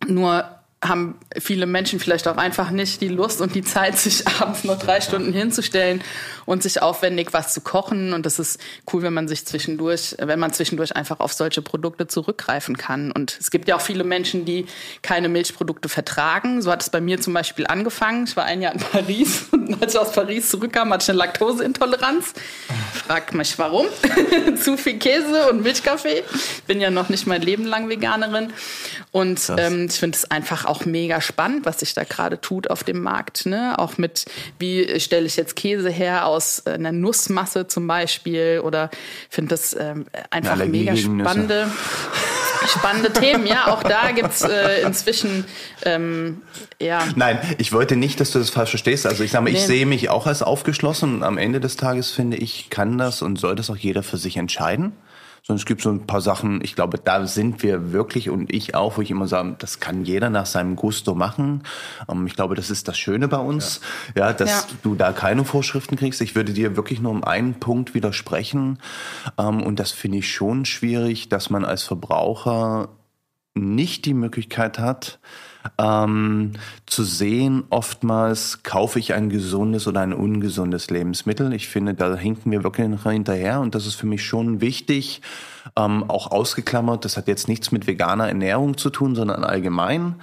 Nur haben viele Menschen vielleicht auch einfach nicht die Lust und die Zeit, sich abends noch drei Stunden hinzustellen und sich aufwendig was zu kochen. Und das ist cool, wenn man sich zwischendurch, wenn man zwischendurch einfach auf solche Produkte zurückgreifen kann. Und es gibt ja auch viele Menschen, die keine Milchprodukte vertragen. So hat es bei mir zum Beispiel angefangen. Ich war ein Jahr in Paris und als ich aus Paris zurückkam, hatte ich eine Laktoseintoleranz. Fragt mich warum. Zu viel Käse und Milchkaffee. Bin ja noch nicht mein Leben lang Veganerin. Und ähm, ich finde es einfach auch mega spannend, was sich da gerade tut auf dem Markt. Ne? Auch mit, wie stelle ich jetzt Käse her aus einer Nussmasse zum Beispiel oder finde das ähm, einfach ja, mega spannende, spannende Themen. Ja, auch da gibt's äh, inzwischen ähm, ja. Nein, ich wollte nicht, dass du das falsch verstehst. Also ich sage mal, ich nee. sehe mich auch als aufgeschlossen und am Ende des Tages finde ich, kann das und soll das auch jeder für sich entscheiden sondern es gibt so ein paar Sachen, ich glaube, da sind wir wirklich und ich auch, wo ich immer sage, das kann jeder nach seinem Gusto machen. Ähm, ich glaube, das ist das Schöne bei uns, ja, ja dass ja. du da keine Vorschriften kriegst. Ich würde dir wirklich nur um einen Punkt widersprechen ähm, und das finde ich schon schwierig, dass man als Verbraucher nicht die Möglichkeit hat, ähm, zu sehen, oftmals kaufe ich ein gesundes oder ein ungesundes Lebensmittel. Ich finde, da hinken wir wirklich hinterher und das ist für mich schon wichtig, ähm, auch ausgeklammert. Das hat jetzt nichts mit veganer Ernährung zu tun, sondern allgemein.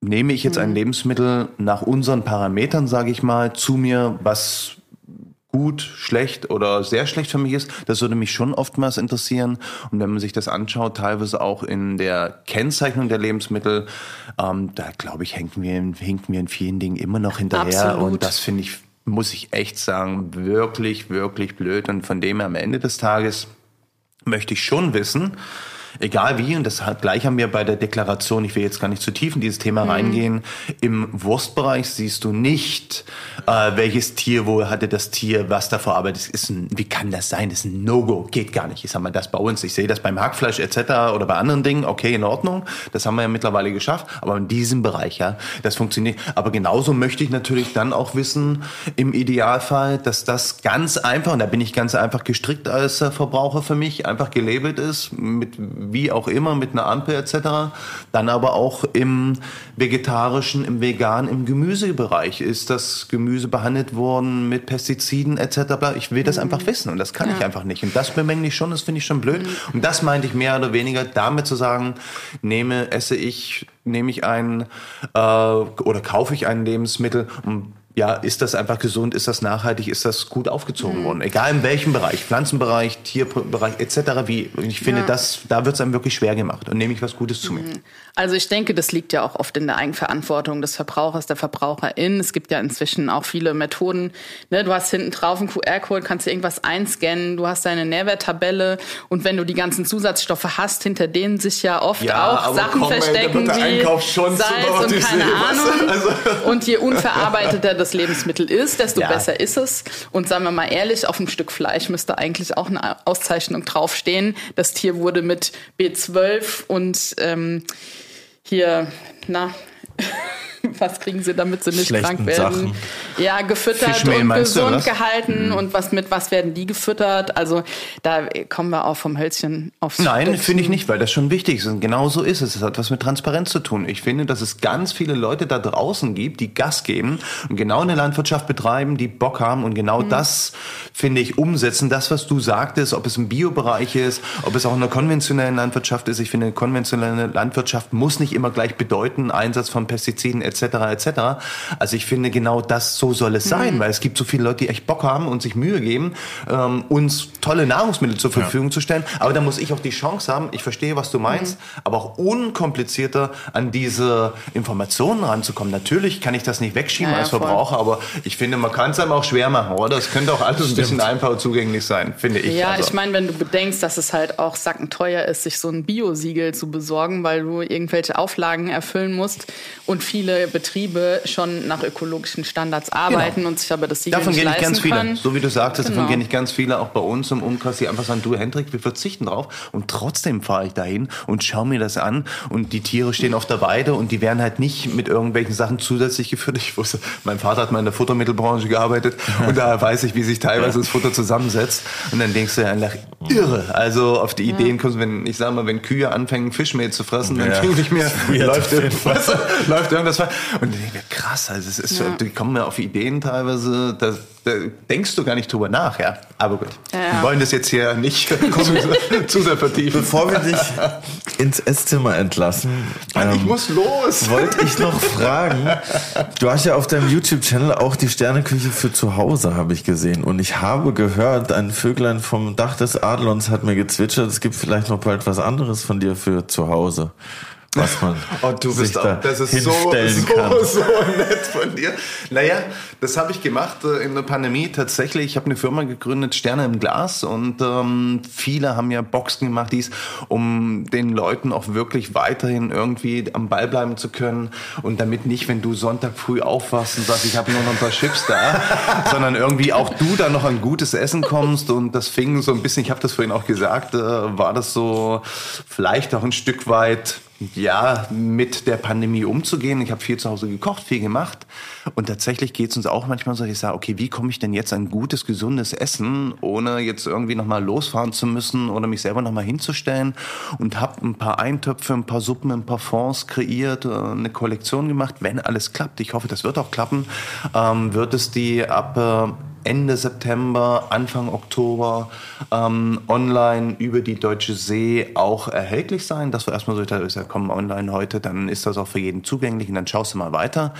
Nehme ich jetzt ein mhm. Lebensmittel nach unseren Parametern, sage ich mal, zu mir, was gut, schlecht oder sehr schlecht für mich ist, das würde mich schon oftmals interessieren. Und wenn man sich das anschaut, teilweise auch in der Kennzeichnung der Lebensmittel, ähm, da glaube ich, hinken wir, hinken wir in vielen Dingen immer noch hinterher. Absolut. Und das finde ich muss ich echt sagen, wirklich, wirklich blöd. Und von dem her am Ende des Tages möchte ich schon wissen, egal wie, und deshalb gleich haben wir bei der Deklaration, ich will jetzt gar nicht zu tief in dieses Thema mhm. reingehen, im Wurstbereich siehst du nicht, äh, welches Tier, wo hatte das Tier, was da verarbeitet ist. Ein, wie kann das sein? Das ist ein No-Go, geht gar nicht. Ich sag mal, das bei uns, ich sehe das beim Hackfleisch etc. oder bei anderen Dingen, okay, in Ordnung, das haben wir ja mittlerweile geschafft, aber in diesem Bereich, ja, das funktioniert. Aber genauso möchte ich natürlich dann auch wissen, im Idealfall, dass das ganz einfach, und da bin ich ganz einfach gestrickt als Verbraucher für mich, einfach gelabelt ist, mit wie auch immer, mit einer Ampel etc. Dann aber auch im vegetarischen, im veganen, im Gemüsebereich. Ist das Gemüse behandelt worden mit Pestiziden etc.? Ich will das mhm. einfach wissen und das kann ja. ich einfach nicht. Und das bemängle ich schon, das finde ich schon blöd. Mhm. Und das meinte ich mehr oder weniger damit zu sagen, nehme, esse ich, nehme ich ein äh, oder kaufe ich ein Lebensmittel und ja, ist das einfach gesund, ist das nachhaltig, ist das gut aufgezogen mhm. worden? Egal in welchem Bereich, Pflanzenbereich, Tierbereich etc. Wie ich finde, ja. das da wird es einem wirklich schwer gemacht und nehme ich was Gutes zu mir. Mhm. Also ich denke, das liegt ja auch oft in der Eigenverantwortung des Verbrauchers, der Verbraucherin. Es gibt ja inzwischen auch viele Methoden. Ne? Du hast hinten drauf einen QR-Code, kannst dir irgendwas einscannen, du hast deine Nährwerttabelle und wenn du die ganzen Zusatzstoffe hast, hinter denen sich ja oft ja, auch Sachen komm, verstecken wie Salz und keine Ahnung. Also. Und je unverarbeiteter das Lebensmittel ist, desto ja. besser ist es. Und sagen wir mal ehrlich, auf einem Stück Fleisch müsste eigentlich auch eine Auszeichnung draufstehen. Das Tier wurde mit B12 und ähm, hier, na, was kriegen sie, damit sie nicht Schlechten krank werden? Sachen. Ja, gefüttert Fischmehl, und gesund gehalten. Mhm. Und was mit was werden die gefüttert? Also da kommen wir auch vom Hölzchen aufs Nein, finde ich nicht, weil das schon wichtig ist. Und genau so ist es. Es hat was mit Transparenz zu tun. Ich finde, dass es ganz viele Leute da draußen gibt, die Gas geben und genau eine Landwirtschaft betreiben, die Bock haben und genau mhm. das, finde ich, umsetzen. Das, was du sagtest, ob es im Biobereich ist, ob es auch in der konventionellen Landwirtschaft ist. Ich finde, konventionelle Landwirtschaft muss nicht immer gleich bedeuten, Einsatz von Pestiziden etc. etc. Also ich finde, genau das so so soll es sein, mhm. weil es gibt so viele Leute, die echt Bock haben und sich Mühe geben, ähm, uns tolle Nahrungsmittel zur Verfügung ja. zu stellen. Aber da muss ich auch die Chance haben, ich verstehe, was du meinst, mhm. aber auch unkomplizierter an diese Informationen ranzukommen. Natürlich kann ich das nicht wegschieben ja, als Verbraucher, voll. aber ich finde, man kann es einem auch schwer machen, oder? Es könnte auch alles Stimmt. ein bisschen einfacher zugänglich sein, finde ich. Ja, also. ich meine, wenn du bedenkst, dass es halt auch sackenteuer ist, sich so ein Biosiegel zu besorgen, weil du irgendwelche Auflagen erfüllen musst und viele Betriebe schon nach ökologischen Standards arbeiten genau. und sich aber das Siegel davon nicht gehen nicht ganz viele. So wie du sagtest, genau. davon gehen nicht ganz viele, auch bei uns im Umkreis, die einfach sagen, du Hendrik, wir verzichten drauf und trotzdem fahre ich dahin und schaue mir das an und die Tiere stehen auf der Weide und die werden halt nicht mit irgendwelchen Sachen zusätzlich gefüttert. Ich wusste, mein Vater hat mal in der Futtermittelbranche gearbeitet und da weiß ich, wie sich teilweise das Futter zusammensetzt und dann denkst du ja einfach irre. Also auf die Ideen kommst, wenn ich sage mal, wenn Kühe anfangen Fischmehl zu fressen, dann ja. denke ich mir, läuft irgendwas, läuft irgendwas und dann denke ich mir, krass, also es ist, ja. die kommen mir auf Ideen teilweise, da, da, denkst du gar nicht drüber nach, ja. Aber gut, ja. wir wollen das jetzt hier nicht zu, zu sehr vertiefen. Bevor wir dich ins Esszimmer entlassen, Mann, ähm, ich muss los. Wollte ich noch fragen, du hast ja auf deinem YouTube-Channel auch die Sterneküche für zu Hause, habe ich gesehen. Und ich habe gehört, ein Vöglein vom Dach des Adlons hat mir gezwitschert, es gibt vielleicht noch bald was anderes von dir für zu Hause was man Und oh, du bist auch, das ist so, so, so nett von dir. Naja, das habe ich gemacht äh, in der Pandemie tatsächlich. Ich habe eine Firma gegründet, Sterne im Glas. Und ähm, viele haben ja Boxen gemacht, dies, um den Leuten auch wirklich weiterhin irgendwie am Ball bleiben zu können. Und damit nicht, wenn du Sonntag früh aufwachst und sagst, ich habe nur noch ein paar Chips da, sondern irgendwie auch du dann noch an gutes Essen kommst. Und das fing so ein bisschen, ich habe das vorhin auch gesagt, äh, war das so vielleicht auch ein Stück weit ja, mit der Pandemie umzugehen. Ich habe viel zu Hause gekocht, viel gemacht. Und tatsächlich geht es uns auch manchmal so, dass ich sage, okay, wie komme ich denn jetzt an gutes, gesundes Essen, ohne jetzt irgendwie nochmal losfahren zu müssen oder mich selber nochmal hinzustellen. Und habe ein paar Eintöpfe, ein paar Suppen, ein paar Fonds kreiert, äh, eine Kollektion gemacht. Wenn alles klappt, ich hoffe, das wird auch klappen, ähm, wird es die ab... Äh, Ende September, Anfang Oktober ähm, online über die Deutsche See auch erhältlich sein. Das war erstmal so, da ist ja kommen online heute, dann ist das auch für jeden zugänglich und dann schaust du mal weiter.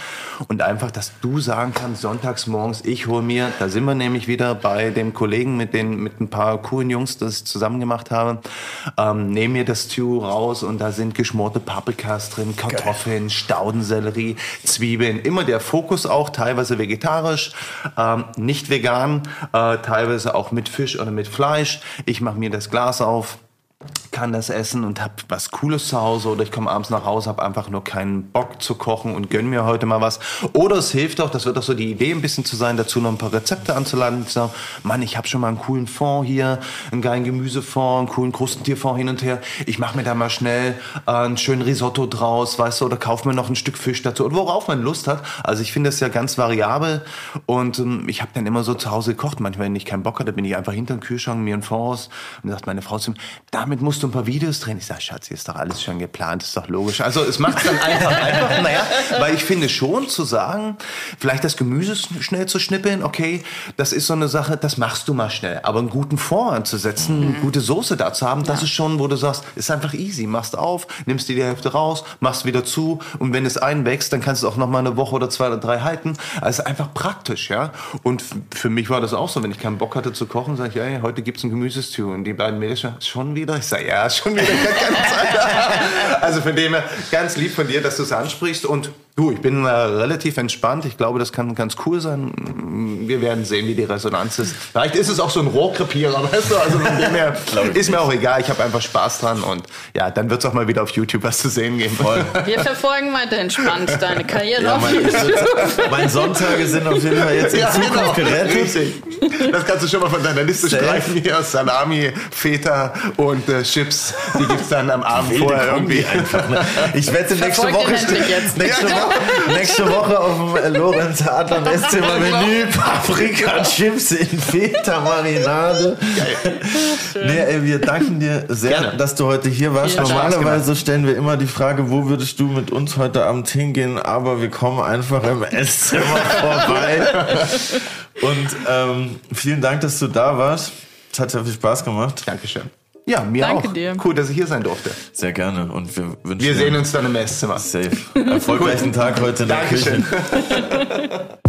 Und einfach, dass du sagen kannst, sonntags morgens, ich hole mir, da sind wir nämlich wieder bei dem Kollegen mit den mit ein paar coolen Jungs, das ich zusammen gemacht habe, ähm, nehme mir das Stew raus und da sind geschmorte Paprikas drin, Kartoffeln, Staudensellerie, Zwiebeln, immer der Fokus auch, teilweise vegetarisch, ähm, nicht vegan, äh, teilweise auch mit Fisch oder mit Fleisch. Ich mache mir das Glas auf, kann das essen und habe was Cooles zu Hause oder ich komme abends nach Hause, habe einfach nur keinen Bock zu kochen und gönn mir heute mal was. Oder es hilft auch, das wird auch so die Idee ein bisschen zu sein, dazu noch ein paar Rezepte anzuladen und zu sagen, Mann, ich habe schon mal einen coolen Fond hier, einen geilen Gemüsefond, einen coolen Krustentierfond hin und her. Ich mache mir da mal schnell äh, einen schönen Risotto draus, weißt du, oder kauf mir noch ein Stück Fisch dazu oder worauf man Lust hat. Also ich finde das ja ganz variabel und ähm, ich habe dann immer so zu Hause gekocht. Manchmal, wenn ich keinen Bock hatte, bin ich einfach hinter den Kühlschrank, mir einen Fond aus und sagt meine Frau zu mir, damit musst du ein paar Videos drehen. Ich sage, Schatz, ist doch alles schon geplant, ist doch logisch. Also es macht dann einfach einfach, naja, weil ich finde schon zu sagen, vielleicht das Gemüse schnell zu schnippeln, okay, das ist so eine Sache, das machst du mal schnell. Aber einen guten Fond anzusetzen, eine gute Soße da zu haben, das ist schon, wo du sagst, ist einfach easy. Machst auf, nimmst dir die Hälfte raus, machst wieder zu und wenn es einwächst, dann kannst du auch noch mal eine Woche oder zwei oder drei halten. Also einfach praktisch, ja. Und für mich war das auch so, wenn ich keinen Bock hatte zu kochen, sage ich, ey, heute gibt's ein Gemüsestew. Und die beiden Mädels schon wieder? Ich sage, ja, schon wieder. Keine Zeit. also von dem her, ganz lieb von dir, dass du es ansprichst. Und du, ich bin äh, relativ entspannt. Ich glaube, das kann ganz cool sein. Wir werden sehen, wie die Resonanz ist. Vielleicht ist es auch so ein Rohrkrepierer, weißt du? Also von dem her ist mir auch egal. Ich habe einfach Spaß dran. Und ja, dann wird's auch mal wieder auf YouTube was zu sehen geben. Voll. Wir verfolgen weiter entspannt deine Karriere Ja, auf mein, YouTube. meine Sonntage sind auf jeden Fall jetzt in Zukunft gerettet. genau. Richtig. Das kannst du schon mal von deiner Liste Safe. streichen hier. Salami, Feta und äh, Chips. Die gibt's dann am Abend vorher irgendwie. einfach. Ne? Ich wette, nächste Verfolgt Woche, den jetzt. nächste, Ja, genau. Woche, nächste Woche auf dem äh, Lorenz Adler Esszimmer Menü Paprika Chips in Feta Marinade. Nee, ey, wir danken dir sehr, Gerne. dass du heute hier warst. Dank. Normalerweise stellen wir immer die Frage, wo würdest du mit uns heute Abend hingehen, aber wir kommen einfach im Esszimmer vorbei. Und ähm, vielen Dank, dass du da warst. Es hat sehr viel Spaß gemacht. Dankeschön. Ja, mir Danke auch. dir. Cool, dass ich hier sein durfte. Sehr gerne. Und wir wünschen Wir sehen uns dann im Esszimmer. safe. Erfolgreichen Tag heute in der Küche. Dankeschön.